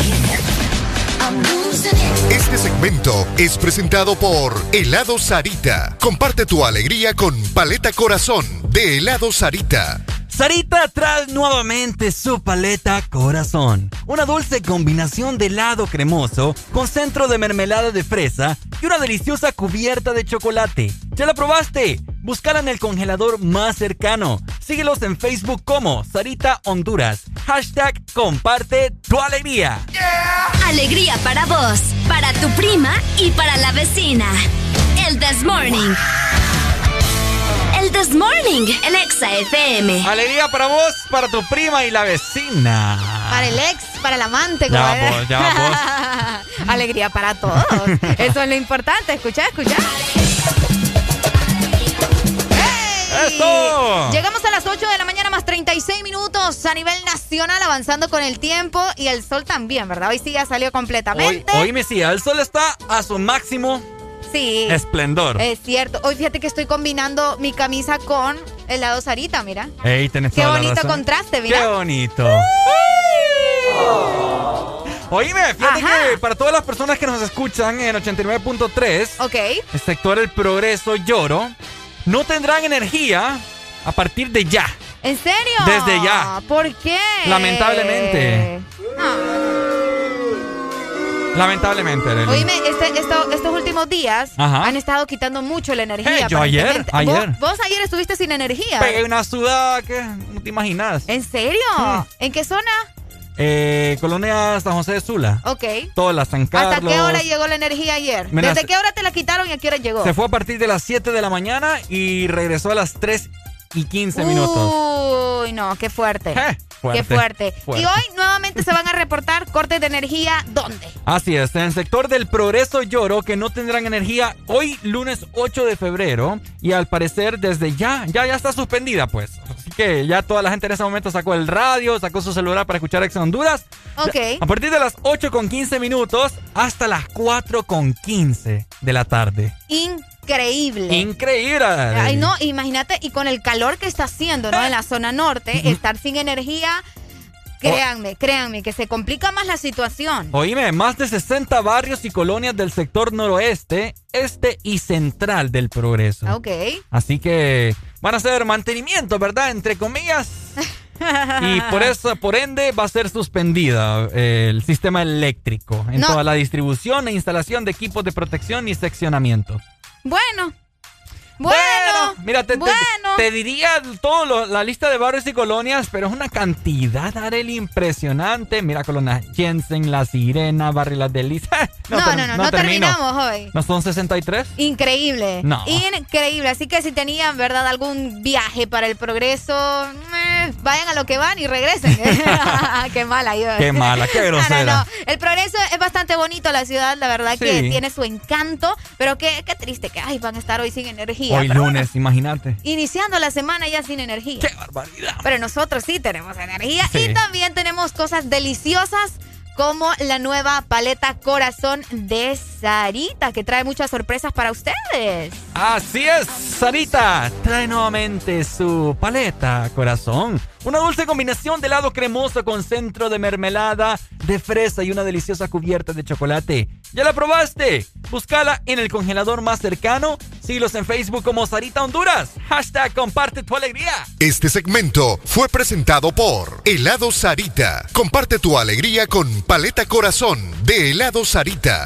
Este segmento es presentado por Helado Sarita. Comparte tu alegría con Paleta Corazón de Helado Sarita. Sarita trae nuevamente su paleta corazón. Una dulce combinación de helado cremoso con centro de mermelada de fresa y una deliciosa cubierta de chocolate. ¿Ya la probaste? Búscala en el congelador más cercano. Síguelos en Facebook como Sarita Honduras. Hashtag comparte tu alegría. Alegría para vos, para tu prima y para la vecina. El This Morning. El This Morning, el Exa FM. Alegría para vos, para tu prima y la vecina. Para el ex, para el amante. Ya vos, ya Alegría para todos. Eso es lo importante. Escucha, escucha. Llegamos a las 8 de la mañana más 36 minutos a nivel nacional avanzando con el tiempo y el sol también, ¿verdad? Hoy sí ya salió completamente. Hoy, hoy me sí, el sol está a su máximo sí, esplendor. Es cierto. Hoy fíjate que estoy combinando mi camisa con el lado Sarita, mira. Ey, tenés Qué toda la bonito razón. contraste, mira. Qué bonito. Oíme, fíjate que para todas las personas que nos escuchan en 89.3, Ok. el sector El Progreso Lloro, no tendrán energía a partir de ya. ¿En serio? Desde ya. ¿Por qué? Lamentablemente. Lamentablemente, Arely. Oíme, este- esto- estos últimos días Ajá. han estado quitando mucho la energía. Eh, yo ayer, ayer. ¿Vos, vos ayer estuviste sin energía. Pegué una sudada que no te imaginas. ¿En serio? Mm. ¿En qué zona? Eh, Colonia San José de Sula. Ok. Todas las San Carlos. ¿Hasta qué hora llegó la energía ayer? Mira, ¿Desde qué hora te la quitaron y a qué hora llegó? Se fue a partir de las 7 de la mañana y regresó a las 3 y 15 minutos. Uy, no, qué fuerte. Fuerte, Qué fuerte. fuerte. Y hoy nuevamente se van a reportar cortes de energía. ¿Dónde? Así es, en el sector del Progreso Lloro que no tendrán energía hoy lunes 8 de febrero y al parecer desde ya, ya, ya está suspendida pues. Así que ya toda la gente en ese momento sacó el radio, sacó su celular para escuchar Ex Honduras. Ok. A partir de las 8 con 15 minutos hasta las 4 con 15 de la tarde. Increíble. Increíble. Ay, no, imagínate, y con el calor que está haciendo, ¿no? En la zona norte, estar sin energía, créanme, créanme, que se complica más la situación. Oíme, más de 60 barrios y colonias del sector noroeste, este y central del progreso. Ok. Así que van a hacer mantenimiento, ¿verdad? Entre comillas. Y por eso, por ende, va a ser suspendida eh, el sistema eléctrico en No. toda la distribución e instalación de equipos de protección y seccionamiento. Bueno. Bueno. Mira, te, te- bueno. te diría toda la lista de barrios y colonias, pero es una cantidad, Arely, impresionante. Mira, Colonia Jensen, La Sirena, Barrio Las Delicias. No, no, no, no, terminamos hoy. ¿No son 63? Increíble. No. Increíble. Así que si tenían, ¿verdad?, algún viaje para el progreso, eh, vayan a lo que van y regresen. qué mala yo. Qué mala, qué no, grosera. no. El progreso es bastante bonito, la ciudad, la verdad que tiene su encanto, pero qué, qué triste que ay, van a estar hoy sin energía. Hoy lunes, imagínate. Iniciando la semana ya sin energía. ¡Qué barbaridad! Pero nosotros sí tenemos energía Sí. y también tenemos cosas deliciosas como la nueva paleta corazón de Sarita, que trae muchas sorpresas para ustedes. Así es, Sarita trae nuevamente su paleta corazón. Una dulce combinación de helado cremoso con centro de mermelada de fresa y una deliciosa cubierta de chocolate. ¿Ya la probaste? Búscala en el congelador más cercano. Síguelos en Facebook como Sarita Honduras. Hashtag comparte tu alegría. Este segmento fue presentado por Helado Sarita. Comparte tu alegría con Paleta Corazón de Helado Sarita.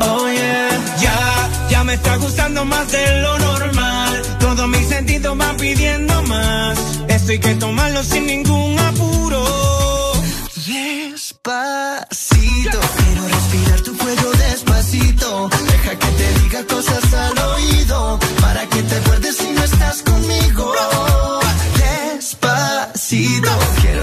Oh yeah, ya, ya me está gustando más de lo normal. Todos mis sentidos van pidiendo más. Esto hay que tomarlo sin ningún apuro. Despacito, quiero respirar tu cuello despacito. Deja que te diga cosas al oído, para que te acuerdes si no estás conmigo. Despacito, quiero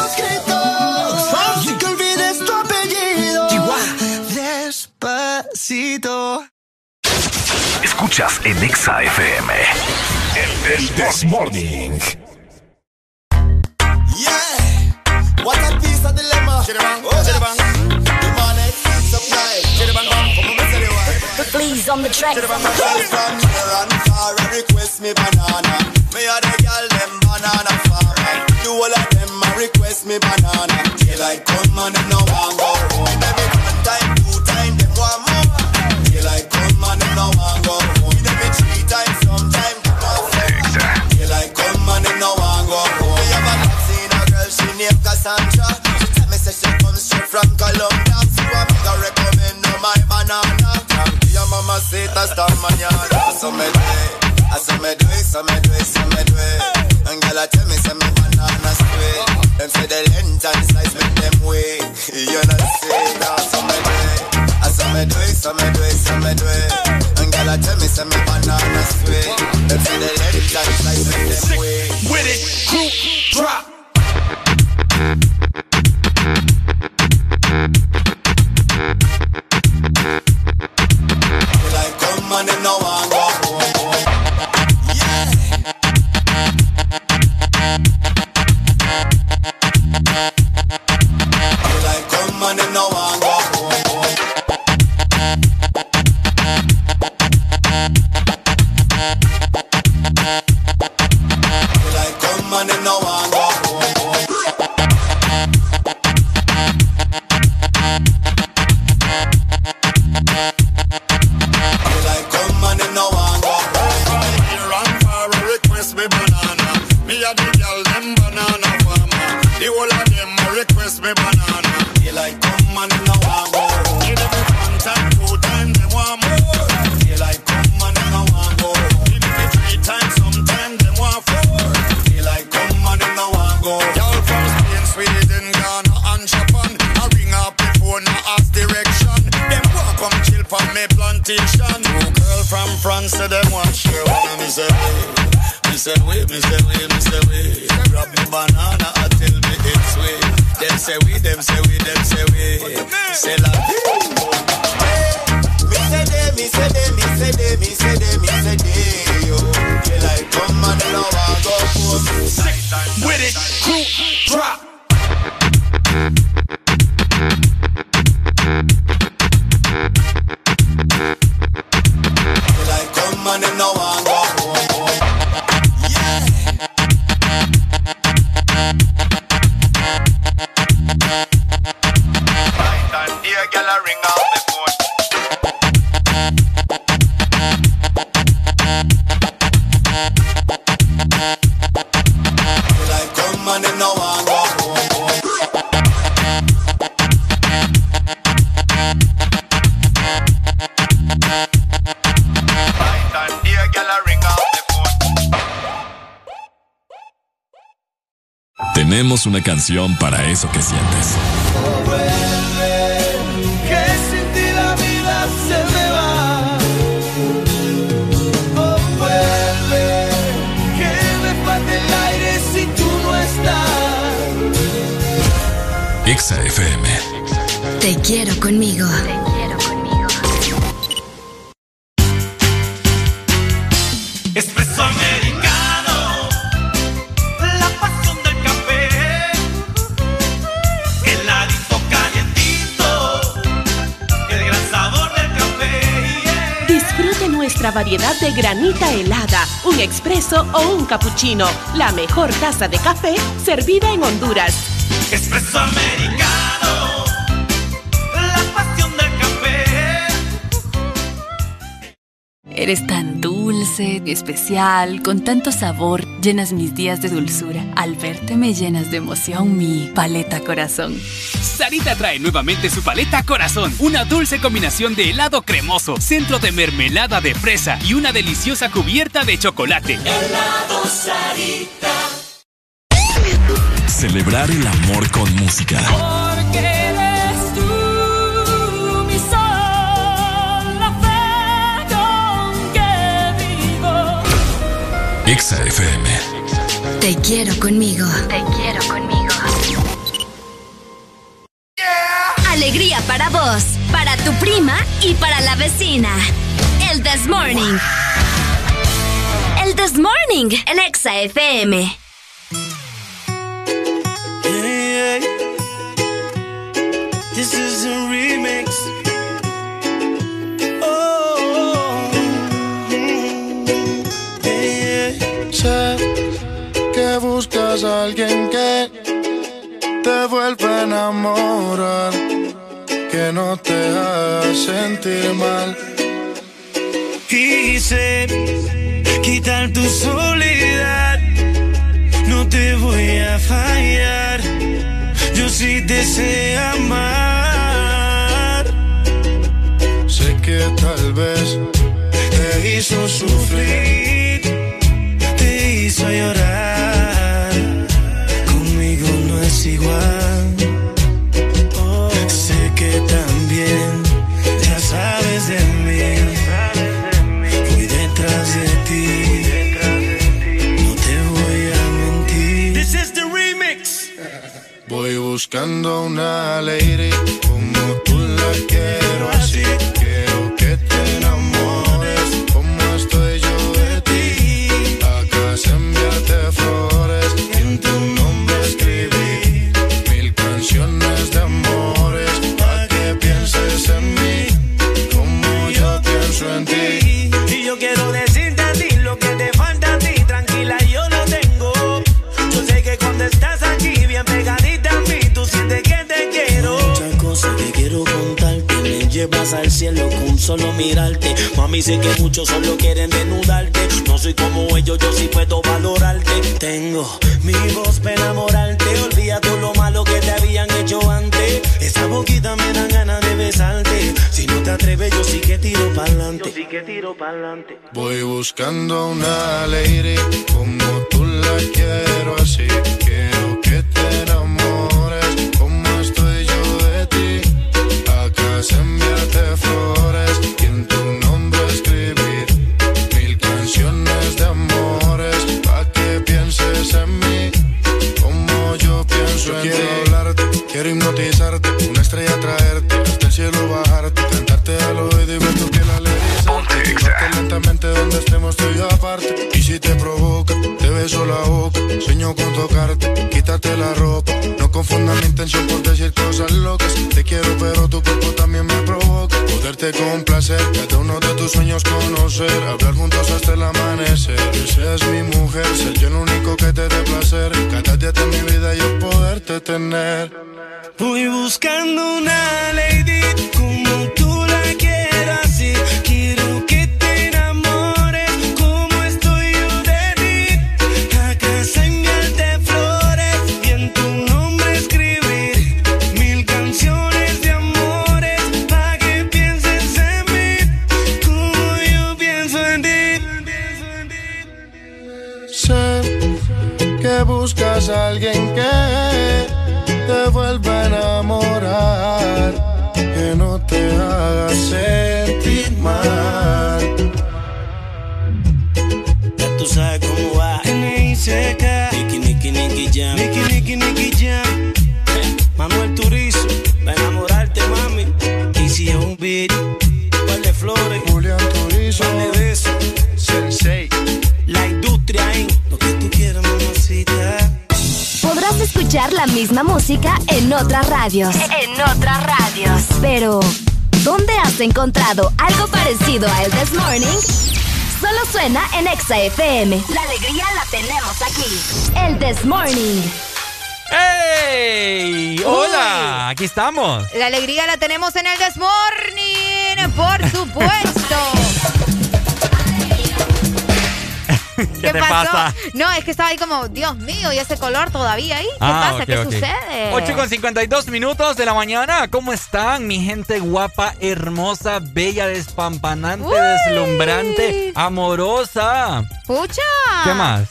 Despacito. Escuchas en Exa FM. El This Morning. Yeah, what a piece of dilemma. Chiribang, oh, chiribang. The money, supply. Chiribang, bang, come on, tell you why. Please on the track. Chiribang, bang, from near far, a request me banana. Me a the girl them banana farmer. You all of them a request me banana. Daylight come and them no want go home. Named Cassandra. She tell me say she comes straight from Colombia. So I make her recommend no my banana. Your mama say hasta mañana. So me do it, so me do it, so me do it, so me do it. And girl I tell me say me banana sweet. Them say the length and size make them wait. You know say that, so me do it. So me do it, so me do it, so me do it. And girl I tell me say me banana sweet. Them say the length and size make them wait. With it, group, drop. Like say wait, me say wait, me say wait. Grab me banana, I tell me it's way. Them say we, them say we, them say we. Say la Me say they, me say they, me say they, me say they, me say they, yo. They like come and them no want go home. With it, group, tenemos una canción para eso que sientes. Oh, vuelve, que sin ti de granita helada, un expreso o un cappuccino. La mejor taza de café servida en Honduras. Espresso americano, la pasión del café. Eres tan dulce, especial, con tanto sabor, llenas mis días de dulzura. Al verte me llenas de emoción mi paleta corazón. Sarita trae nuevamente su paleta Corazón, una dulce combinación de helado cremoso, centro de mermelada de fresa y una deliciosa cubierta de chocolate. Helado Sarita. Celebrar el amor con música. Porque eres tú mi sol, la fe con que vivo. Exa FM. Te quiero conmigo. Te quiero conmigo. Alegría para vos, para tu prima y para la vecina. El This Morning. El This Morning en Exa FM. Hey, hey. This is a remix. Oh, mm, hey, hey. Sé que buscas a alguien que te vuelva a enamorar, que no te haga sentir mal. Quise quitar tu soledad. No te voy a fallar. Yo sí te sé amar. Sé que tal vez Te hizo sufrir. Buscando una lady como tú la quiero solo mirarte. Mami, sé que muchos solo quieren desnudarte. No soy como ellos, yo sí puedo valorarte. Tengo mi voz para enamorarte. Olvida todo lo malo que te habían hecho antes. Esa boquita me dan ganas de besarte. Si no te atreves, yo sí que tiro pa'lante. Yo sí que tiro pa'lante. Voy buscando una lady como tú la quiero así. Quiero que te enamores como estoy yo de ti. Acá se enviarte flores y en nombre escribir mil canciones de amores pa' que pienses en mí como yo pienso en quiero hablarte, quiero hipnotizarte, una estrella traerte, el cielo bajarte, al oído y piel al erizarte. Llevarte lentamente donde estemos tú y yo aparte. Y si te provoca, te beso la boca. Sueño con tocarte, quítate la ropa. No confundas mi intención por decir cosas locas. Te quiero, pero tu cuerpo también me provoca. Poderte complacer, cada uno de tus sueños conocer. Hablar juntos hasta el amanecer. Que seas mi mujer, ser yo el único que te dé placer. Cada día de mi vida yo poderte tener. Voy buscando una lady como tú la quieras así. Buscas a alguien que te vuelva a enamorar, que no te haga sentir mal. Ya tú sabes cómo va. Niki, Niki, Niki Jam. Niki, Niki, Niki Jam. Manuel Turizo, va a enamorarte, mami. Easy un beat. Par de flores. Julián Turizo. Par de besos. Sensei. La industria en lo que tú quieras. Podrás escuchar la misma música en otras radios. En otras radios. Pero, ¿dónde has encontrado algo parecido a El This Morning? Solo suena en Exa FM. La alegría la tenemos aquí. El This Morning. ¡Hey! ¡Hola! Aquí estamos. La alegría la tenemos en el Desmorning, por supuesto. ¿Qué, te pasa? No, es que estaba ahí como, Dios mío, y ese color todavía ahí. ¿Qué Ah, pasa? ¿Qué sucede? 8 con 52 minutos de la mañana. ¿Cómo están, mi gente guapa, hermosa, bella, despampanante, Uy. deslumbrante, amorosa? Pucha. ¿Qué más?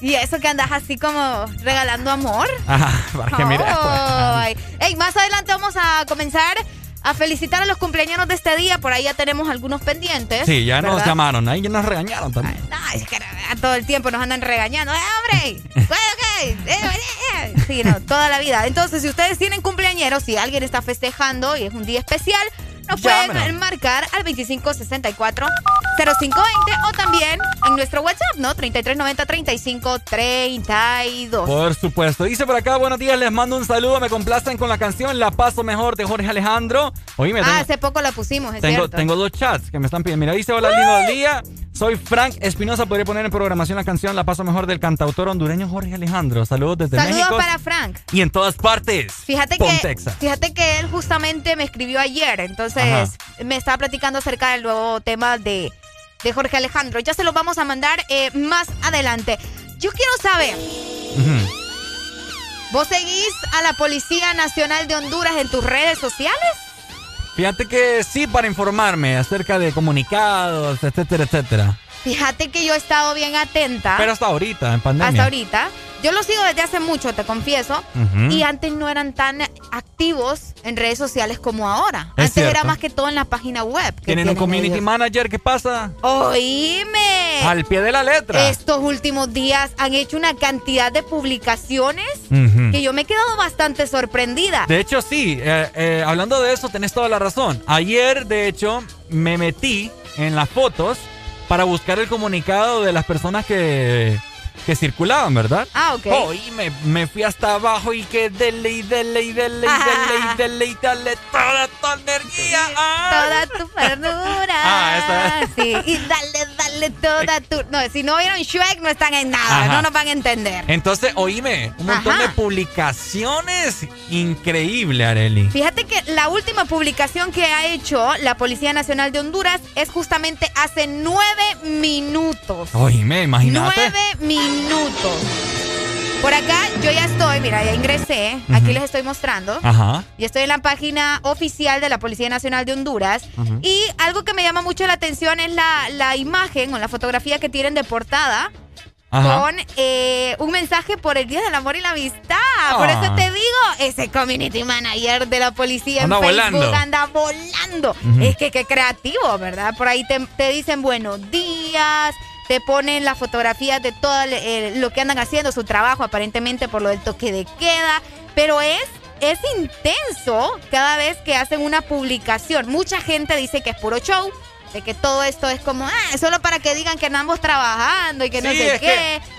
Y eso que andas así como regalando amor. Ajá, para que mire. Ay. Ey, más adelante vamos a comenzar a felicitar a los cumpleaños de este día. Por ahí ya tenemos algunos pendientes. Sí, ya nos llamaron, ahí ya nos regañaron también. Ay, es que todo el tiempo nos andan regañando. ¡Eh, hombre! Eh, eh, eh. Sí, no, toda la vida. Entonces, si ustedes tienen cumpleañeros, si alguien está festejando y es un día especial, nos pueden Llámenos. marcar al 2564 0520 o también en nuestro WhatsApp, ¿no? 3390 3532. Por supuesto. Dice por acá, buenos días, les mando un saludo. Me complacen con la canción La Paso Mejor de Jorge Alejandro. Oíme, Ah, tengo, hace poco la pusimos, es tengo, cierto. tengo dos chats que me están pidiendo. Mira, dice, hola, lindo día. Soy Frank Espinosa. Podría poner en programación la canción La Paso Mejor del cantautor hondureño Jorge Alejandro. Saludos desde Saludos México. para Frank. Y en todas partes. Fíjate Pon que, Texas. fíjate que él justamente me escribió ayer, entonces Ajá. me estaba platicando acerca del nuevo tema de, de Jorge Alejandro. Ya se lo vamos a mandar eh, más adelante. Yo quiero saber. ¿vos seguís a la Policía Nacional de Honduras en tus redes sociales? Fíjate que sí, para informarme acerca de comunicados, etcétera, etcétera. Fíjate que yo he estado bien atenta. Pero hasta ahorita, en pandemia. Hasta ahorita. Yo lo sigo desde hace mucho, te confieso. Y antes no eran tan activos en redes sociales como ahora. Es antes era más que todo en la página web. Tienen un community ellos. manager, ¿qué pasa? Oíme. Al pie de la letra. Estos últimos días han hecho una cantidad de publicaciones que yo me he quedado bastante sorprendida. De hecho, sí. eh, eh, hablando de eso, tenés toda la razón. Ayer, de hecho, me metí en las fotos para buscar el comunicado de las personas que, que circulaban, ¿verdad? Ah, ok. Oh, y me, me fui hasta abajo y que dele y dele y dele y dele y dele y dale toda tu energía. Ah. Toda tu ternura. Ah, esa es. Sí, y dale, dale toda tu... No, si no vieron Shrek no están en nada, Ajá. no nos van a entender. Entonces, oíme, un montón Ajá. de publicaciones. Increíble, Areli. Fíjate que la última publicación que ha hecho la Policía Nacional de Honduras es justamente hace nueve minutos. Oíme, imagínate. Nueve minutos. Por acá yo ya estoy, mira, ya ingresé. Aquí les estoy mostrando. Ajá. Y estoy en la página oficial de la Policía Nacional de Honduras. Ujú. Y algo que me llama mucho la atención es la, la imagen o la fotografía que tienen de portada. Ajá. Con eh, un mensaje por el Día del Amor y la Amistad. Por Ah. eso te digo, ese community manager de la policía Anda en Facebook volando. anda volando. Es que qué creativo, ¿verdad? Por ahí te, te dicen buenos días, te ponen las fotografías de todo el- lo que andan haciendo, su trabajo aparentemente por lo del toque de queda. Pero es, es intenso cada vez que hacen una publicación. Mucha gente dice que es puro show. De que todo esto es como, ah, solo para que digan que andamos trabajando y que no sé es qué.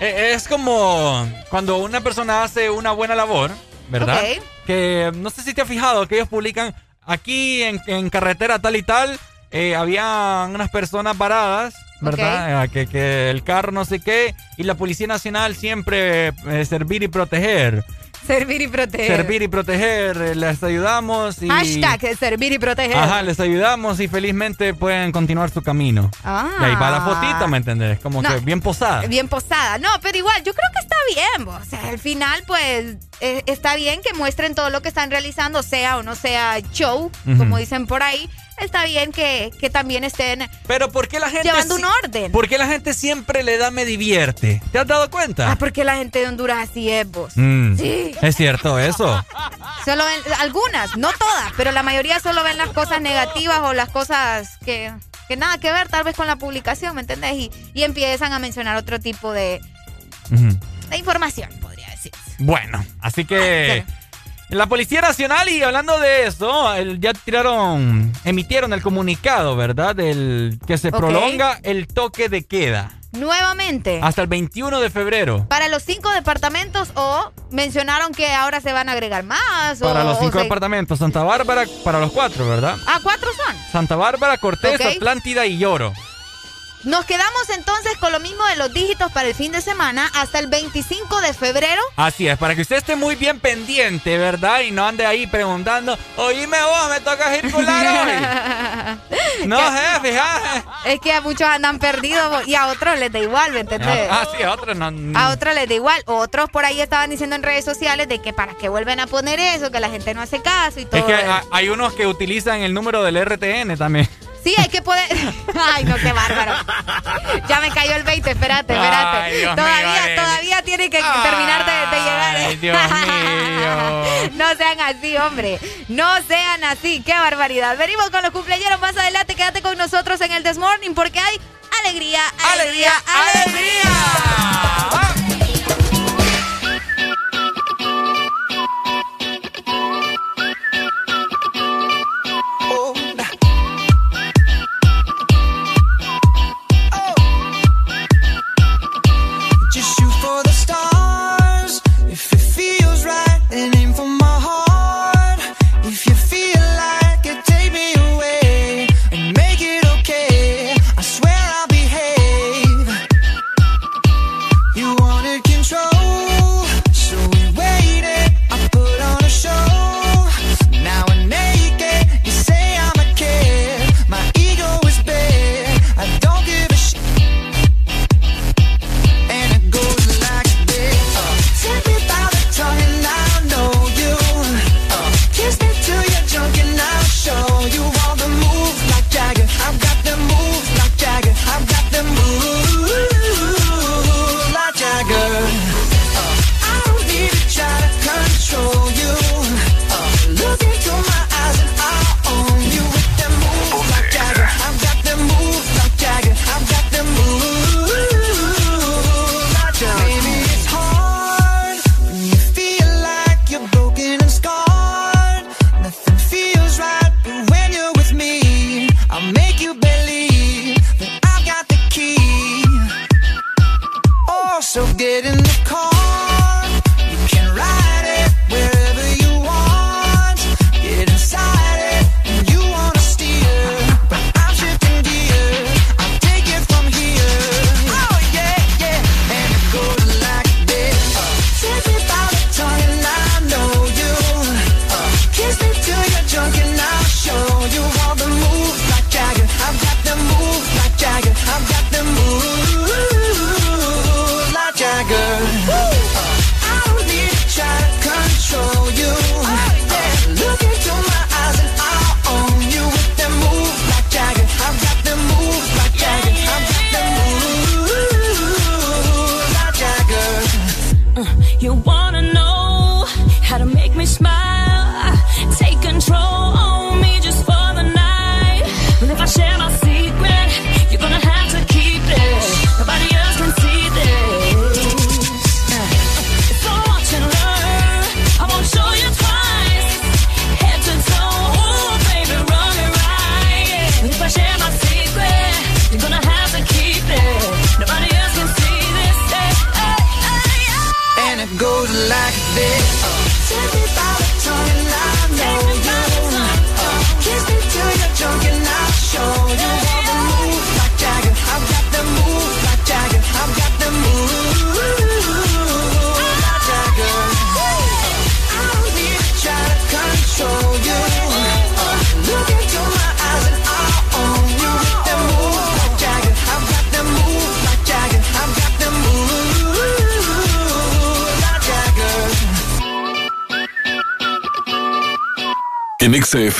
que eh, es como cuando una persona hace una buena labor, ¿verdad? Ok. Que no sé si te has fijado que ellos publican aquí en, en carretera tal y tal, eh, había unas personas paradas, ¿verdad? Eh, Que, que el carro no sé qué, y la Policía Nacional siempre eh, servir y proteger. Servir y proteger. Servir y proteger, eh, les ayudamos y... Hashtag servir y proteger. Ajá, les ayudamos y felizmente pueden continuar su camino. Ah. Y ahí va la fotita, ¿me entendés? Como No. que bien posada. Bien posada. No, pero igual, yo creo que está bien. bo. O sea, al final, pues, eh, está bien que muestren todo lo que están realizando, sea o no sea show, como dicen por ahí. Está bien que, también estén Pero ¿por qué la gente llevando un orden. ¿Por qué la gente siempre le da me divierte? ¿Te has dado cuenta? Ah, porque la gente de Honduras así es vos. Mm, sí. Es cierto eso. Solo ven, algunas, no todas, pero la mayoría solo ven las cosas negativas o las cosas que, que nada que ver tal vez con la publicación, ¿me entendés? Y, y empiezan a mencionar otro tipo de, de información, podría decir. Bueno, así que... La Policía Nacional, y hablando de eso, ya tiraron, emitieron el comunicado, ¿verdad? Del que se prolonga el toque de queda. Nuevamente. Hasta el 21 de febrero. Para los cinco departamentos o mencionaron que ahora se van a agregar más. Para los cinco departamentos, Santa Bárbara, para los cuatro, ¿verdad? Ah, cuatro son. Santa Bárbara, Cortés, Atlántida y Lloro. Nos quedamos entonces con lo mismo de los dígitos para el fin de semana hasta el 25 de febrero. Así es, para que usted esté muy bien pendiente, ¿verdad? Y no ande ahí preguntando, oíme vos, me toca circular hoy. no, jefe, Es que a muchos andan perdidos y a otros les da igual, ¿me entendés? Ah, sí, a otros no. A otros les da igual. Otros por ahí estaban diciendo en redes sociales de que para qué vuelven a poner eso, que la gente no hace caso y todo. Es que hay unos que utilizan el número del RTN también. Sí, hay que poder. Ay, no, qué bárbaro. Ya me cayó el 20, espérate, espérate. todavía, todavía tiene que terminar de, llegar. Ay, Dios mío. no sean así, hombre. No sean así. Qué barbaridad. Venimos con los cumpleaños más adelante. Quédate con nosotros en el Desmorning porque hay alegría, alegría, alegría. En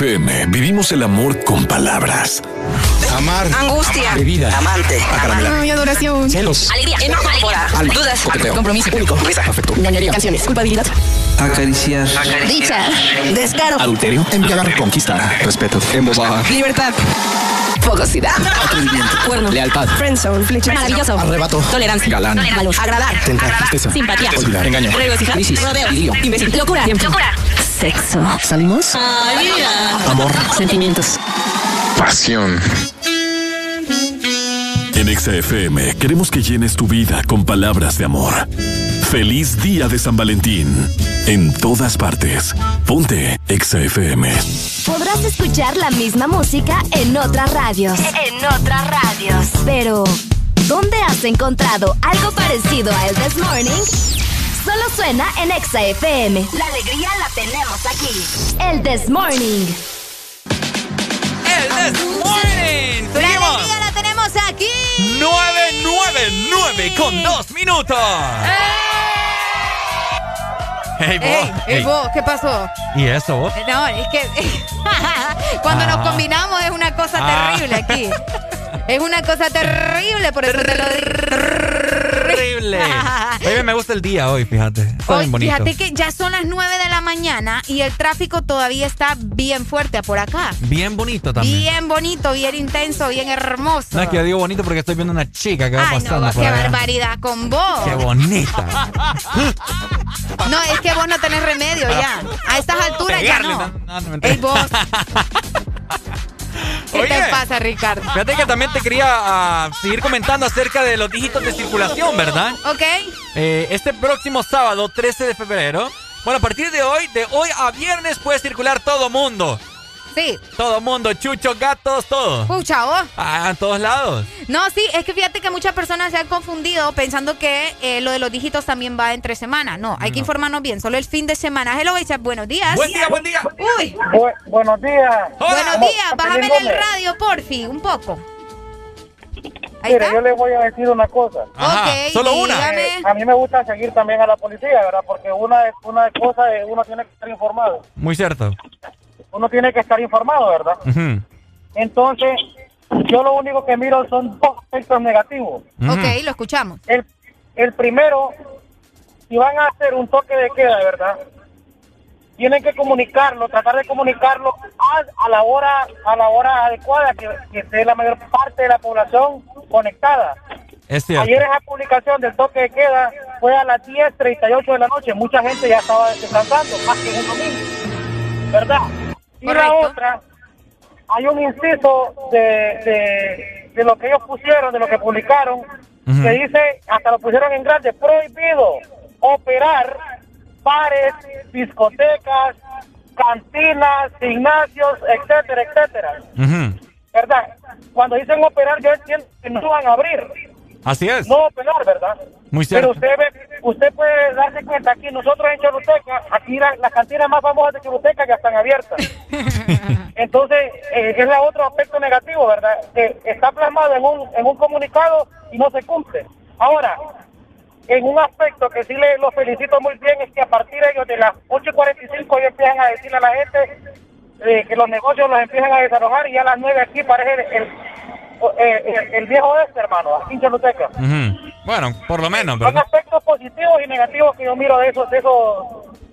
Vivimos el amor con palabras. Amar. Angustia. Bebida. Amante. Acaramelar. Ay, adoración. Celos. Alegría. Enojo. Alma. Dudas. Coqueteo. Compromiso. Único. Risa. Afecto. Dañaría. Canciones. Culpabilidad. Acariciar. Dicha. Descaro. Adulterio. Embriagar. Conquista. Respeto. Embosar. Libertad. Fogosidad. Atrevimiento. Cuerno. Lealtad. Friendzone. Flecha. Maravilloso. Arrebato. Tolerancia. Galán. Valor. Agradar. Tentar. Simpatía. Olvidar. Engaño. Regocijar. Crisis. Rodeo. Imbécil. Locura. Locura. Sexo. ¿Salimos? Ay. Amor. Sentimientos. Pasión. En XFM queremos que llenes tu vida con palabras de amor. Feliz día de San Valentín. En todas partes. Ponte XFM. Podrás escuchar la misma música en otras radios. En otras radios. Pero, ¿dónde has encontrado algo parecido a El This Morning? Solo suena en Exa FM. La alegría la tenemos aquí. El This Morning. El This Morning. La alegría la tenemos aquí. 999 con dos minutos. Hey, vos. Ey, ey, Ey. vos, ¿qué pasó? ¿Y eso vos? No, es que cuando Ah. nos combinamos es una cosa Ah. terrible aquí. Es una cosa terrible, por eso te lo digo. Terrible. Oye, me gusta el día hoy, fíjate. Está Hoy, bien bonito. fíjate que ya son las 9 de la mañana y el tráfico todavía está bien fuerte por acá. Bien bonito también. Bien bonito, bien intenso, bien hermoso. No es que yo digo bonito porque estoy viendo una chica que va Ay, pasando no, por qué allá. barbaridad con vos. Qué bonita. No, es que vos no tenés remedio ya. A estas alturas ya Pegarle, no. no, no, mentira. Ey, vos. ¿Qué Oye. te pasa, Ricardo? Fíjate que también te quería ah, seguir comentando acerca de los dígitos de circulación, ¿verdad? Ok. Eh, este próximo sábado, 13 de febrero. Bueno, a partir de hoy, de hoy a viernes puede circular todo mundo. Sí. Todo mundo, chuchos, gatos, todo. Pucha, vos. Ah, en todos lados. No, sí, es que fíjate que muchas personas se han confundido pensando que eh, lo de los dígitos también va entre semanas. No, hay que informarnos bien. Solo el fin de semana. Hello, Bechap, buenos días. Buen día, buen día. Uy. buenos días. Buenos días. Bájame el radio, porfi, un poco. Mire, yo le voy a decir una cosa. Ajá, Ok, solo una. Eh, a mí me gusta seguir también a la policía, ¿verdad? Porque una, una cosa es uno tiene que estar informado. Muy cierto. Uno tiene que estar informado, ¿verdad? Entonces, yo lo único que miro son dos aspectos negativos. Ok, lo escuchamos. El, el primero, si van a hacer un toque de queda, ¿verdad? Tienen que comunicarlo, tratar de comunicarlo a, a la hora a la hora adecuada, que, que esté la mayor parte de la población conectada. Es cierto. Ayer esa publicación del toque de queda fue a las 10.38 de la noche. Mucha gente ya estaba descansando, más que un domingo. ¿Verdad? Y la otra, hay un inciso de, de, de lo que ellos pusieron, de lo que publicaron, que dice, hasta lo pusieron en grande, prohibido operar bares, discotecas, cantinas, gimnasios, etcétera, etcétera. ¿Verdad? Cuando dicen operar, yo entiendo que no van a abrir. Así es. No operar, ¿verdad? Muy Pero cierto. usted ve, usted puede darse cuenta aquí, nosotros en Choluteca, aquí la- las cantinas más famosas de Choluteca ya están abiertas. Entonces, eh, es la otro aspecto negativo, ¿verdad? Que está plasmado en un, en un comunicado y no se cumple. Ahora, en un aspecto que sí le lo felicito muy bien es que a partir de ellos de las 8.45 ellos empiezan a decirle a la gente eh, que los negocios los empiezan a desalojar y ya a las 9 aquí parece el, el, eh, el- el viejo este, hermano, aquí en Choluteca. Ujú. Bueno, por lo menos, Son aspectos positivos y negativos que yo miro de esos, de esos,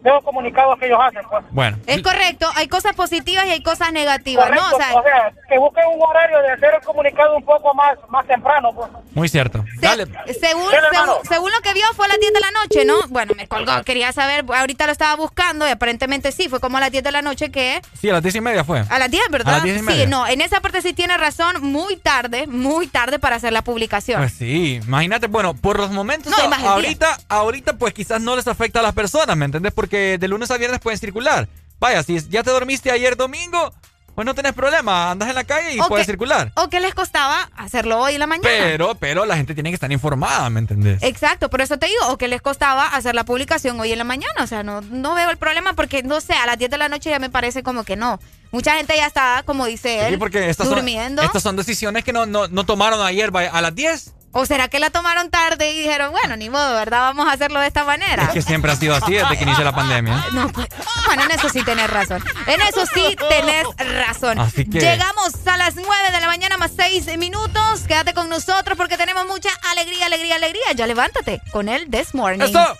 de esos comunicados que ellos hacen, pues. Bueno. Es correcto, hay cosas positivas y hay cosas negativas, Correcto, ¿no? O sea, que busquen un horario de hacer el comunicado un poco más, más temprano, pues. Muy cierto. Dale. según, Dale, hermano. según, según lo que vio fue a las 10 de la noche, ¿no? Bueno, me colgó, quería saber, ahorita lo estaba buscando y aparentemente sí, fue como a las 10 de la noche que... Sí, a las diez y media fue. A las 10, ¿verdad? A las diez y sí, media. no, en esa parte sí tiene razón, muy tarde, muy tarde para hacer la publicación. Pues sí, imagínate, bueno, por los momentos, No, ahorita, ahorita pues quizás no les afecta a las personas, ¿me entendés? Porque de lunes a viernes pueden circular. Vaya, si ya te dormiste ayer domingo, pues no tenés problema, andas en la calle y O puedes que- circular. ¿O qué les costaba hacerlo hoy en la mañana? Pero, pero la gente tiene que estar informada, ¿me entendés? Exacto, por eso te digo, o que les costaba hacer la publicación hoy en la mañana, o sea, no, no veo el problema porque, no sé, a las 10 de la noche ya me parece como que no. Mucha gente ya está, como dice él, Sí, porque estas son, durmiendo. estas son decisiones que no, no, no tomaron ayer a las 10. ¿O será que la tomaron tarde y dijeron, bueno, ni modo, ¿verdad? Vamos a hacerlo de esta manera. Es que siempre ha sido así desde que inició la pandemia. No, pues, Bueno, en eso sí tenés razón. En eso sí tenés razón. Llegamos a las 9 de la mañana más 6 minutos. Quédate con nosotros porque tenemos mucha alegría, alegría, alegría. Ya levántate con el This Morning. ¡Eso!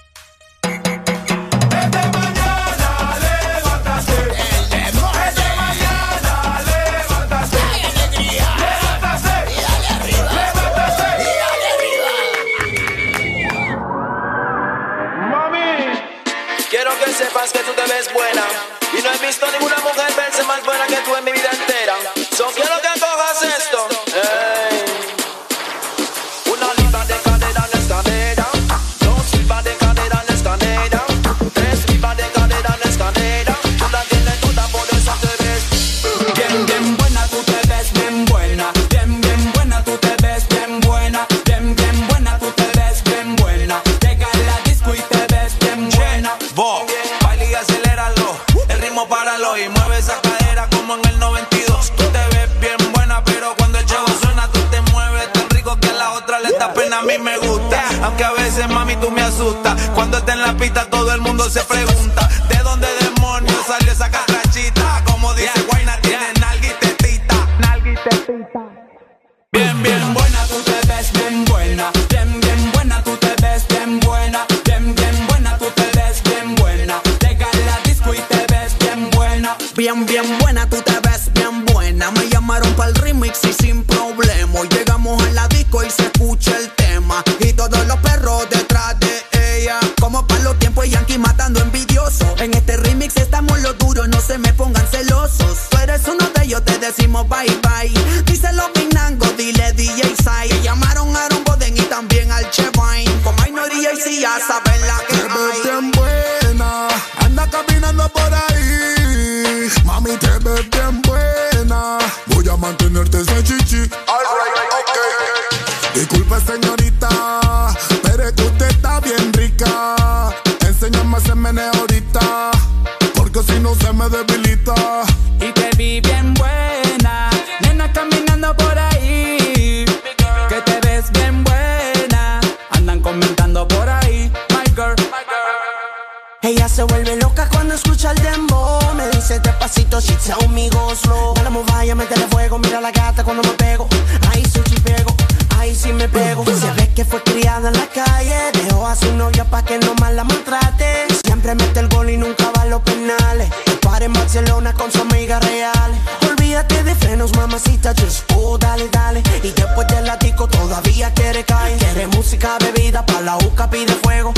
Buena. Y no he visto ninguna mujer verse más buena que tú en mi vida A mí me gusta, aunque a veces mami tú me asustas. Cuando está en la pista, todo el mundo se pregunta: ¿De dónde demonios salió esa catrachita? Como dice Guayna, tiene nalga y tetita. Nalga y tetita. Bien, bien buena, tú te ves bien buena. Bien, bien buena, tú te ves bien buena. Bien, bien buena, tú te ves bien buena. Llega a la disco y te ves bien buena. Bien, bien buena, decimos bye bye. Díselo Pinango, dile DJ Sai. Que llamaron a Aaron Boden y también al Chevine. Con minoría y si ya saben la que Te ves hay. bien buena, anda caminando por ahí. Mami, te ves bien buena. Voy a mantenerte a su novia pa' que no más la maltrate. Siempre mete el gol y nunca va a los penales. Para en Barcelona con su amiga real. Olvídate de frenos, mamacita, just oh, dale, dale. Y después del latico todavía quiere caer. Quiere música, bebida, pa' la uca pide fuego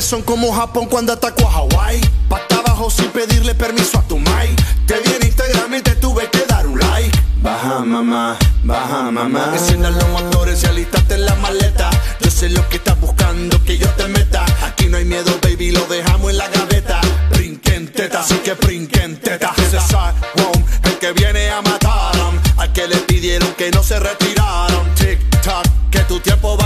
Son como Japón cuando atacó a Hawái. Pata abajo sin pedirle permiso a tu mai. Te vi en Instagram y te tuve que dar un like. Baja mamá, baja mamá. Enciendan los motores y alístate en la maleta. Yo sé lo que estás buscando, que yo te meta. Aquí no hay miedo, baby, lo dejamos en la gaveta. Brinquen así que brinquen teta. Ese Cyclone, el que viene a matar. Al que le pidieron que no se retiraron. Tic tac, que tu tiempo va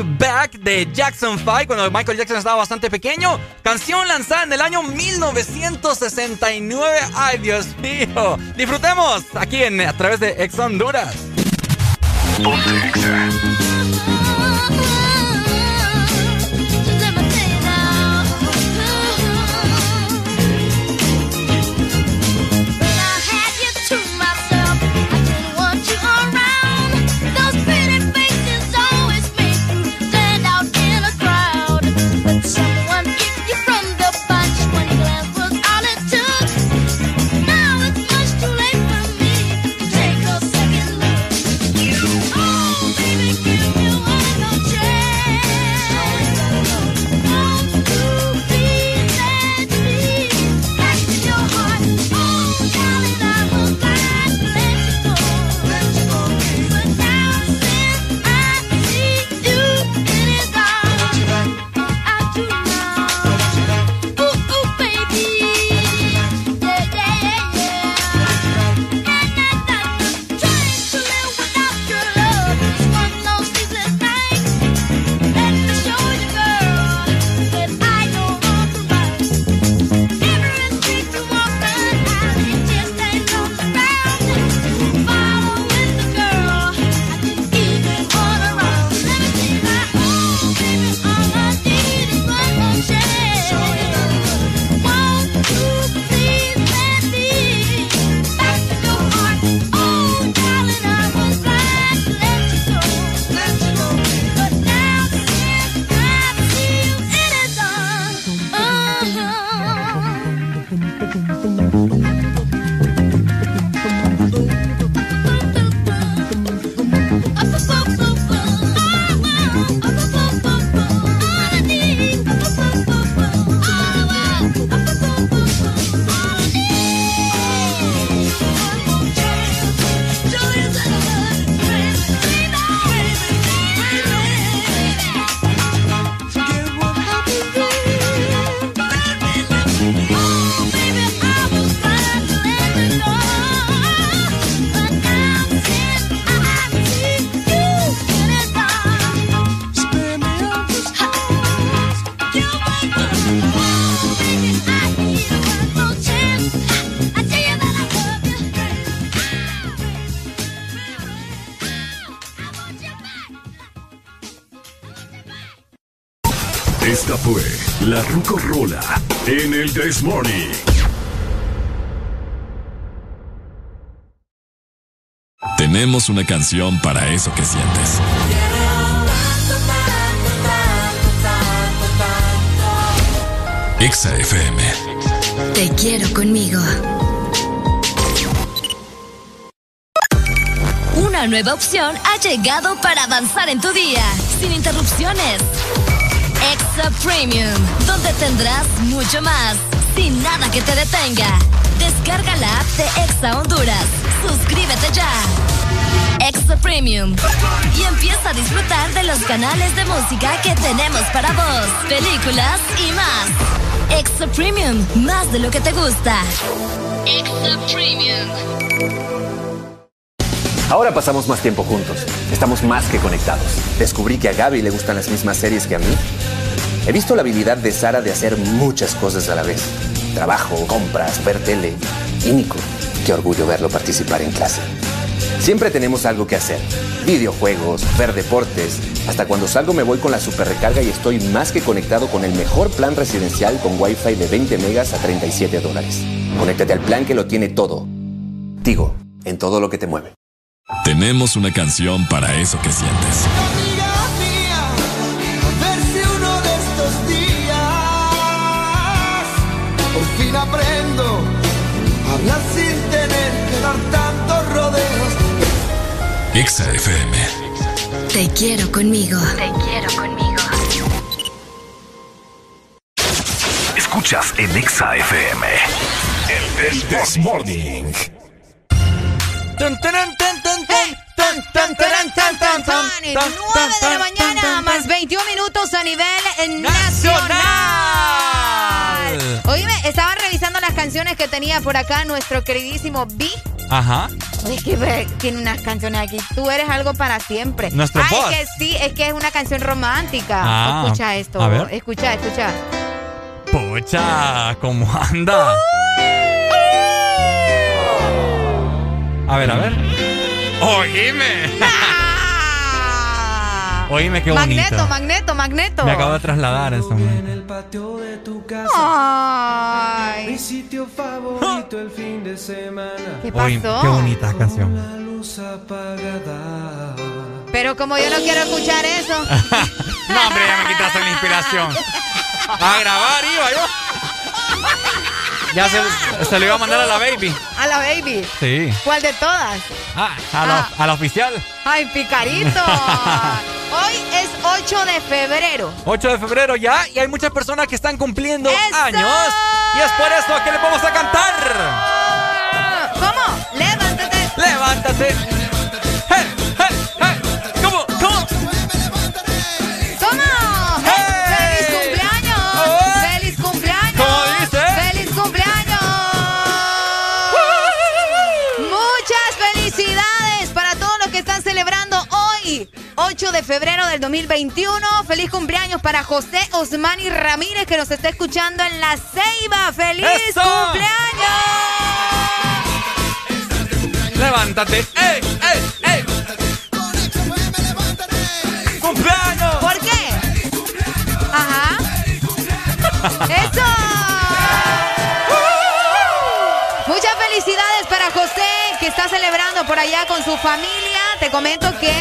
Back de Jackson 5 cuando Michael Jackson estaba bastante pequeño. Canción lanzada en el año 1969. Ay, Dios mío. Disfrutemos aquí a través de Ex Honduras. El This Morning. Tenemos una canción para eso que sientes. Exa FM. Te quiero conmigo. Una nueva opción ha llegado para avanzar en tu día, sin interrupciones. Exa Premium, donde tendrás mucho más, sin nada que te detenga. Descarga la app de Exa Honduras. Suscríbete ya. Exa Premium. Y empieza a disfrutar de los canales de música que tenemos para vos, películas y más. Exa Premium, más de lo que te gusta. Exa Premium. Ahora pasamos más tiempo juntos. Estamos más que conectados. Descubrí que a Gaby le gustan las mismas series que a mí. He visto la habilidad de Sara de hacer muchas cosas a la vez. Trabajo, compras, ver tele. Y Nico, qué orgullo verlo participar en clase. Siempre tenemos algo que hacer. Videojuegos, ver deportes. Hasta cuando salgo me voy con la super recarga y estoy más que conectado con el mejor plan residencial con Wi-Fi de 20 megas a 37 dólares. Conéctate al plan que lo tiene todo. Tigo, en todo lo que te mueve. Tenemos una canción para eso que sientes. A hablar sin tener que dar tantos rodeos. Exa FM. Te quiero conmigo. Te quiero conmigo. Escuchas en Exa FM. El This Morning. Tan, tan, tan, tan, tan, tan, taran, tan, tan, tan, 9 de la mañana, más 21 minutos a nivel nacional. Oíme, estaba revisando las canciones que tenía por acá nuestro queridísimo B. Ajá. Es que tiene unas canciones aquí. Tú eres algo para siempre. Nuestro Ay, que sí, es que es una canción romántica. Ah, escucha esto. a ver. Escucha, escucha. Pucha, ¿cómo anda? A ver, a ver. Oíme. Oíme, qué bonito. Magneto, magneto, magneto. Me acabo de trasladar en ese momento. El patio de tu casa. Ay. Mi sitio favorito el fin de semana. ¿Qué pasó? qué bonita canción. La luz apagada. Pero como yo no quiero escuchar eso. No, hombre, ya me quitaste la inspiración. A grabar iba yo. Ya se, se lo iba a mandar a la baby. A la baby. Sí. ¿Cuál de todas? Ah, a la, Ah. a la oficial. Ay, picarito. Hoy es 8 de febrero. 8 de febrero ya y hay muchas personas que están cumpliendo ¡Eso! años. Y es por eso que les vamos a cantar. ¿Cómo? Levántate. Levántate. 8 de febrero del 2021. Feliz cumpleaños para José Osmani Ramírez que nos está escuchando en La Ceiba. ¡Feliz ¡Eso! cumpleaños! Levántate. ¡Ey, ey, ey! ¡Cumpleaños! ¿Por qué? Ajá. ¡Eso! Muchas felicidades para José, que está celebrando por allá con su familia. Te comento que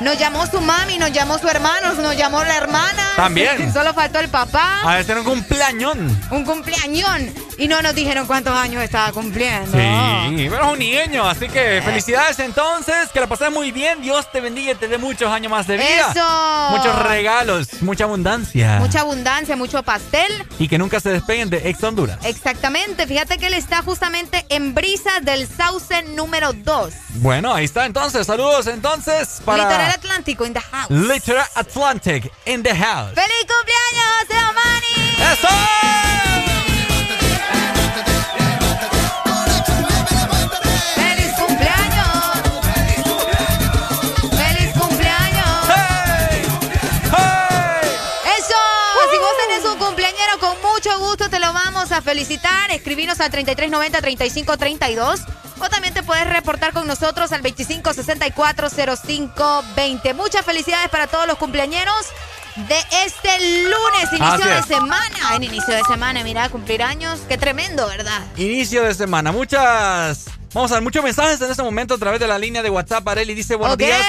nos llamó su mami, nos llamó su hermano, nos llamó la hermana. También. Solo faltó el papá. A ver, tener un cumpleañón. Un cumpleañón. Y no nos dijeron cuántos años estaba cumpliendo. Sí, pero es un niño, así que felicidades entonces, que la pases muy bien, Dios te bendiga y te dé muchos años más de vida. Eso. Muchos regalos, mucha abundancia. Mucha abundancia, mucho pastel. Y que nunca se despeguen de Ex Honduras. Exactamente, fíjate que él está justamente en Brisa del Sauce número 2. Bueno, ahí está entonces, saludos entonces para... Literal Atlántico in the house. Literal Atlantic in the house. ¡Feliz cumpleaños, Omani! ¡Eso! Felicitar. Escribinos al 3390-3532. O también te puedes reportar con nosotros al 25640520. Muchas felicidades para todos los cumpleañeros de este lunes, inicio de semana. En inicio de semana, mira, cumplir años. Qué tremendo, ¿verdad? Inicio de semana, muchas... Vamos a ver muchos mensajes en este momento a través de la línea de WhatsApp. Areli dice, buenos días.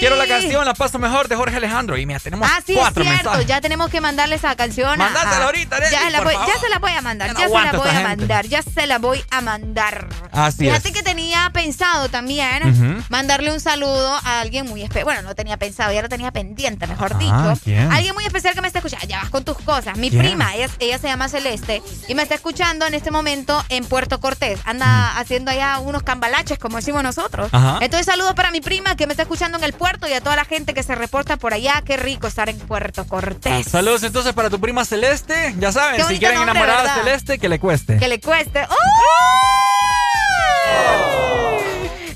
Quiero la canción La Paso Mejor de Jorge Alejandro. Y mira, tenemos Ah, sí, es cuatro cierto. mensajes. Ya tenemos que mandarle esa canción. a- Mándasela a- ahorita, Arely, ya, la por voy, favor. ya se la voy a mandar. Ya no Ya, se la voy a gente. mandar. Ya se la voy a mandar. Así Fíjate es. que tenía pensado también mandarle un saludo a alguien muy especial. Bueno, no tenía pensado, ya lo tenía pendiente, mejor Ah, dicho. ¿quién? Alguien muy especial que me está escuchando. Ya vas con tus cosas. Mi ¿Quién? prima, ella, ella se llama Celeste y me está escuchando en este momento en Puerto Cortés. Anda haciendo allá unos cambalaches, como decimos nosotros. Ajá. Entonces, saludos para mi prima que me está escuchando en el puerto y a toda la gente que se reporta por allá. Qué rico estar en Puerto Cortés. Saludos entonces para tu prima Celeste. Ya saben, si quieren nombre, enamorar a. Celeste, que le cueste. Que le cueste. ¡Oh!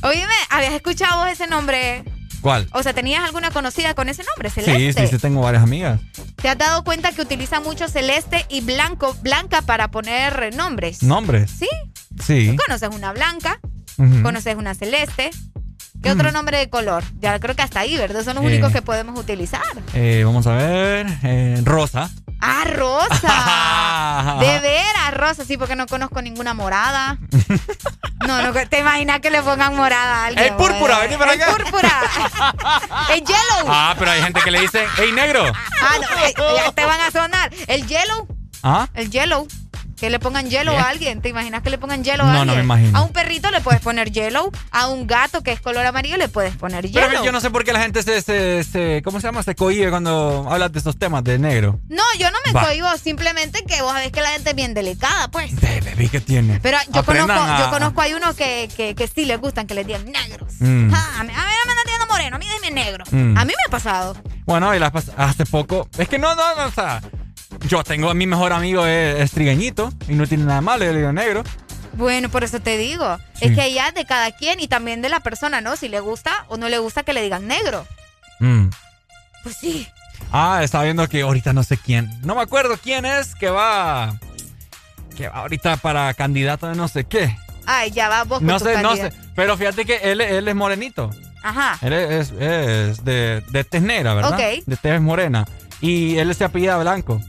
Oíme, ¿habías escuchado vos ese nombre? ¿Cuál? O sea, ¿tenías alguna conocida con ese nombre, Sí, Celeste? sí, sí, tengo varias amigas. ¿Te has dado cuenta que utiliza mucho celeste y blanco, blanca para poner nombres? ¿Nombres? ¿Sí? Sí. ¿Conoces una blanca? ¿Conoces una celeste? ¿Qué otro nombre de color? Ya creo que hasta ahí, ¿verdad? Son los Eh. únicos que podemos utilizar. Eh, vamos a ver. eh, Rosa. ¡Ah, rosa! De veras, rosa, sí, porque no conozco ninguna morada. No, no, te imaginas que le pongan morada a alguien. El púrpura, vení para El acá. púrpura. El yellow. Ah, pero hay gente que le dice, ¡Ey, negro! Ah, no, eh, ya te van a sonar. El yellow. ¿Ah? El yellow. Que le pongan hielo ¿Qué? a alguien. ¿Te imaginas que le pongan hielo a No, no alguien? me imagino. A un perrito le puedes poner yellow. A un gato que es color amarillo le puedes poner Pero yellow. yo no sé por qué la gente se, se, se- ¿cómo se llama? Se cohíbe cuando hablas de esos temas de negro. No, yo no me Va. cohibo. Simplemente que vos sabés que la gente es bien delicada, pues. Bebé, ¿qué tiene? Pero yo Aprendan conozco, a- yo conozco hay unos que, que, que sí les gustan que les digan negros. Mm. Ah, a mí, a mí no me están diciendo moreno, a mí dime negro. Mm. A mí me ha pasado. Bueno, y las hace poco. Es que no, no, no, o sea. Yo tengo a mi mejor amigo es, es trigueñito y no tiene nada malo, yo le digo negro. Bueno, por eso te digo. Sí. Es que ya de cada quien y también de la persona, ¿no? Si le gusta o no le gusta que le digan negro. Mm. Pues sí. Ah, estaba viendo que ahorita no sé quién. No me acuerdo quién es que va. Que va ahorita para candidato de no sé qué. Ay, ya va vos con No tu sé, no sé. Pero fíjate que él, él es morenito. Ajá. Él es, es de, de tez negra, ¿verdad? Ok. De tez morena. Y él se apellida Blanco.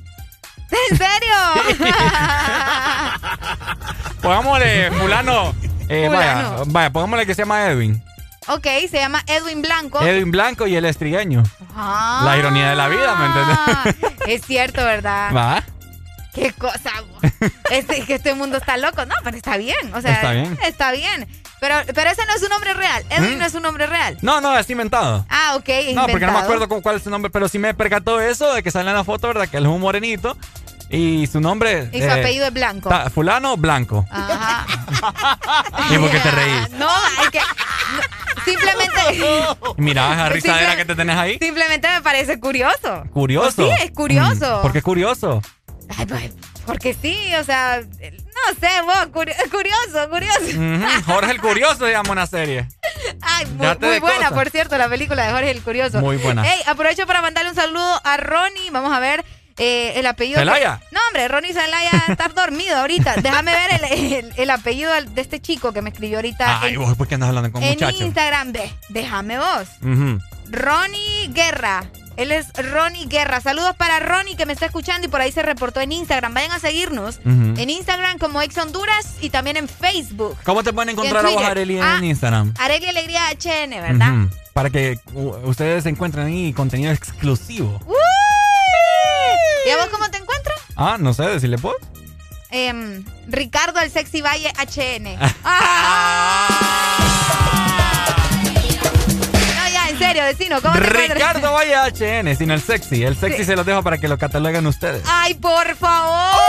¿En serio? Pongámosle, fulano. eh, Fulano. Vaya, vaya, pongámosle que se llama Edwin. ok, se llama Edwin Blanco. Edwin Blanco y él es trigueño. Ah. La ironía de la vida, ¿me entiendes? Es cierto, ¿verdad? Va. Qué cosa. bo. es que este mundo está loco. No, pero está bien. O sea, Está bien. Está bien. Pero, pero ese no es un nombre real. Edwin ¿Mm? no es un nombre real. No, no, es inventado. Ah, ok. No, porque no me acuerdo con cuál es su nombre, pero sí me percató eso de que sale en la foto, ¿verdad? Que él es un morenito y su nombre. Y su eh, apellido es Blanco. ta- fulano Blanco. Ajá. ¿Y por qué te reís? No, es que. no, simplemente. Mira, esa risadera que te tenés ahí. Simplemente me parece curioso. Curioso. Sí, es curioso. Mm, ¿Por qué curioso? Ay, pues, porque sí, o sea, no sé, vos, curi- curioso, curioso. Jorge el Curioso se llama una serie. Ay, muy, buena, por cierto, la película de Jorge el Curioso. Muy buena. Ey, aprovecho para mandarle un saludo a Ronnie. Vamos a ver eh, el apellido. ¿Celaya? No, hombre, Ronnie Zelaya está dormido ahorita. Déjame ver el, el- el apellido de este chico que me escribió ahorita Ay, en, vos, ¿por qué andas hablando con en muchachos? Instagram. Ve, déjame vos. Ronnie Guerra. Él es Ronnie Guerra. Saludos para Ronnie que me está escuchando y por ahí se reportó en Instagram. Vayan a seguirnos en Instagram como Ex Honduras y también en Facebook. ¿Cómo te pueden Y en encontrar a vos. Arely, en Ah, Instagram? Areglia Alegría HN, ¿verdad? Para que ustedes encuentren ahí contenido exclusivo. ¿Y a vos cómo te encuentras? Ah, no sé, decirle vos. Em, Ricardo el Sexy Valle HN. Ah. Serio, vecino, ¿cómo te Ricardo Valle HN, sin el sexy. El sexy se los dejo para que lo cataloguen ustedes. Ay, por favor.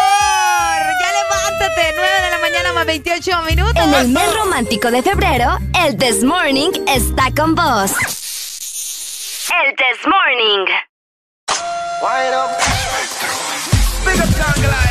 Ya levántate. 9 de la mañana más 28 minutos. En el mes romántico de febrero, el This Morning está con vos. El This Morning. Ya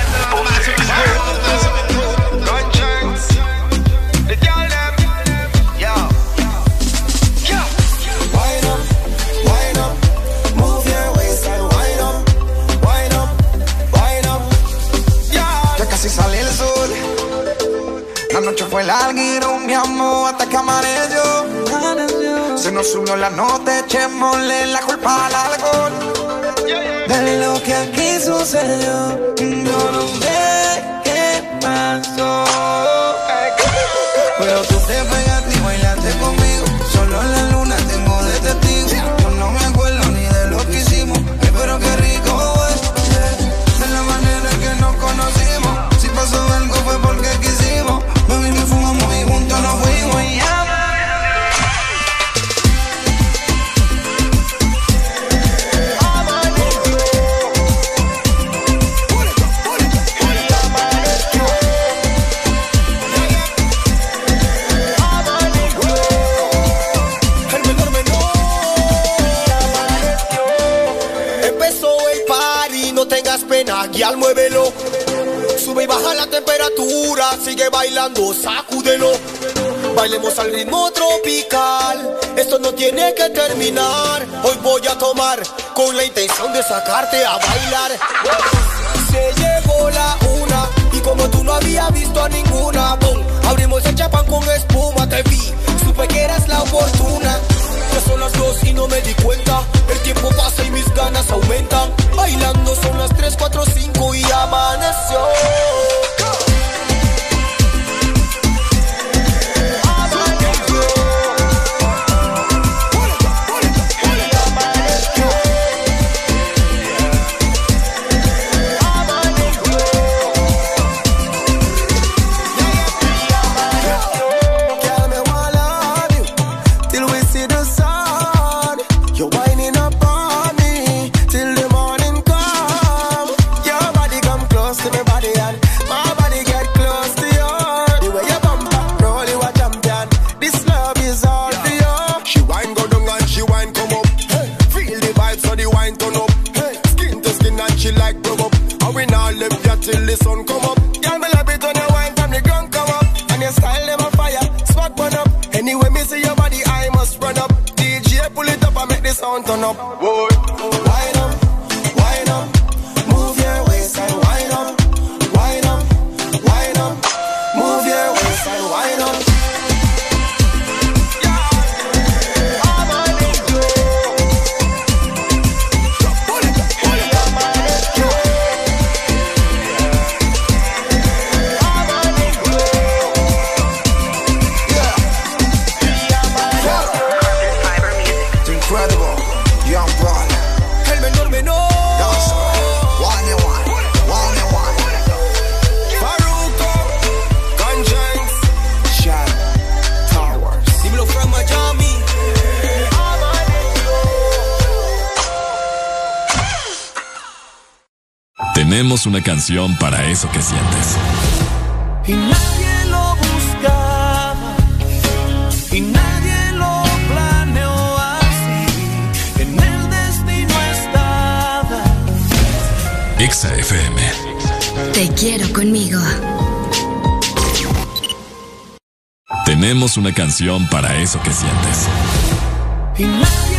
noche fue larga y amor hasta que amaneció. Se nos subió la nota, echémosle la culpa al alcohol. De lo que aquí sucedió, yo no sé qué pasó. Pero tú te Sube y baja la temperatura, sigue bailando, sacúdelo. Bailemos al ritmo tropical, esto no tiene que terminar. Hoy voy a tomar con la intención de sacarte a bailar. Se llegó la una y como tú no había visto a ninguna boom, Abrimos el chapán con espuma, te vi, supe que eras la oportuna ya son las dos y no me di cuenta. El tiempo pasa y mis ganas aumentan. Bailando son las 3, 4, 5 y amaneció. Up. Whoa. Tenemos una canción para eso que sientes. Y nadie lo buscaba y nadie lo planeó así. En el destino estaba. Exa FM. Te quiero conmigo. Tenemos una canción para eso que sientes. Y nadie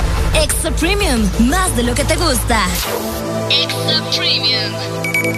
Extra Premium, más de lo que te gusta. Extra Premium.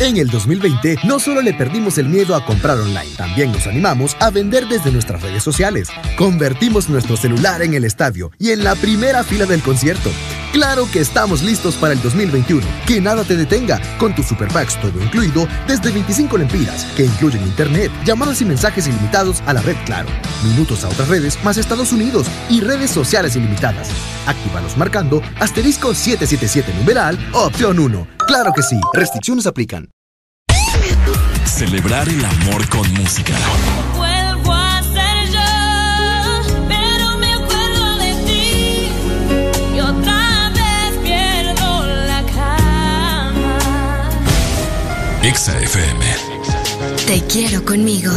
En el 2020 no solo le perdimos el miedo a comprar online, también nos animamos a vender desde nuestras redes sociales. Convertimos nuestro celular en el estadio y en la primera fila del concierto. Claro que estamos listos para el 2021. Que nada te detenga con tus super packs todo incluido desde 25 lempiras, que incluyen internet, llamadas y mensajes ilimitados a la red Claro, minutos a otras redes más Estados Unidos y redes sociales ilimitadas. Actívalos marcando asterisco 777 numeral opción 1. Claro que sí, restricciones aplican. Celebrar el amor con música. Exa FM. Te quiero conmigo.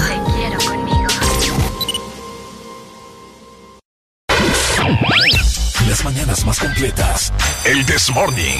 Las mañanas más completas. El This Morning.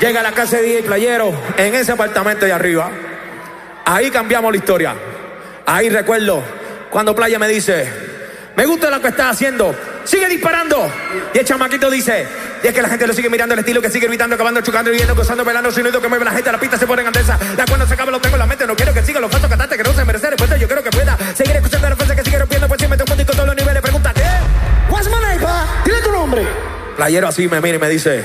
Llega a la casa de DJ Playero en ese apartamento de arriba. Ahí cambiamos la historia. Ahí recuerdo cuando Playa me dice, me gusta lo que estás haciendo, sigue disparando. Y el chamaquito dice, y es que la gente lo sigue mirando el estilo que sigue gritando, acabando, chocando, riendo, gozando, bailando, sonido que mueve la gente, la pista se pone en andesa. La cuando se acaba lo tengo en la mente, no quiero que siga los falsos cantantes que no se merecen respuesta, yo quiero que pueda seguir escuchando la fuerza que sigue rompiendo, pues si me toco con todos los niveles, pregúntate, what's my name, pa? Dile tu nombre. Playero así me mira y me dice,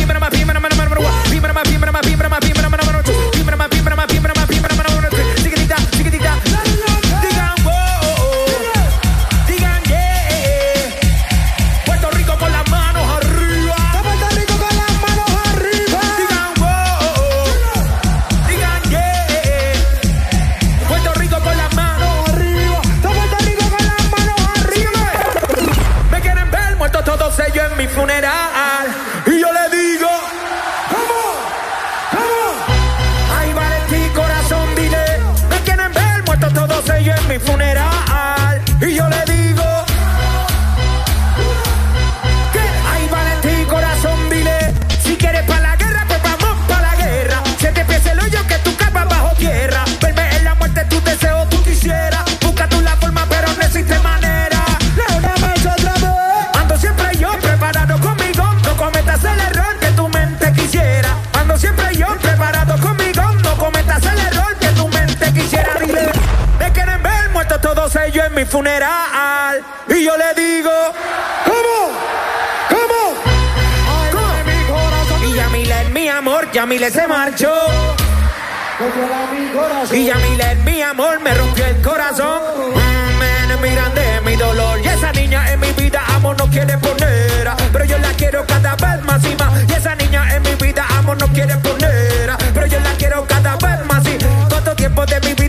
pímbrama, pímbrama, pímbrama, pímbrama, pímbrama, pímbrama, pímbrama, pímbrama, pímbrama, en mi funeral. Y yo le digo, ¿cómo? ¿Cómo? ¿Cómo? Y Yamile es mi amor, Yamile se marchó. Y Yamile es mi amor, me rompió el corazón. Miran de mi dolor. Y esa niña en mi vida, amor, no quiere poner. Pero yo la quiero cada vez más y más. Y esa niña en mi vida, amor, no quiere poner. Pero yo la quiero cada vez más y Cuánto tiempo de mi vida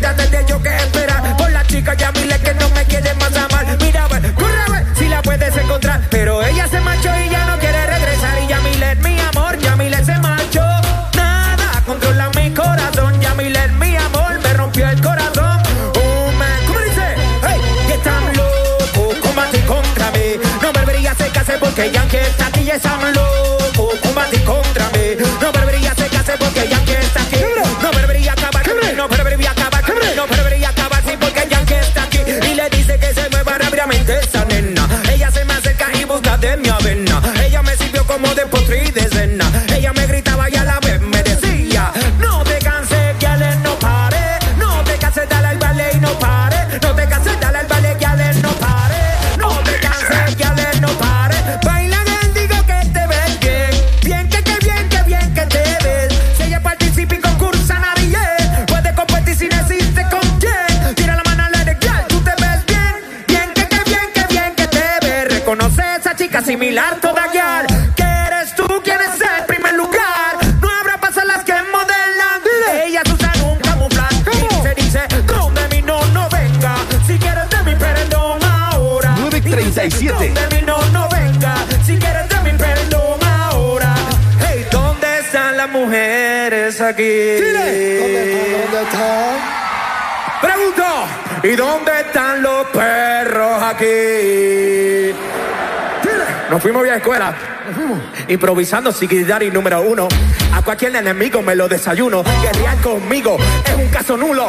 porque Yankee está aquí y es un loco, combate contra mí. No perdería se hace porque Yankee está aquí. No perdería acabar, no perdería acabar, no perdería acabar, sí, porque Yankee está aquí. Y le dice que se mueva rápidamente esa nena. Ella se me acerca y busca de mi avena. Ella me sirvió como de potri de ¿Y dónde están los perros aquí? Nos fuimos vía escuela. Nos fuimos. Improvisando número uno. A cualquier enemigo me lo desayuno. Guerrear conmigo es un caso nulo.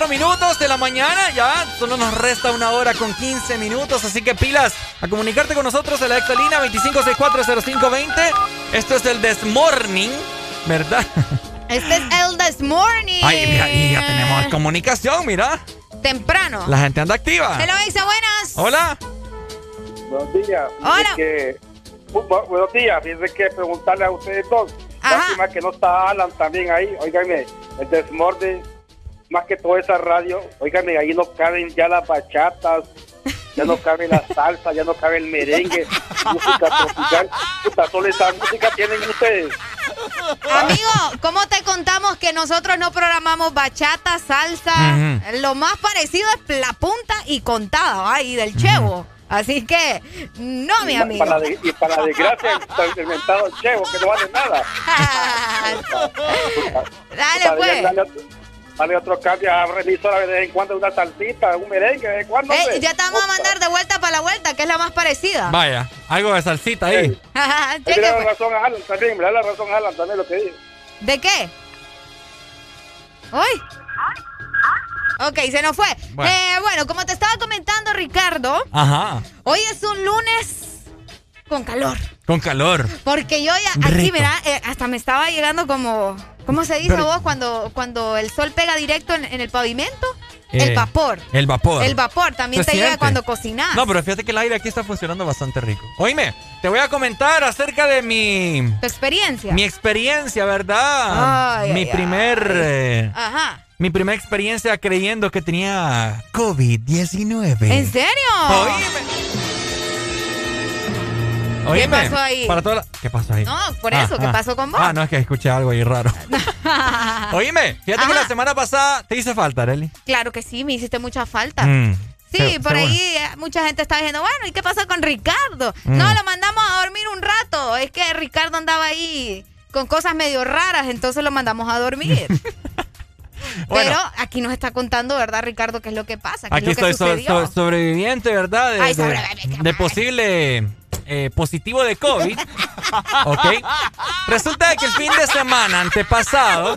44 minutos de la mañana, ya solo nos resta una hora con 15 minutos, así que pilas a comunicarte con nosotros en la exalina 25640520. Esto es el This Morning, ¿verdad? Este es el This Morning. Ay, mira, y ya tenemos comunicación, mira. Temprano. La gente anda activa. Hello, Exa, buenas. Hola. Buenos días. Hola. Que, Bu- bu- buenos días. Fíjense que preguntarle a ustedes dos. Lástima que no está Alan también ahí. Óigame, el desmorde, más que toda esa radio. Óigame, ahí no caben ya las bachatas, ya no cabe la salsa, ya no cabe el merengue, música tropical. Puta, solo esa música tienen ustedes. Amigo, ¿cómo te contamos que nosotros no programamos bachata, salsa? Lo más parecido es la punta y contada, ahí del chevo. Así que, no, mi Y amigo. para, de- y para desgracia, está inventado el chevo, que no vale nada. Dale, pues. Dale, otro- dale otro cambio a revisora de vez en cuando, una salsita, un merengue, de vez en cuando. Ya te vamos a mandar de vuelta para la vuelta, que es la más parecida. Vaya, algo de salsita ahí. Pues. la razón a Alan también, le da la razón a Alan también lo que dice. ¿De qué? ¿Hoy? Ok, se nos fue. Bueno. Eh, bueno, como te estaba comentando, Ricardo, Ajá, hoy es un lunes con calor. Con calor. Porque yo ya, aquí, Rico. mira, eh, hasta me estaba llegando como, ¿cómo se dice Pero- vos cuando, cuando el sol pega directo en, en el pavimento? el Eh, vapor. El vapor. El vapor también te llega cuando cocinas. No, pero fíjate que el aire aquí está funcionando bastante rico. Oíme, te voy a comentar acerca de mi, Tu experiencia. mi experiencia, ¿verdad? Ay, mi ay, primer... eh, Ajá. mi primera experiencia creyendo que tenía COVID-19. ¿En serio? Oíme. Oíme, pasó ahí? Para toda la- ¿Qué pasó ahí? No, por eso, ¿qué pasó con vos? Ah, no, es que escuché algo ahí raro. Oíme, fíjate que Ajá. la semana pasada te hice falta, Arely. Claro que sí, me hiciste mucha falta. Mm, Sí, se- por seguro. ahí eh, mucha gente está diciendo, bueno, ¿y qué pasó con Ricardo? Mm. No, lo mandamos a dormir un rato. Es que Ricardo andaba ahí con cosas medio raras, entonces lo mandamos a dormir. Bueno. Pero aquí nos está contando, ¿verdad, Ricardo, qué es lo que pasa? ¿Qué Aquí es lo que estoy so- sucedió? so- sobreviviente, ¿verdad? De, Ay, de posible eh, positivo de COVID. ¿Ok? Resulta que el fin de semana antepasado,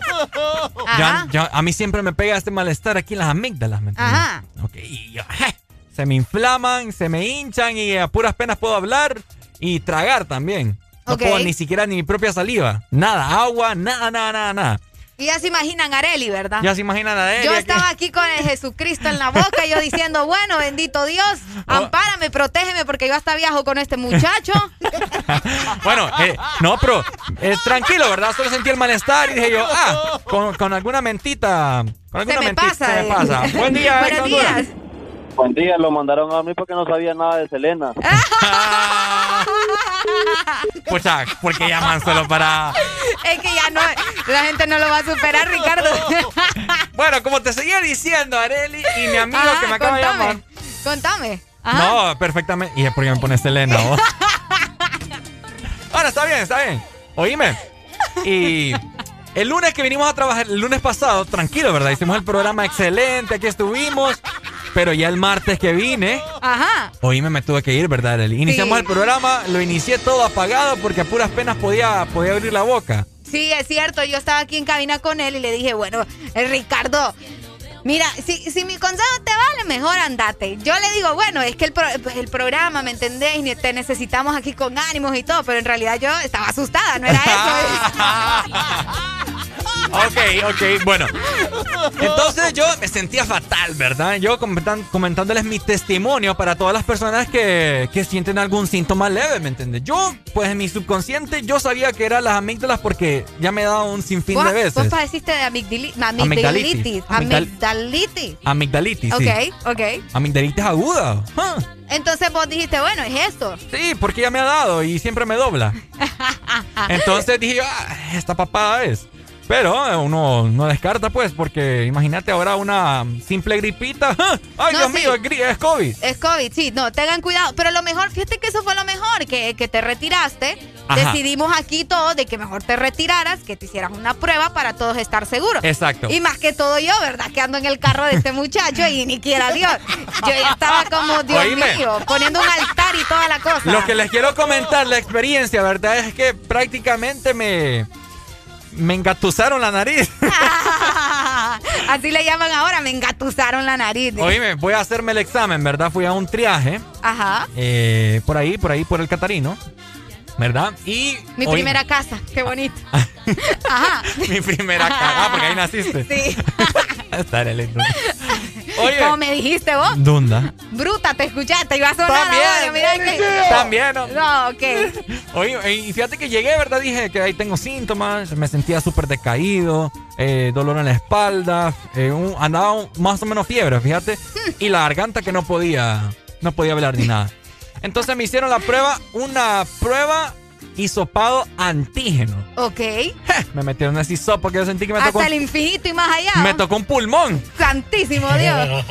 ya, a mí siempre me pega este malestar aquí en las amígdalas, ¿me entiendes? Ajá. Ok, y yo, je, se me inflaman, se me hinchan y a puras penas puedo hablar y tragar también. No puedo ni siquiera ni mi propia saliva. Nada, agua, nada, nada, nada, nada. Y ya se imaginan a Areli, ¿verdad? Ya se imaginan a él. Yo estaba aquí con el Jesucristo en la boca, yo diciendo, bueno, bendito Dios, Oh. ampárame, protégeme, porque yo hasta viajo con este muchacho. Bueno, eh, no, pero eh, tranquilo, ¿verdad? Solo sentí el malestar y dije yo, ah, con, con alguna mentita. Con alguna me mentita pasa, se me eh. pasa. Buen día, Buenos días. Buen día, lo mandaron a mí porque no sabía nada de Selena. Pucha, porque llaman solo para. Es que ya no, la gente no lo va a superar, Ricardo. Bueno, como te seguía diciendo, Areli y mi amigo Ajá, que me acaba de llamar. Contame. Ajá. No, perfectamente. Y es porque me pone Selena, vos. Ahora, está bien, está bien. Oíme. Y el lunes que vinimos a trabajar, el lunes pasado, tranquilo, ¿verdad? Hicimos el programa excelente, aquí estuvimos. Pero ya el martes que vine, Ajá. oíme, me tuve que ir, ¿verdad? Iniciamos Sí. el programa, lo inicié todo apagado porque a puras penas podía, podía abrir la boca. Sí, es cierto. Yo estaba aquí en cabina con él y le dije, bueno, eh, Ricardo, mira, si, si mi consejo te vale, mejor andate. Yo le digo, bueno, es que el, pro- pues, el programa, ¿me entendés? Te necesitamos aquí con ánimos y todo, pero en realidad yo estaba asustada, no era eso. Ok, ok, bueno. Entonces yo me sentía fatal, ¿verdad? Yo comentan- comentándoles mi testimonio para todas las personas que, que sienten algún síntoma leve, ¿me entiendes? Yo, pues en mi subconsciente, yo sabía que eran las amígdalas porque ya me he dado un sinfín ¿Vos, de veces. vos padeciste de amigdili- Amigdalitis. amigdalitis. Amigdal- Amigdalitis. Amigdalitis, sí. Ok, ok. Amigdalitis aguda. Ah, Entonces vos dijiste, bueno, es esto. sí, porque ya me ha dado y siempre me dobla. Entonces dije, ah, esta papada es. Pero eh, uno no descarta, pues, porque imagínate ahora una simple gripita. ¡Ay, No, Dios sí. mío! Es, gri- es COVID. Es COVID, sí, no, tengan cuidado. Pero lo mejor, fíjate que eso fue lo mejor, que, que te retiraste. Ajá. Decidimos aquí todos de que mejor te retiraras, que te hicieras una prueba para todos estar seguros. Exacto. Y más que todo yo, ¿verdad? Que ando en el carro de este muchacho y ni quiera Dios. Yo ya estaba como, Dios Oíme. mío, poniendo un altar y toda la cosa. Lo que les quiero comentar, la experiencia, ¿verdad? Es que prácticamente me. Me engatusaron la nariz. Así le llaman ahora, me engatusaron la nariz. Oíme, voy a hacerme el examen, ¿verdad? Fui a un triaje. Ajá. eh, por ahí, por ahí, por el Catarino. ¿Verdad? Y. Mi primera casa, qué bonito. Ajá. Mi primera casa. Ah, porque ahí naciste. Sí. Estaré lindo. Oye. Como me dijiste vos. ¿Dónde? Bruta, te escuchaste, iba a sonar También. ahora, mira que... También, ¿no? No, ok. Oye, y fíjate que llegué, ¿verdad? Dije que ahí tengo síntomas, me sentía súper decaído, eh, dolor en la espalda, eh, un- andaba un- más o menos fiebre, fíjate, y la garganta que no podía, no podía hablar ni nada. Entonces me hicieron la prueba, una prueba hisopado antígeno. Ok. Me metieron ese hisopo que yo sentí que me tocó, Hasta el infinito y más allá. me tocó un pulmón. Santísimo Dios.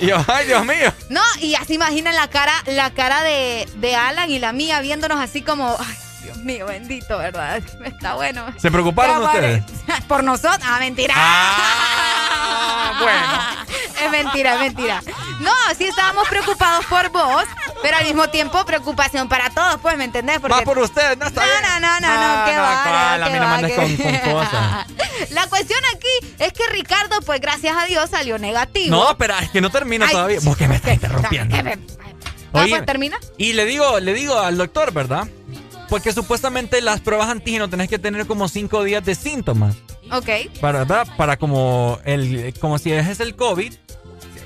Y yo, ay, Dios mío. No, y así imaginen la cara, la cara de, de Alan y la mía viéndonos así como, ay, Dios mío, bendito, ¿verdad? Está bueno. ¿Se preocuparon ustedes? Por nosotros. Ah, mentira. bueno. Es mentira, es mentira. No, sí estábamos preocupados por vos, pero al mismo tiempo preocupación para todos, pues, ¿me entendés? Porque... Más por ustedes, no está No, bien. no, no, no, Ah, no, qué no, va, cuál, a qué mí no va, qué- con, con cosas. La cuestión aquí es que Ricardo, pues gracias a Dios, salió negativo. No, pero es que no termina Ay, todavía. Vos que me estás interrumpiendo. Ah, Oye, pues, ¿termina? Y le digo, le digo al doctor, ¿verdad? Porque supuestamente las pruebas antígeno tenés que tener como cinco días de síntomas. Ok. Para, ¿verdad? Para como el, como si es el COVID,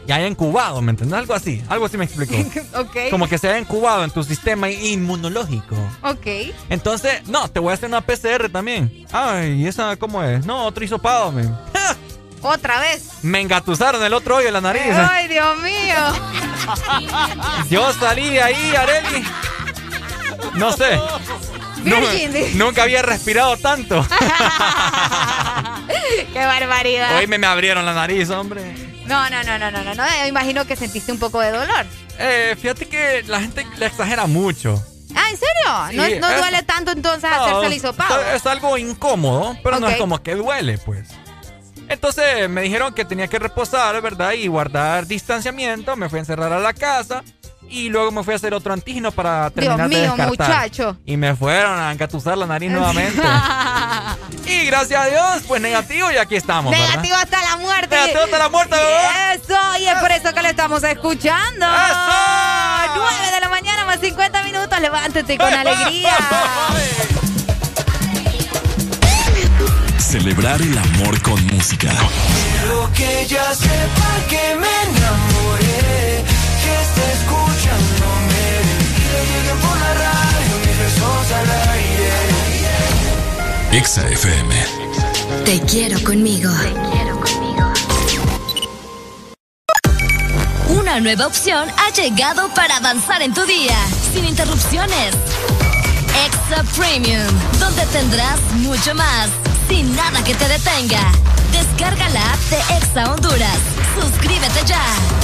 ya haya incubado, ¿me entiendes? Algo así, algo así me explicó. ok. Como que se haya incubado en tu sistema inmunológico. Ok. Entonces, no, te voy a hacer una PCR también. Ay, ¿y esa cómo es? No, otro hisopado, men. Otra vez. Me engatusaron el otro hoyo en la nariz. Ay, Dios mío. Yo salí de ahí, Areli. No sé. Virgin. nunca había respirado tanto. Qué barbaridad. Hoy me, me abrieron la nariz, hombre. No, no, no, no, no, no, no. Yo imagino que sentiste un poco de dolor. Eh, fíjate que la gente le exagera mucho. Ah, ¿en serio? Sí, no no es- duele tanto entonces No, hacerse el hisopado. Es, es algo incómodo, pero no es como que duele, pues. Entonces me dijeron que tenía que reposar, ¿verdad? Y guardar distanciamiento. Me fui a encerrar a la casa. Y luego me fui a hacer otro antígeno para terminar de mío, descartar. muchacho. Y me fueron a engatusar la nariz nuevamente. y gracias a Dios, pues negativo y aquí estamos, ¿verdad? Negativo hasta la muerte. Negativo hasta la muerte, bebé. Eso, y es por eso que le estamos escuchando. ¡Eso! 9 de la mañana más 50 minutos. Levántate con alegría. Celebrar el amor con música. Quiero que ella sepa que me enamoré, que escuchándome al aire. Exa FM. Te quiero conmigo. Una nueva opción ha llegado para avanzar en tu día, sin interrupciones. Extra Premium, donde tendrás mucho más, sin nada que te detenga. Descarga la app de Exa Honduras. Suscríbete ya.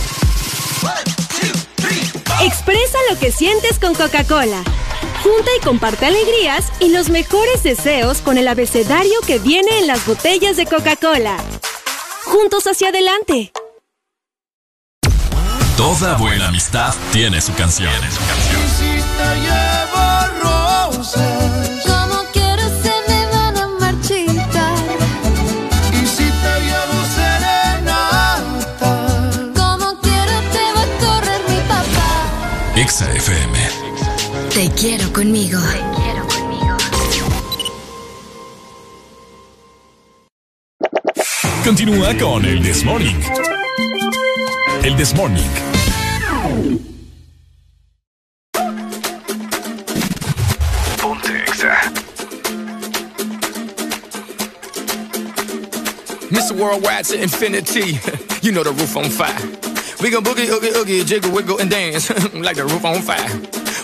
Expresa lo que sientes con Coca-Cola. Junta y comparte alegrías y los mejores deseos con el abecedario que viene en las botellas de Coca-Cola. Juntos hacia adelante. Toda buena amistad tiene su canción. Si te llevo Te quiero conmigo. Continúa con el This Morning. El This Morning. Mr. Worldwide to infinity. you know the roof on fire. We gon' boogie, oogie, oogie, jiggle, wiggle, and dance like the roof on fire.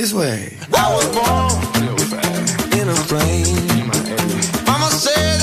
this way. I was born in a plane. Mama said.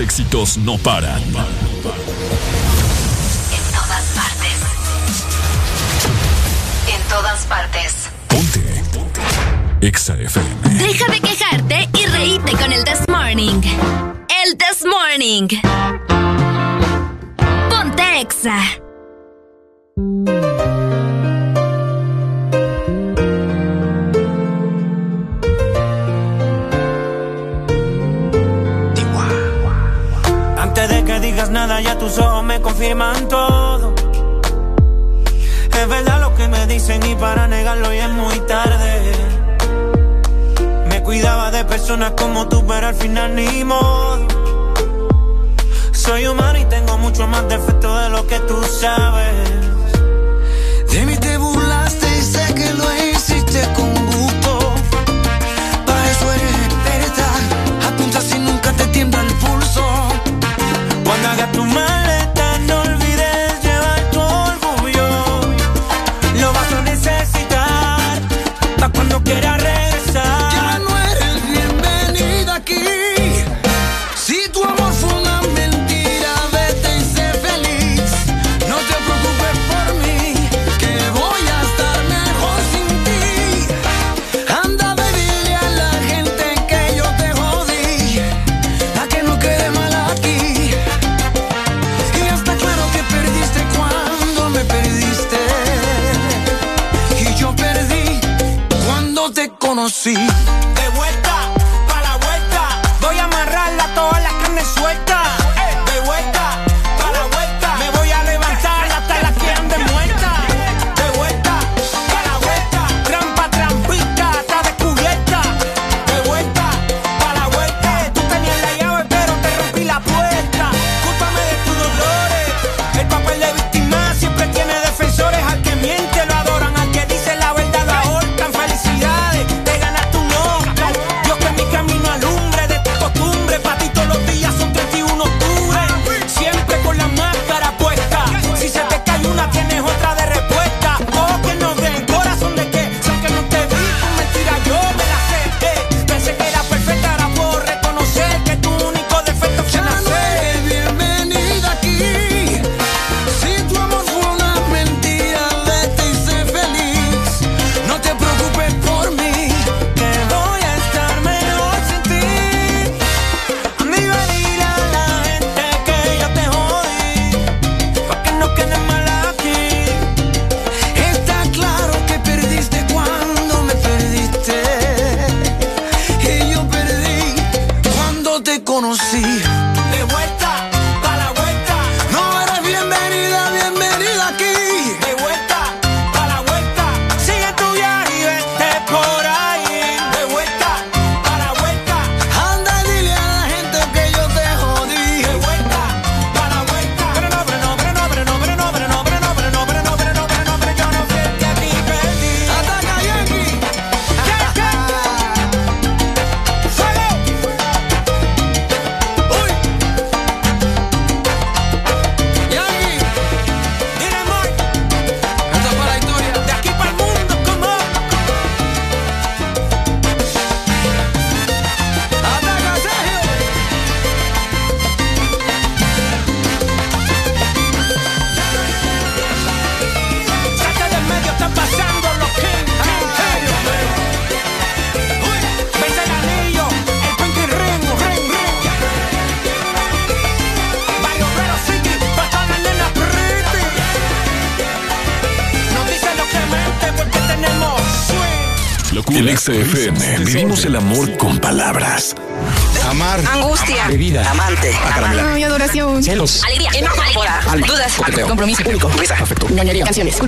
éxitos no paran.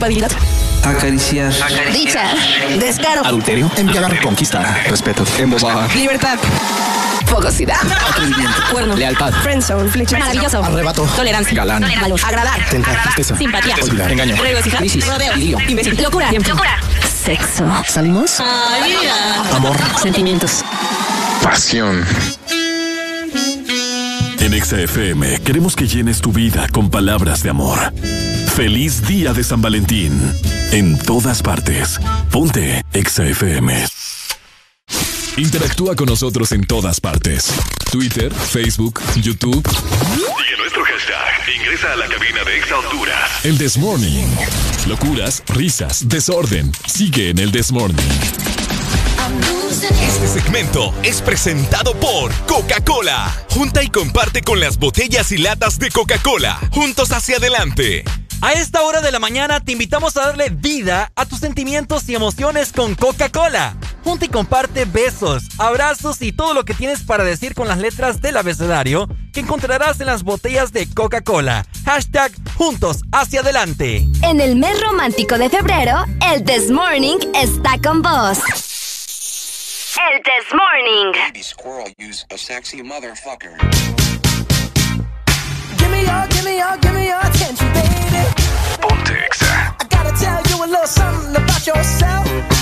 Acariciar. Dicha. Descaro. Adulterio. Embriagar. Conquistar. Respeto. Embobar. Libertad. Fogosidad. Atrevimiento. Cuerno. Lealtad. Friendzone. Flecha. Maravilloso. Arrebato. Tolerancia. Galán. Valor. Agradar. Tentar. Tristeza. Simpatía. Olvidar. Engaño. Regocijar. Crisis. Rodeo. Lío. Imbécil. Locura. Locura. Sexo. Salimos. Amor. Sentimientos. Pasión. En ExaFM queremos que llenes tu vida con palabras de amor Feliz día de San Valentín. En todas partes. Ponte XFM. Interactúa con nosotros en todas partes. Twitter, Facebook, YouTube. Y en nuestro hashtag, ingresa a la cabina de Exa Honduras. El This Morning. Locuras, risas, desorden. Sigue en el This Morning. Este segmento es presentado por Coca-Cola. Junta y comparte con las botellas y latas de Coca-Cola. Juntos hacia adelante. A esta hora de la mañana te invitamos a darle vida a tus sentimientos y emociones con Coca-Cola. Junta y comparte besos, abrazos y todo lo que tienes para decir con las letras del abecedario que encontrarás en las botellas de Coca-Cola. Hashtag Juntos hacia adelante. En el mes romántico de febrero, el This Morning está con vos. El This Morning. Baby squirrel, use a sexy motherfucker. me your, give me your, give me your attention, baby. I gotta tell you a little something about yourself.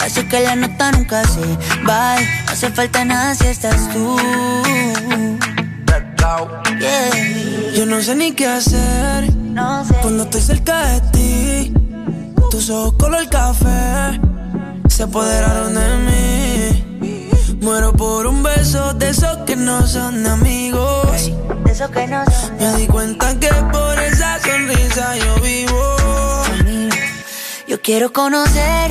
así que la nota nunca se va. No hace falta nada si estás tú. Yeah. Yo no sé ni qué hacer no sé. Pues cuando estoy cerca de ti. Tus ojos color café se apoderaron de mí. Muero por un beso de esos que no son amigos. De esos que no Me di cuenta que por esa sonrisa yo vivo. Yo quiero conocer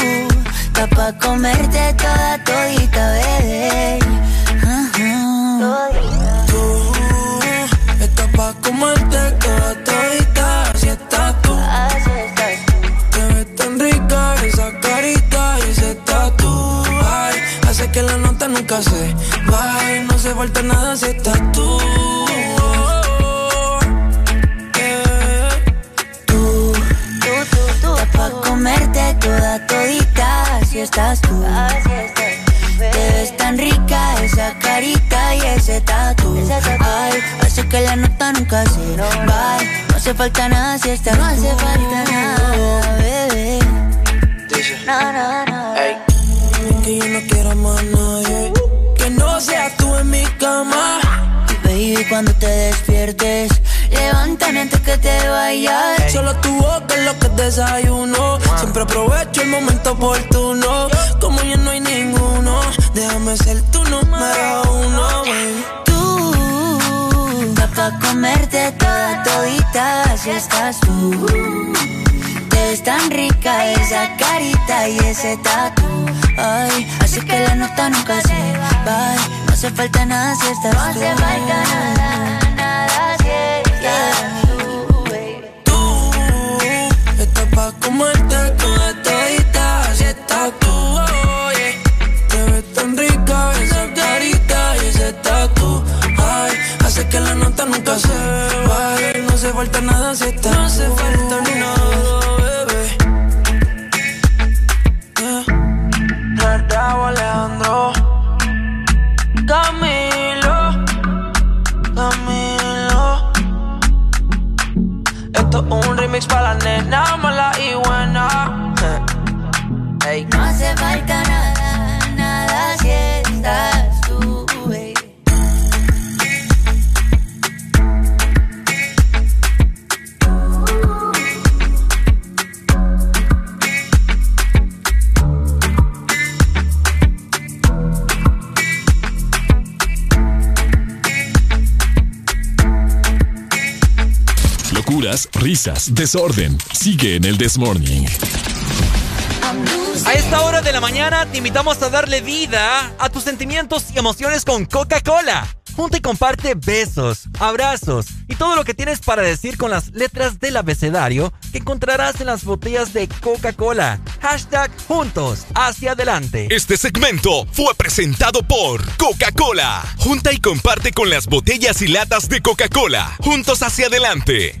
está pa' comerte toda todita, bebé. Tú estás pa' comerte toda todita, así estás tú. Te ves tan rica esa carita y ese tatu. Ay, hace que la nota nunca se vaya. No se falta nada si estás. Tú, todita, así estás tú. Te ves tan rica esa carita y ese tatu. Ay, hace que la nota nunca se va. No hace falta nada si estás No hace falta nada, bebé. No, no, no. Que yo no quiero más nadie. Que no seas tú en mi cama. Baby, cuando te despiertes, levántame antes que te vayas. Solo tu boca es lo que desayuno. Siempre aprovecho el momento oportuno. Como ya no hay ninguno, déjame ser tu número uno, baby. Tú, está pa' comerte toda todita, así estás tú. Te ves tan rica esa carita y ese tatu. Ay, así que la nota nunca se va. No hace falta nada si estás No hace falta nada falta nada No hace falta ni nada, bebé. Yeah. Raúl Alejandro Camilo Camilo Esto es un remix para la nena mala y buena Ey. No hace falta nada, Risas, desorden. Sigue en el This Morning. A esta hora de la mañana te invitamos a darle vida a tus sentimientos y emociones con Coca-Cola. Junta y comparte besos, abrazos y todo lo que tienes para decir con las letras del abecedario que encontrarás en las botellas de Coca-Cola. Hashtag juntos hacia adelante. Este segmento fue presentado por Coca-Cola. Junta y comparte con las botellas y latas de Coca-Cola. Juntos hacia adelante.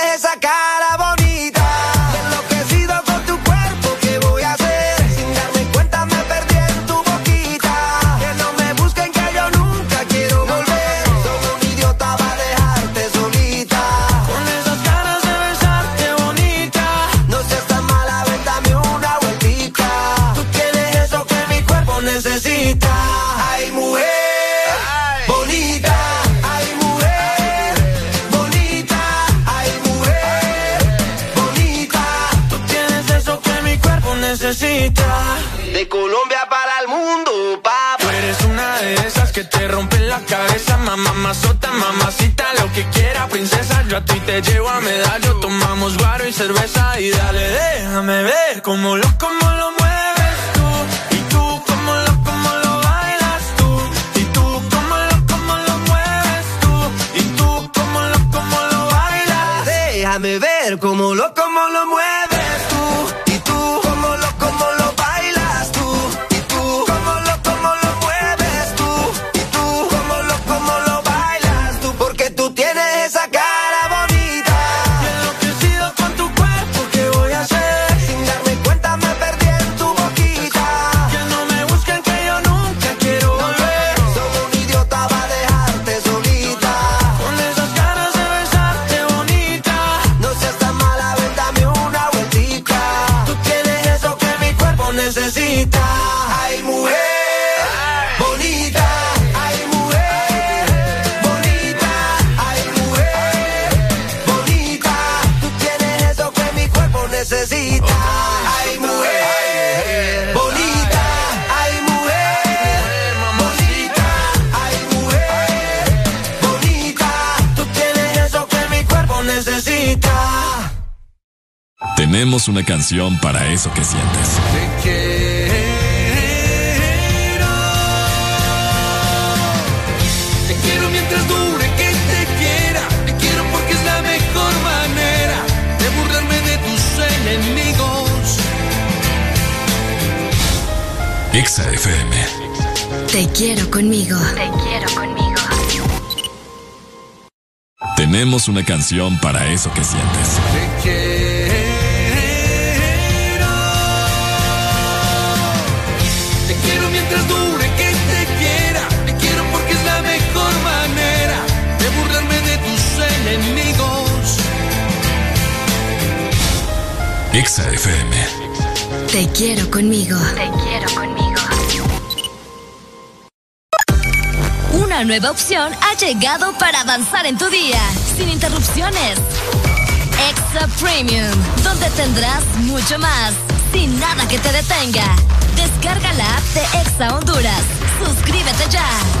cabeza, mamá, mazota, mamacita, lo que quiera, princesa. Yo a ti te llevo a medallo, tomamos guaro y cerveza y dale, déjame ver cómo lo, cómo lo mueves tú. Y tú, cómo lo, cómo lo bailas tú. Y tú, cómo lo, cómo lo mueves tú. Y tú, cómo lo, cómo lo bailas. Déjame ver cómo lo, cómo Tenemos una canción para eso que sientes. Te quiero mientras dure que te quiera. Te quiero porque es la mejor manera de burlarme de tus enemigos. Exa FM. Te quiero conmigo. Te quiero conmigo. Tenemos una canción para eso que sientes. Te Exa FM. Te quiero conmigo. Te quiero conmigo. Una nueva opción ha llegado para avanzar en tu día, sin interrupciones. Extra Premium, donde tendrás mucho más, sin nada que te detenga. Descarga la app de Exa Honduras. Suscríbete ya.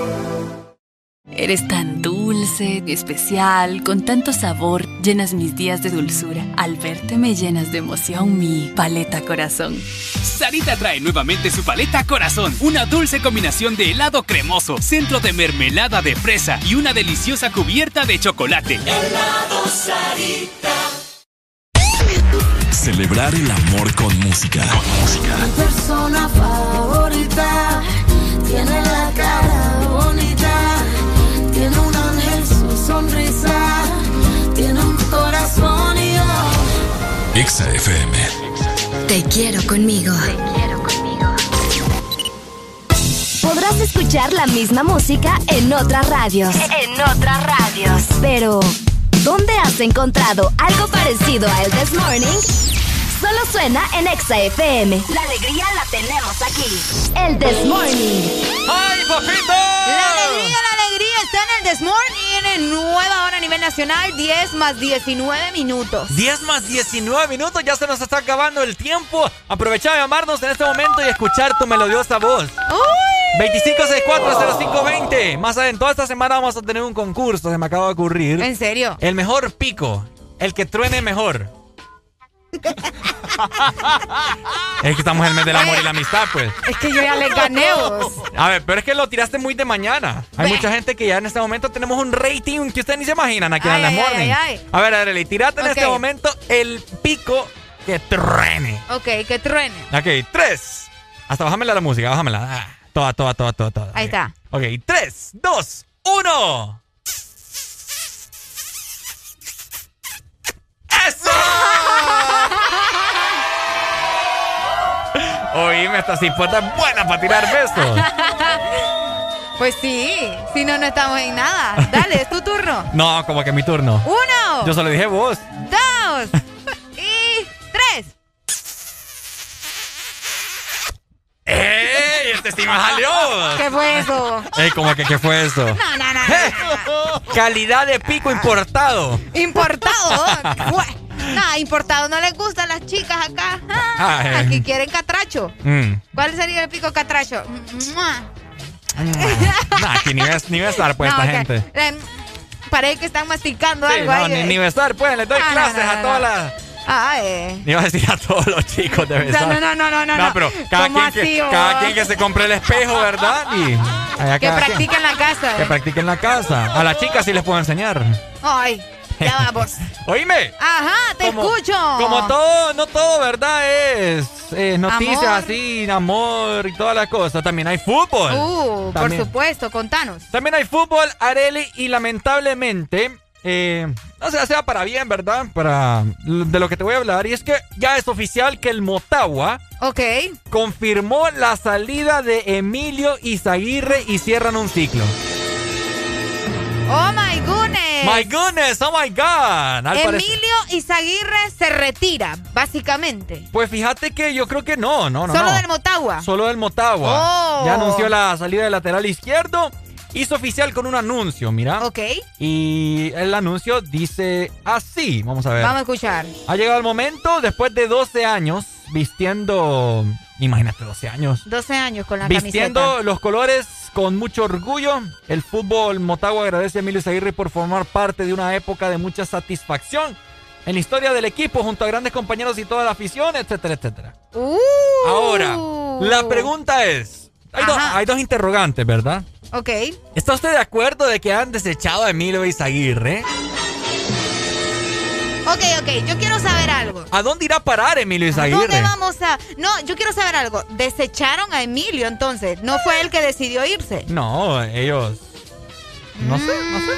Eres tan dulce, especial, con tanto sabor, llenas mis días de dulzura. Al verte me llenas de emoción mi paleta corazón. Sarita trae nuevamente su paleta corazón, una dulce combinación de helado cremoso, centro de mermelada de fresa y una deliciosa cubierta de chocolate. Helado Sarita. Celebrar el amor con música. Mi persona favorita tiene la cara bonita, Exa FM. Te quiero conmigo. Te quiero conmigo. Podrás escuchar la misma música en otras radios. En otras radios. Pero, ¿dónde has encontrado algo parecido a El This Morning? Solo suena en Exa FM. La alegría la tenemos aquí. El This Morning. ¡Ay, papito! La alegría, la alegría está en el This Morning, en nueva hora a nivel nacional, 10 más 19 minutos. 10 más 19 minutos, ya se nos está acabando el tiempo. Aprovecha de llamarnos en este momento y escuchar tu melodiosa voz. ¡Uy! 25640520. Más adelante, toda esta semana vamos a tener un concurso, se me acaba de ocurrir. ¿En serio? El mejor pico, el que truene mejor. es que estamos en el mes del amor y la amistad, pues. Es que yo ya le gané vos. A ver, pero es que lo tiraste muy de mañana. Hay mucha gente que ya en este momento tenemos un rating que ustedes ni se imaginan aquí Ay, en la ay, morning. ay, ay. A ver, Arely, tirate en este momento el pico que truene. Ok, que truene. Ok, tres. Hasta bájamela la música, bájamela. Ah, toda, toda, toda, toda, toda. Ahí está. Ok, tres, dos, uno. ¡Eso! Oíme, esta cipota es buena para tirar besos. Pues sí, si no, no estamos en nada. Dale, es tu turno. No, como que mi turno. Uno, Yo solo dije vos. dos y tres. ¡Ey! Este sí me salió. ¿Qué fue eso? Ey, ¿cómo que qué fue eso? No, no, no. Calidad de pico importado. Importado. No, importado no les gustan las chicas acá. Ah, eh. Aquí quieren catracho. Mm. ¿Cuál sería el pico catracho? Aquí ni ves, ni besar pues No, esta gente. Eh, Parece que están masticando Sí, algo no, ahí. ni, ni besar pues, les doy Ah, clases no, a todas las... Ah, eh. Iba a decir a todos los chicos de besar. No, no, no, no, no, no. pero cada, ¿Cómo quien, que, así, vos? cada quien que se compre el espejo, ¿verdad? Y Que cada quien. practique en la casa. Que eh. practique en la casa. A las chicas sí les puedo enseñar. Ay, ya vamos. Oíme. Ajá, te Como- escucho. Como todo, no todo, ¿verdad? Es, es noticias Amor. así, amor y todas las cosas. También hay fútbol. Uh, por supuesto, contanos. También hay fútbol, Areli, y lamentablemente, eh, no sé, sea para bien, ¿verdad? Para de lo que te voy a hablar. Y es que ya es oficial que el Motagua Ok. confirmó la salida de Emilio Izaguirre y cierran un ciclo. Oh my goodness. My goodness, oh my God. Al Emilio Izaguirre se retira, básicamente. Pues fíjate que yo creo que no, no, no. Solo no. del Motagua. Solo del Motagua. Oh. Ya anunció la salida del lateral izquierdo. Hizo oficial con un anuncio, mira. Ok. Y el anuncio dice así. Vamos a ver. Vamos a escuchar. Ha llegado el momento, después de 12 años, vistiendo. Imagínate, 12 años. 12 años con la Vistiendo camiseta. los colores con mucho orgullo, el fútbol Motagua agradece a Emilio Izaguirre por formar parte de una época de mucha satisfacción en la historia del equipo junto a grandes compañeros y toda la afición, etcétera, etcétera. Uh. Ahora, la pregunta es, hay, dos- Ajá. hay dos interrogantes, ¿verdad? Ok. ¿Está usted de acuerdo de que han desechado a Emilio Izaguirre? Ok, ok, yo quiero saber algo. ¿A dónde irá a parar Emilio Izaguirre? ¿Dónde vamos a.? No, yo quiero saber algo. Desecharon a Emilio entonces. No fue él que decidió irse. No, ellos. No sé, no sé.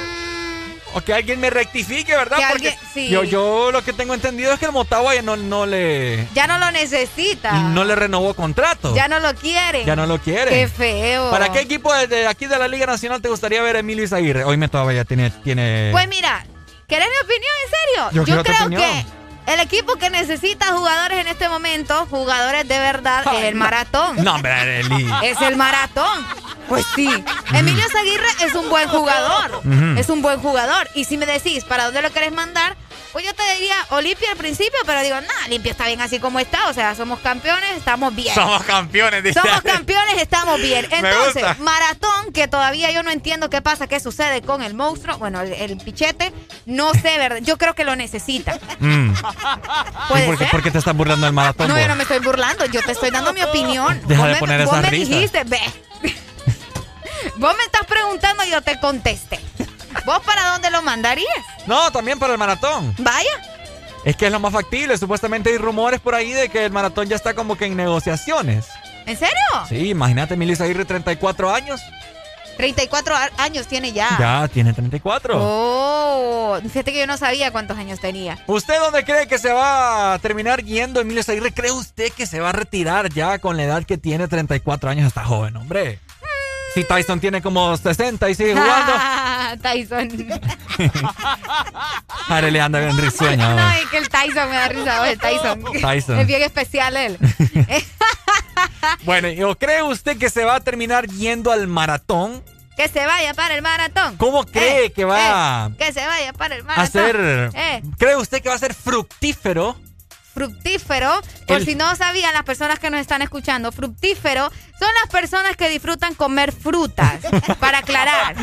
O que alguien me rectifique, ¿verdad? Que Porque alguien- sí. yo, yo lo que tengo entendido es que el Motagua ya no, no le. Ya no lo necesita. No le renovó contrato. Ya no lo quieren. Ya no lo quiere. Qué feo. ¿Para qué equipo de, de aquí de la Liga Nacional te gustaría ver a Emilio Izaguirre? Hoy me todavía tiene. tiene... Pues mira, ¿querés mi opinión en serio? Yo creo que el equipo que necesita jugadores en este momento, jugadores de verdad, es el maratón. No, hombre. Es el maratón. Pues sí. Emilio Zaguirre es un buen jugador. Es un buen jugador. Y si me decís para dónde lo querés mandar, pues yo te diría Olimpia al principio, pero digo, nah, Olimpia está bien así como está. O sea, somos campeones, estamos bien. Somos campeones, dice. Somos campeones, estamos bien. Entonces, maratón, que todavía yo no entiendo qué pasa, qué sucede con el monstruo, bueno, el, el pichete, no sé, ¿verdad? Yo creo que lo necesita. Mm. ¿Puede ¿Y por, qué, ser? por qué te estás burlando del maratón? No, vos? yo no me estoy burlando, yo te estoy dando mi opinión. Deja Vos de me- poner vos esas me risas. dijiste, ve. vos me estás preguntando y yo te contesté. ¿Vos para dónde lo mandarías? No, también para el maratón. Vaya. Es que es lo más factible. Supuestamente hay rumores por ahí de que el maratón ya está como que en negociaciones. ¿En serio? Sí, imagínate, Emilio Izaguirre, 34 años. 34 a- años tiene ya. Ya, tiene 34. Oh, fíjate que yo no sabía cuántos años tenía. ¿Usted dónde cree que se va a terminar yendo Emilio Izaguirre? ¿Cree usted que se va a retirar ya con la edad que tiene 34 años? Está joven, hombre. Si Tyson tiene como 60 y sigue jugando. Tyson. Ahora le anda bien risueño. No, es que el Tyson me da risa, el Tyson. Tyson. Es bien especial él. Bueno, ¿o cree usted que se va a terminar yendo al maratón? Que se vaya para el maratón. ¿Cómo cree Eh, que va eh, que se vaya para el a maratón. ser... Eh, ¿Cree usted que va a ser fructífero? fructífero, por El- si no sabían las personas que nos están escuchando, fructífero son las personas que disfrutan comer frutas, para aclarar.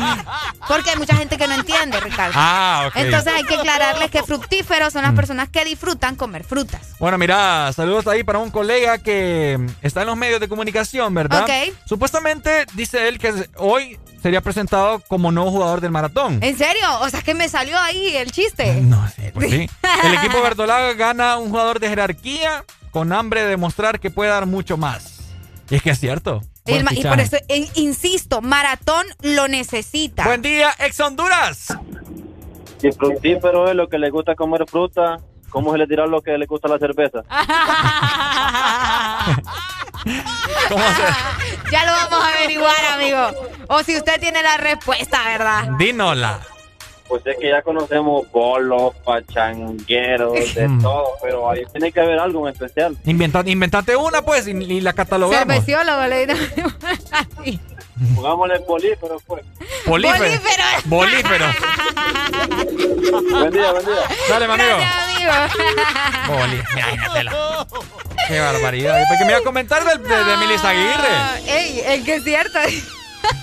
Porque hay mucha gente que no entiende, Ricardo. Ah, ok. Mm. Entonces hay que aclararles que fructíferos son las personas que disfrutan comer frutas. Bueno, mira, saludos ahí para un colega que está en los medios de comunicación, ¿verdad? Ok. Supuestamente dice él que hoy sería presentado como nuevo jugador del maratón. ¿En serio? O sea, que me salió ahí el chiste. No, sí, pues sí. El equipo verdolaga gana un jugador de jerarquía con hambre de demostrar que puede dar mucho más. Y es que es cierto. Y, y por eso, eh, insisto, Maratón lo necesita. Buen día, ex Honduras. Si fructífero es lo que le gusta comer fruta, ¿cómo se le dirá lo que le gusta la cerveza? ¿Cómo se... ya lo vamos a averiguar, amigo. O si usted tiene la respuesta, ¿verdad? Dínola. Pues es que ya conocemos bolos, pachangueros, de todo, pero ahí tiene que haber algo en especial. Inventa, inventate una, pues, y, y la catalogamos. Cerveciólogo, le Pongámosle polífero, pues. Polífero. Bolífero. buen día, buen día. Dale, mi amigo. Imagínatela. Qué barbaridad. Porque me iba a comentar del, de, de Melissa Aguirre. Ey, el que es cierto.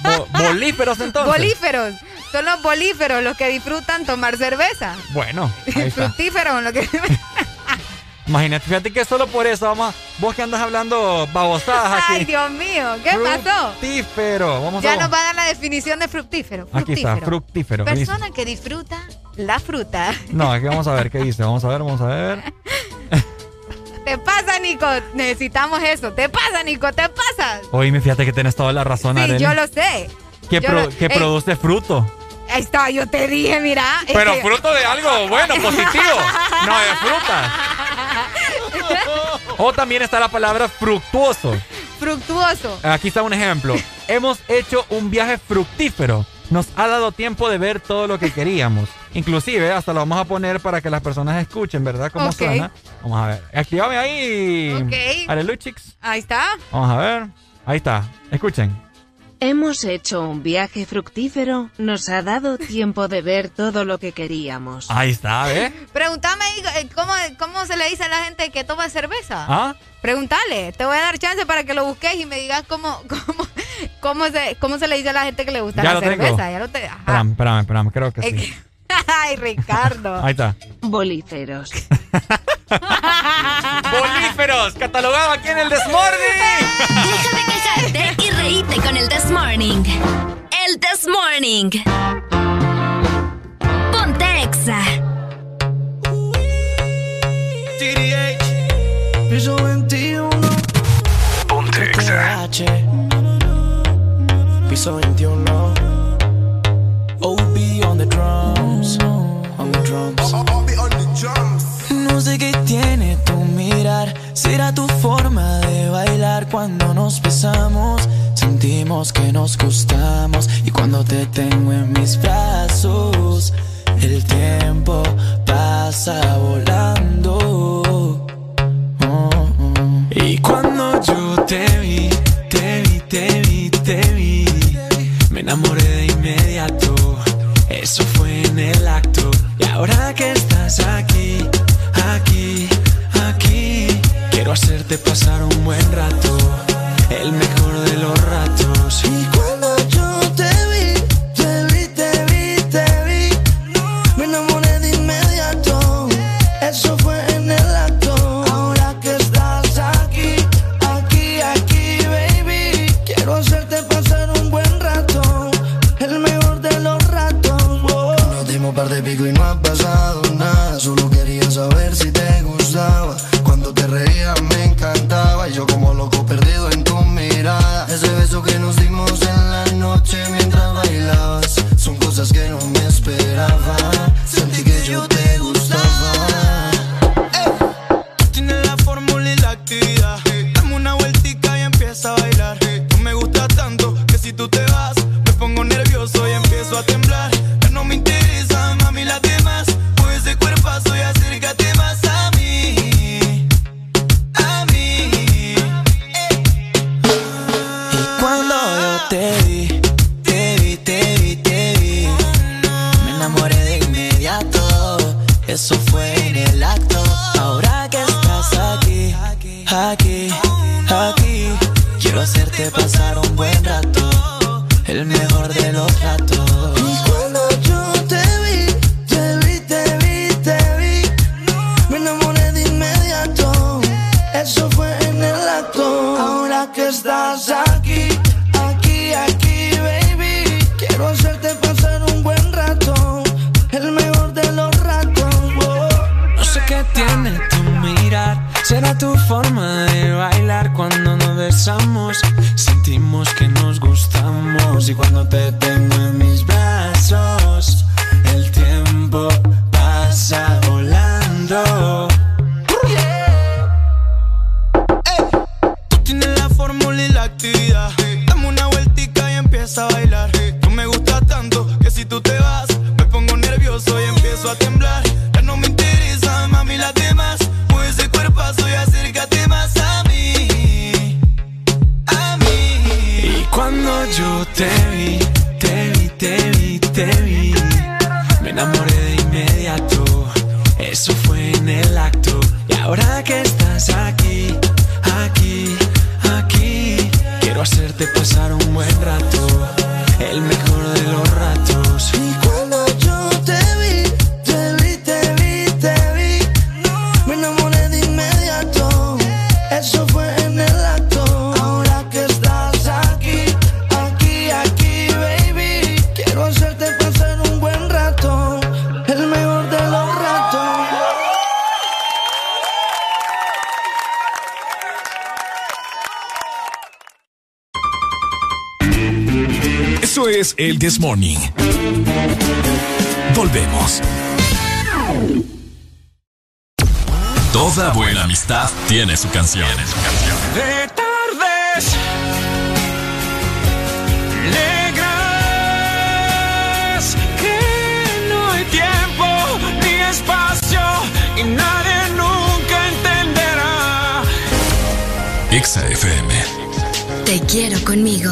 Bo- bolíferos entonces. Bolíferos. Son los bolíferos los que disfrutan tomar cerveza. Bueno, ahí. Fructíferos, lo que... Imagínate, fíjate que solo por eso, vamos, vos que andas hablando babosadas aquí. Ay, Dios mío, ¿qué pasó? Fructífero. Vamos Ya a nos va a dar la definición de fructífero. Aquí está, fructífero. fructífero. Persona que disfruta la fruta. No, aquí vamos a ver qué dice. Vamos a ver, vamos a ver. Te pasa, Nico. Necesitamos eso. Te pasa, Nico. Te pasa. Oye, fíjate que tienes toda la razón, Sí, Arely. yo lo sé. Que, pro- lo- que produce fruto. Ahí está, yo te dije, mira. Pero que- fruto de algo bueno, positivo. No de frutas. O también está la palabra fructuoso. Fructuoso. Aquí está un ejemplo. Hemos hecho un viaje fructífero. Nos ha dado tiempo de ver todo lo que queríamos. Inclusive, hasta lo vamos a poner para que las personas escuchen, ¿verdad? Cómo Ok. suena. Vamos a ver. Activame ahí. Ok. Aleluchix. Ahí está. Vamos a ver. Ahí está. Escuchen. Hemos hecho un viaje fructífero, nos ha dado tiempo de ver todo lo que queríamos. Ahí está, ¿eh? Pregúntame ahí, eh, ¿cómo, ¿cómo se le dice a la gente que toma cerveza? ¿Ah? Pregúntale. Te voy a dar chance para que lo busques y me digas cómo, cómo, cómo, se, cómo se le dice a la gente que le gusta Ya la lo tengo. cerveza. Ya lo te... Ajá. Espérame, espérame, espérame. Creo que sí. Ay, Ricardo. Ahí está. Bolíferos. Bolíferos, catalogado aquí en el Desmorning. Deja de quejarte y reíte con el This Morning. El This Morning. Ponte Exa. TDH, piso 21. Ponte Exa. H, piso 21. Qué tiene tu mirar. Será tu forma de bailar cuando nos besamos. Sentimos que nos gustamos. Y cuando te tengo en mis brazos, el tiempo pasa volando. Oh, oh. Y cuando hacerte pasar un buen rato. El mejor de los ratos. This Morning. Volvemos. Toda buena amistad tiene su canción. De tardes negras que no hay tiempo ni espacio y nadie nunca entenderá. Exa FM. Te quiero conmigo.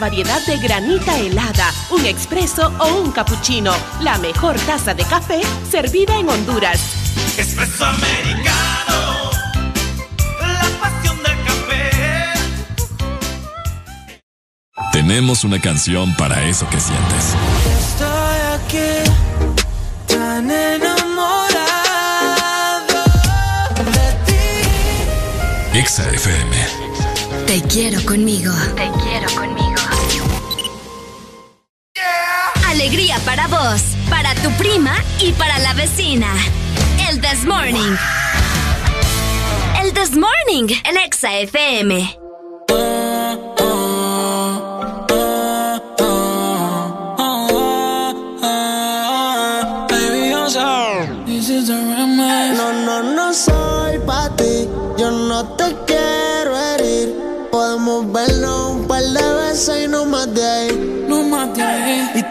Variedad de granita helada, un expreso o un cappuccino. La mejor taza de café servida en Honduras. Espresso americano, la pasión del café. Tenemos una canción para eso que sientes. Estoy aquí, tan enamorado de ti. Exa FM. Te quiero conmigo. Te quiero conmigo. Alegría para vos, para tu prima y para la vecina. El This Morning. El This Morning en Exa FM. No, no, no soy pa' ti, yo no te quiero herir. Podemos verlo un par de veces y no más de ahí.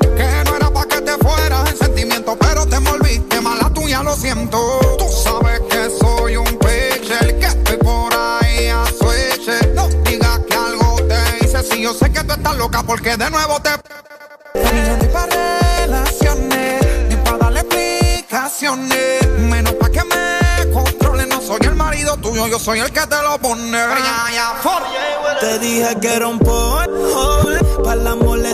Que no era pa' que te fueras en sentimiento Pero te envolviste mala tuya, lo siento. Tú sabes que soy un peche El que estoy por ahí a su eche No digas que algo te hice Si yo sé que tú estás loca porque de nuevo te estoy pa' relaciones Ni pa' darle explicaciones. Menos pa' que me controle No soy el marido tuyo, yo soy el que te lo pone. Te dije que era un polvo, para el amor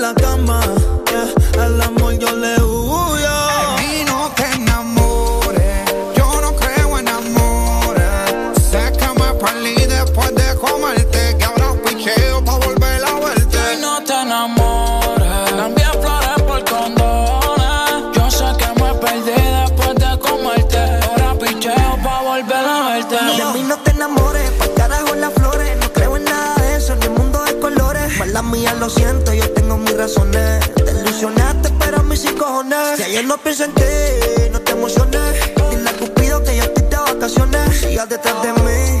La cama. yeah. Al amor yo le huyo. Y no te enamores, yo no creo en amores. Sé que me perdí después de comerte, que ahora picheo pa' volver a verte. Y no te enamores, cambié flores por condones. Yo sé que me perdí después de comerte. Ahora picheo pa' volver a verte. De mí no te enamores, pa' carajo las flores. No creo en nada de eso, ni el mundo de colores. Mala mía, lo siento, yo Te ilusionaste, pero a mí sin cojones. Si ayer no pienso en ti, no te emociones. Dile a Cupido que ya estoy de vacaciones. Sigas detrás de mí,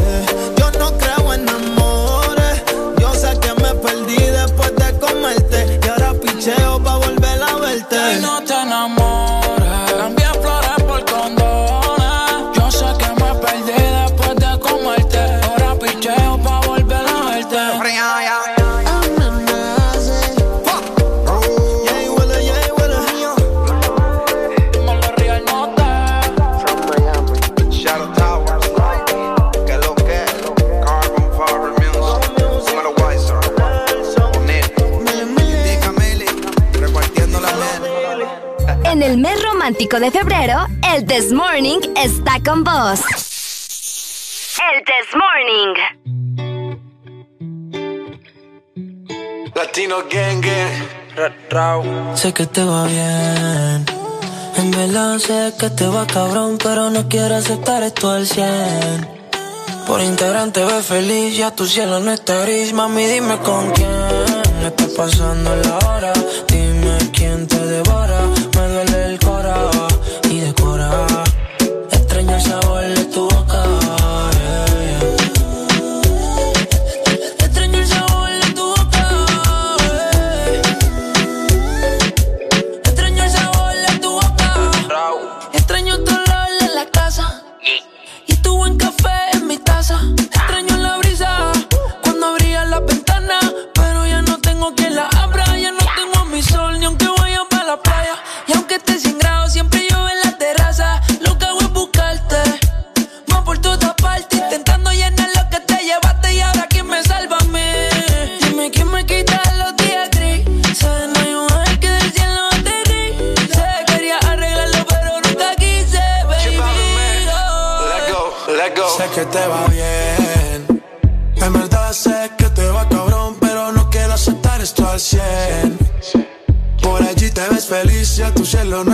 de febrero, el This Morning está con vos. El This Morning. Latino Gang, gang. Sé que te va bien. En verdad sé que te va cabrón, pero no quiero aceptar esto al 100. Por integrante te ves feliz, ya tu cielo no está gris. Mami, dime con quién estás pasando la hora. Dime quién te devora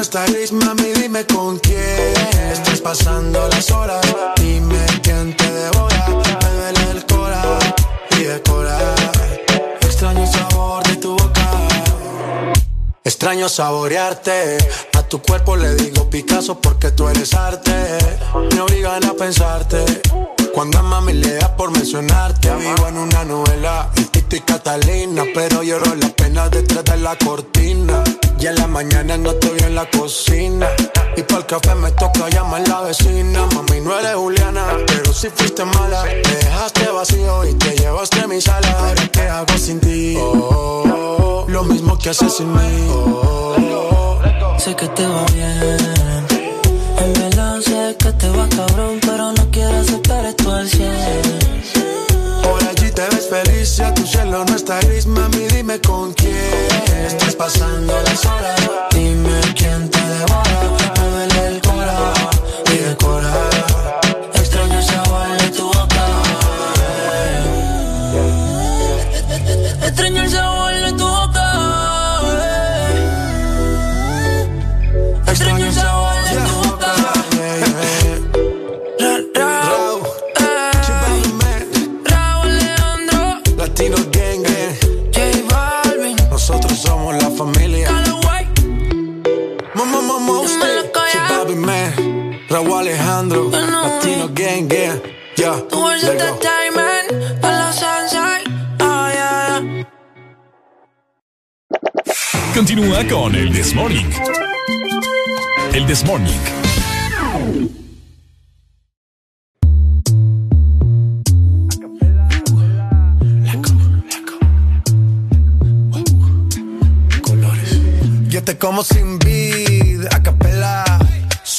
gris, mami, dime con quién estás pasando las horas. Dime quién te devora, me el cora y decora. Extraño el sabor de tu boca. Extraño saborearte. A tu cuerpo le digo Picasso porque tú eres arte. Me obligan a pensarte. Cuando a mami le da por mencionarte. Vivo en una novela, el Tito y Catalina. Pero lloro las penas detrás de la cortina. Y en la mañana no estoy en la cocina. Y para el café me toca llamar a la vecina. Mami, no eres Juliana, pero si fuiste mala. Me dejaste vacío y te llevaste mi sala. Ahora, ¿qué hago sin ti? Oh, lo mismo que haces sin mí. Oh, sé que te va bien. Verdad sé que te va cabrón, pero no quiero aceptar esto al 100. Por allí te ves feliz, ya tu cielo no está gris, mami, dime con quién estás pasando las horas. Dime quién te devora, Raúl Alejandro, Latino Gang Gang, ya, let go. Continúa con el This Morning. El This Morning. Yo te como sin vid, a capela.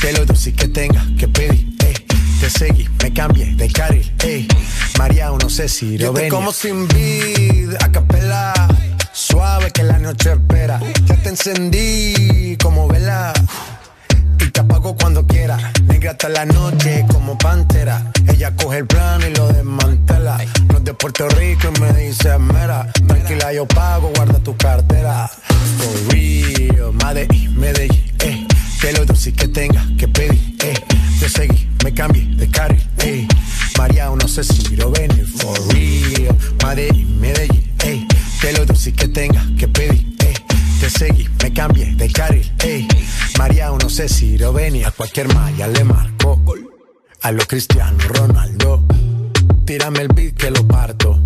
Que lo dulce que tenga que pedir, eh. Te seguí, me cambié de carril, eh. María, no sé si lo ven. como sin vid, a capela. Suave que la noche espera. Ya te encendí como vela. Y te apago cuando quiera. Negra hasta la noche como pantera. Ella coge el plano y lo desmantela. No es de Puerto Rico y me dice mera. Tranquila, yo pago, guarda tu cartera. For real, Medellín, Medellín, eh. Que lo dulce que tenga que pedir, eh. Te seguí, me cambié de carril, eh. María, no sé si lo ven, for real. Medellín, Medellín, eh. Que lo dulce que tenga que pedir, eh. Te seguí, me cambié de carril, ey. María, no sé si lo a cualquier malla le marco. A lo Cristiano Ronaldo, tírame el beat que lo parto.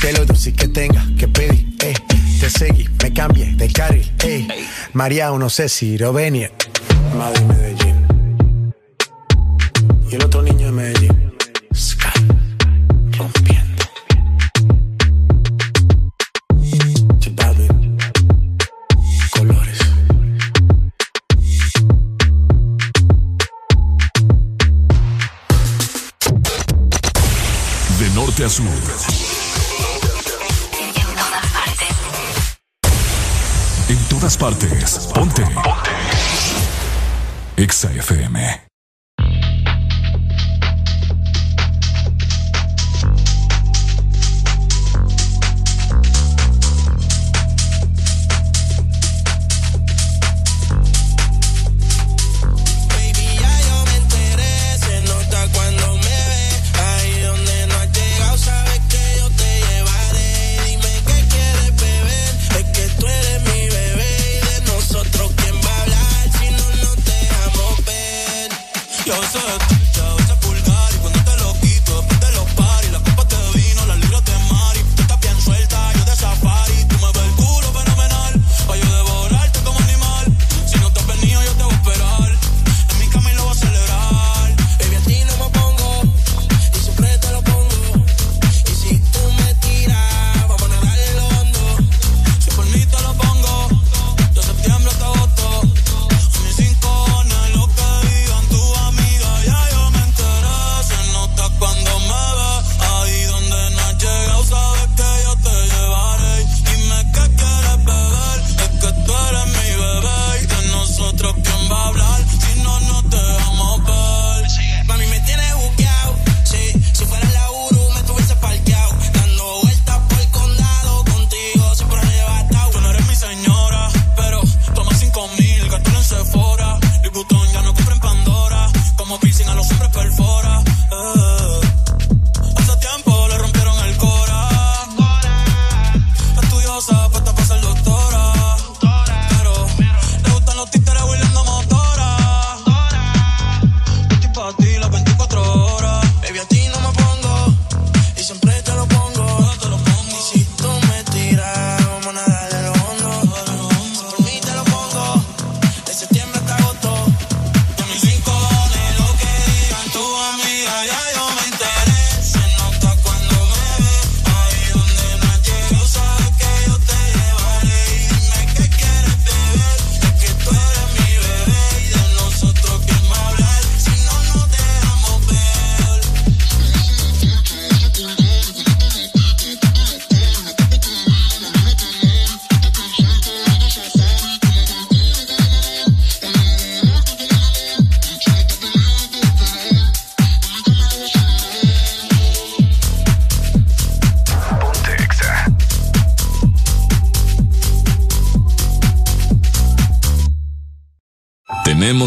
Que lo dulce que tenga que pedir, eh. Te seguí, me cambié de carril, eh. María, no sé si lo venir. Madrid, Medellín. Y el otro niño de Medellín. Sky. Rompiendo. Balvin. Colores. De norte a sur. Todas partes. Ponte. Ponte. Exa FM.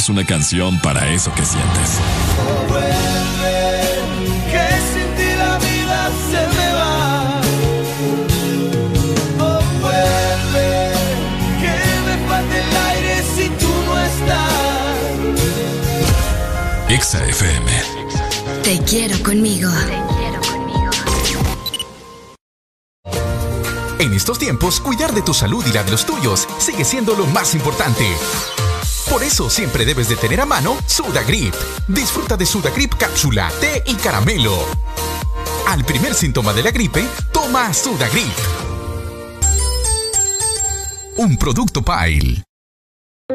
Una canción para eso que sientes. Vuelve, que sin ti la vida se me va. Oh, vuelve, que me falta el aire si tú no estás. Exa FM. Te quiero conmigo. En estos tiempos, cuidar de tu salud y la de los tuyos sigue siendo lo más importante. Por eso siempre debes de tener a mano Sudagrip. Disfruta de Sudagrip cápsula, té y caramelo. Al primer síntoma de la gripe, toma Sudagrip. Un producto Pile.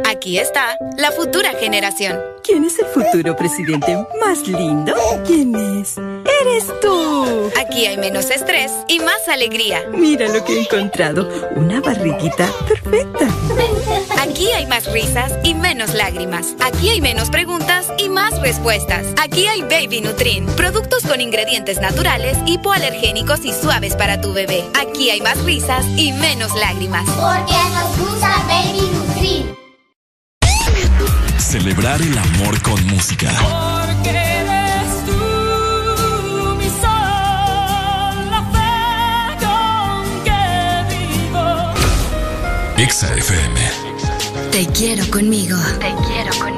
Aquí está la futura generación. ¿Quién es el futuro presidente más lindo? ¿Quién es? ¡Eres tú! Aquí hay menos estrés y más alegría. Mira lo que he encontrado. Una barriguita perfecta. Aquí hay más risas y menos lágrimas. Aquí hay menos preguntas y más respuestas. Aquí hay Baby Nutrin, productos con ingredientes naturales, hipoalergénicos y suaves para tu bebé. Aquí hay más risas y menos lágrimas. Porque nos gusta Baby Nutrin. Celebrar el amor con música. Porque eres tú mi sol, la fe con que vivo. Exa FM. Te quiero conmigo. Te quiero conmigo.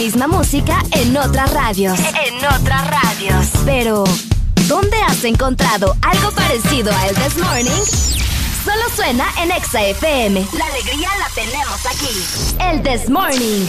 Misma música en otras radios. En otras radios. Pero, ¿dónde has encontrado algo parecido a El This Morning? Solo suena en Exa FM. La alegría la tenemos aquí. El This Morning.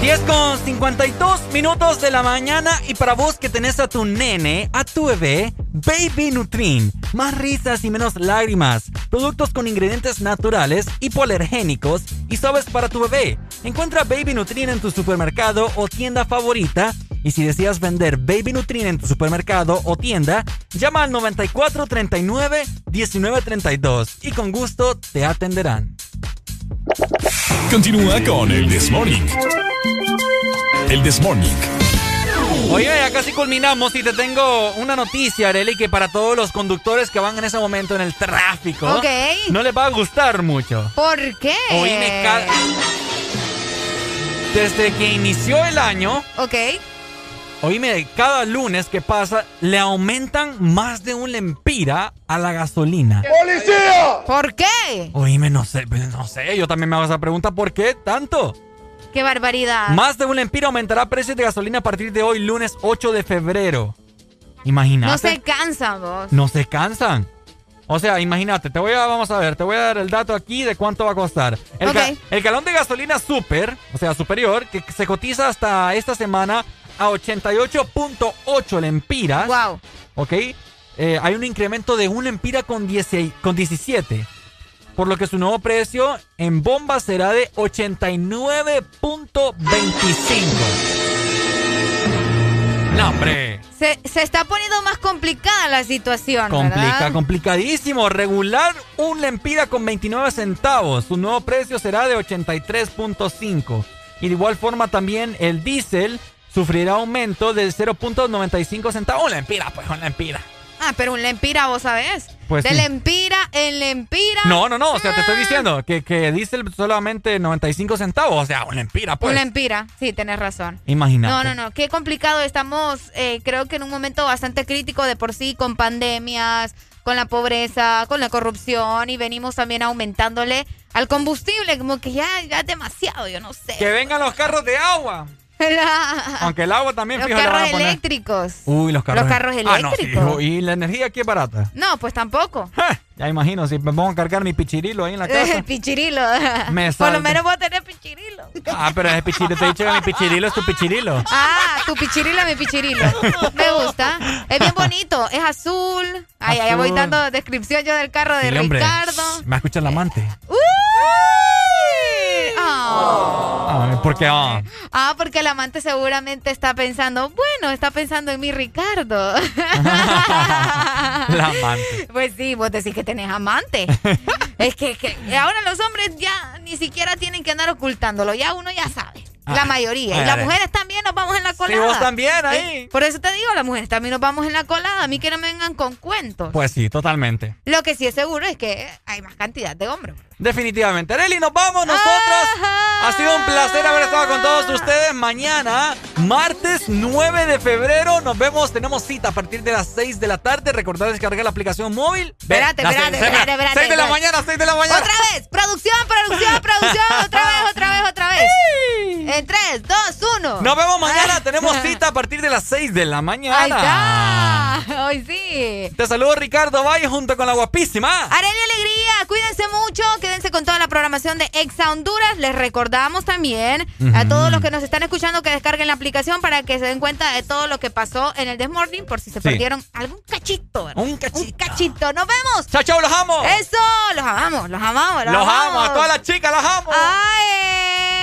10 con 52 minutos de la mañana y para vos que tenés a tu nene, a tu bebé, Baby Nutrin. Más risas y menos lágrimas. Productos con ingredientes naturales, hipoalergénicos y suaves para tu bebé. Encuentra Baby Nutrin en tu supermercado o tienda favorita. Y si deseas vender Baby Nutrin en tu supermercado o tienda, llama al 9439 1932 y con gusto te atenderán. Continúa con el This Morning. El This Morning. Oye, ya casi culminamos y te tengo una noticia, Arely, que para todos los conductores que van en ese momento en el tráfico, Ok. no les va a gustar mucho. ¿Por qué? Oíme, ca- desde que inició el año, Ok. oíme, cada lunes que pasa, le aumentan más de un lempira a la gasolina. ¡Policía! ¿Por qué? Oíme, no sé, pues, no sé, yo también me hago esa pregunta, ¿por qué tanto? ¡Qué barbaridad! Más de un lempira aumentará precios de gasolina a partir de hoy, lunes 8 de febrero. Imagínate. No se cansan vos. No se cansan. O sea, imagínate, te voy a, vamos a ver, te voy a dar el dato aquí de cuánto va a costar. El, Ok. ga- el galón de gasolina super, o sea, superior, que se cotiza hasta esta semana a 88.8 lempiras. Wow. ¿Ok? Eh, hay un incremento de un lempira con, 16 con 17. Por lo que su nuevo precio en bomba será de 89.25. No, hombre. Se, se está poniendo más complicada la situación, Complica, ¿verdad? complicadísimo. Regular un lempira con 29 centavos. Su nuevo precio será de 83.5. Y de igual forma también el diésel sufrirá aumento de 0.95 centavos. Un lempira, pues un lempira. Ah, pero un lempira, vos sabés. Pues de sí. lempira en lempira. No, no, no. O sea, te estoy diciendo que, que diésel solamente 95 centavos. O sea, un lempira, pues. Un lempira, sí, tenés razón. Imagínate. No, no, no, qué complicado. Estamos, eh, creo que en un momento bastante crítico de por sí, con pandemias, con la pobreza, con la corrupción y venimos también aumentándole al combustible, como que ya, ya es demasiado, yo no sé. Que vengan los carros de agua. Aunque el agua también Los carros poner. eléctricos. Uy, los carros. Los carros Ah, no, sí, eléctricos. y la energía aquí es barata. No, pues tampoco. Ya imagino, si me pongo a cargar mi pichirilo ahí en la casa. El pichirilo. Me Por lo menos vos tenés pichirilo. Ah, pero ese pichirilo, te he dicho que mi pichirilo es tu pichirilo. Ah, tu pichirilo, mi pichirilo. Me gusta. Es bien bonito. Es azul. Ay, ay, voy Azul. dando descripción yo del carro de Sí, hombre. Ricardo. Me va a escuchar la amante. ¡Uy! Ah. Ah, porque ah, Ah, porque el amante seguramente está pensando, bueno, está pensando en mi Ricardo. la amante. Pues sí, vos decís que tenés amante. es que, que ahora los hombres ya ni siquiera tienen que andar ocultándolo, ya uno ya sabe. La Ah, mayoría. ay, y las ay. mujeres también nos vamos en la colada. vos también ahí. Eh, Por eso te digo, las mujeres también nos vamos en la colada. A mí que no me vengan con cuentos. Pues sí, totalmente. Lo que sí es seguro es que hay más cantidad de hombres. Definitivamente. Areli, nos vamos nosotros. Ha sido un placer haber estado con todos ustedes. Mañana, martes 9 de febrero, nos vemos. Tenemos cita a partir de las 6 de la tarde. Recordad descargar la aplicación móvil. Espérate, espérate, espérate, espérate. 6 de la mañana, 6 de la mañana. Otra vez, producción, producción, producción, otra vez, otra vez, otra vez. En 3, 2, 1. Nos vemos mañana. Tenemos cita a partir de las 6 de la mañana. Ahí está. Hoy sí. Te saludo Ricardo Valle junto con la guapísima. Arely Alegría, cuídense mucho, quédense con toda la programación de Exa Honduras. Les recordamos también a todos los que nos están escuchando que descarguen la aplicación para que se den cuenta de todo lo que pasó en el Desmorning por si se Sí. perdieron algún cachito. ¿verdad? Un cachito. Un cachito. Nos vemos. Chao, chao, los amo. Eso, los amamos, los amamos. Los, Los amo, amamos. a todas las chicas las amo. Ay.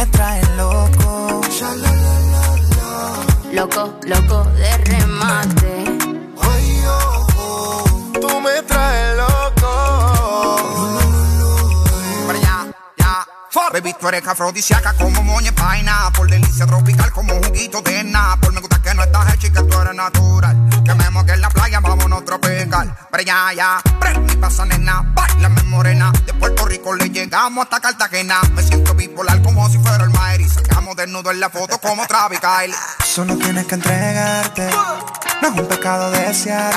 Me traes loco. Loco, loco de remate. Baby, tú eres afrodisíaca como moña paina. Por delicia tropical como juguito de Por Me gusta que no estás hecha y que tú eres natural. Que me moque en la playa, vámonos tropical. Para allá, ya. Prende y pasa, nena. Bailame morena. De Puerto Rico le llegamos hasta Cartagena. Me siento bipolar como si fuera el Maeri. Sacamos desnudo en la foto como Travis Kyle. Solo tienes que entregarte. No es un pecado desearte.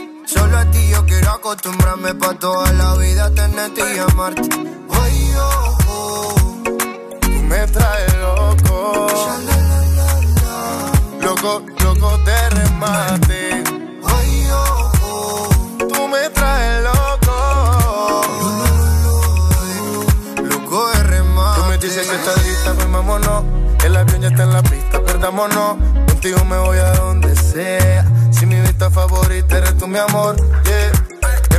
Solo a ti yo quiero acostumbrarme pa' toda la vida tenerte y amarte. Ay, oh, oh, tú me traes loco. Loco, loco de remate. Ay, oh, oh, tú me traes loco. Loco de remate. Tú me dices que estás lista, pues vámonos. El avión ya está en la pista, perdámonos. Contigo me voy a donde sea. Favorita eres tú, mi amor, yeah.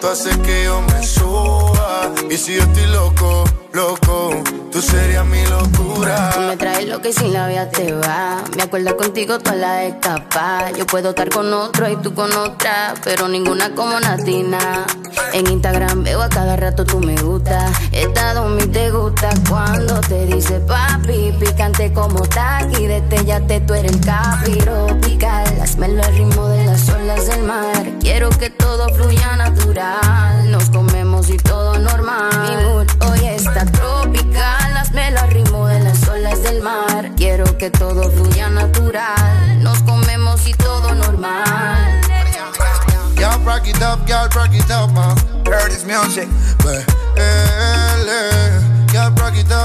tú haces que yo me suba. Y si yo estoy loco, loco, tú serías mi locura. Tú me traes lo que sin la vida te va. Me acuerdo contigo toda la escapa. Yo puedo estar con otro y tú con otra, pero ninguna como Natina. En Instagram veo a cada rato tú me gusta. Estado mi te gusta cuando te dice papi. Picante como taqui, destellate, tú eres el capiro pical. Hazmelo al ritmo de las olas del mar. Quiero que todo fluya natural. Nos comemos y todo normal. Mi mood está tropical. Hazmelo al ritmo de las olas del mar. Quiero que todo fluya natural. Nos comemos y todo normal. Y'all rock it up, y'all rock it up, man. Heard this music. Y'all rock it up.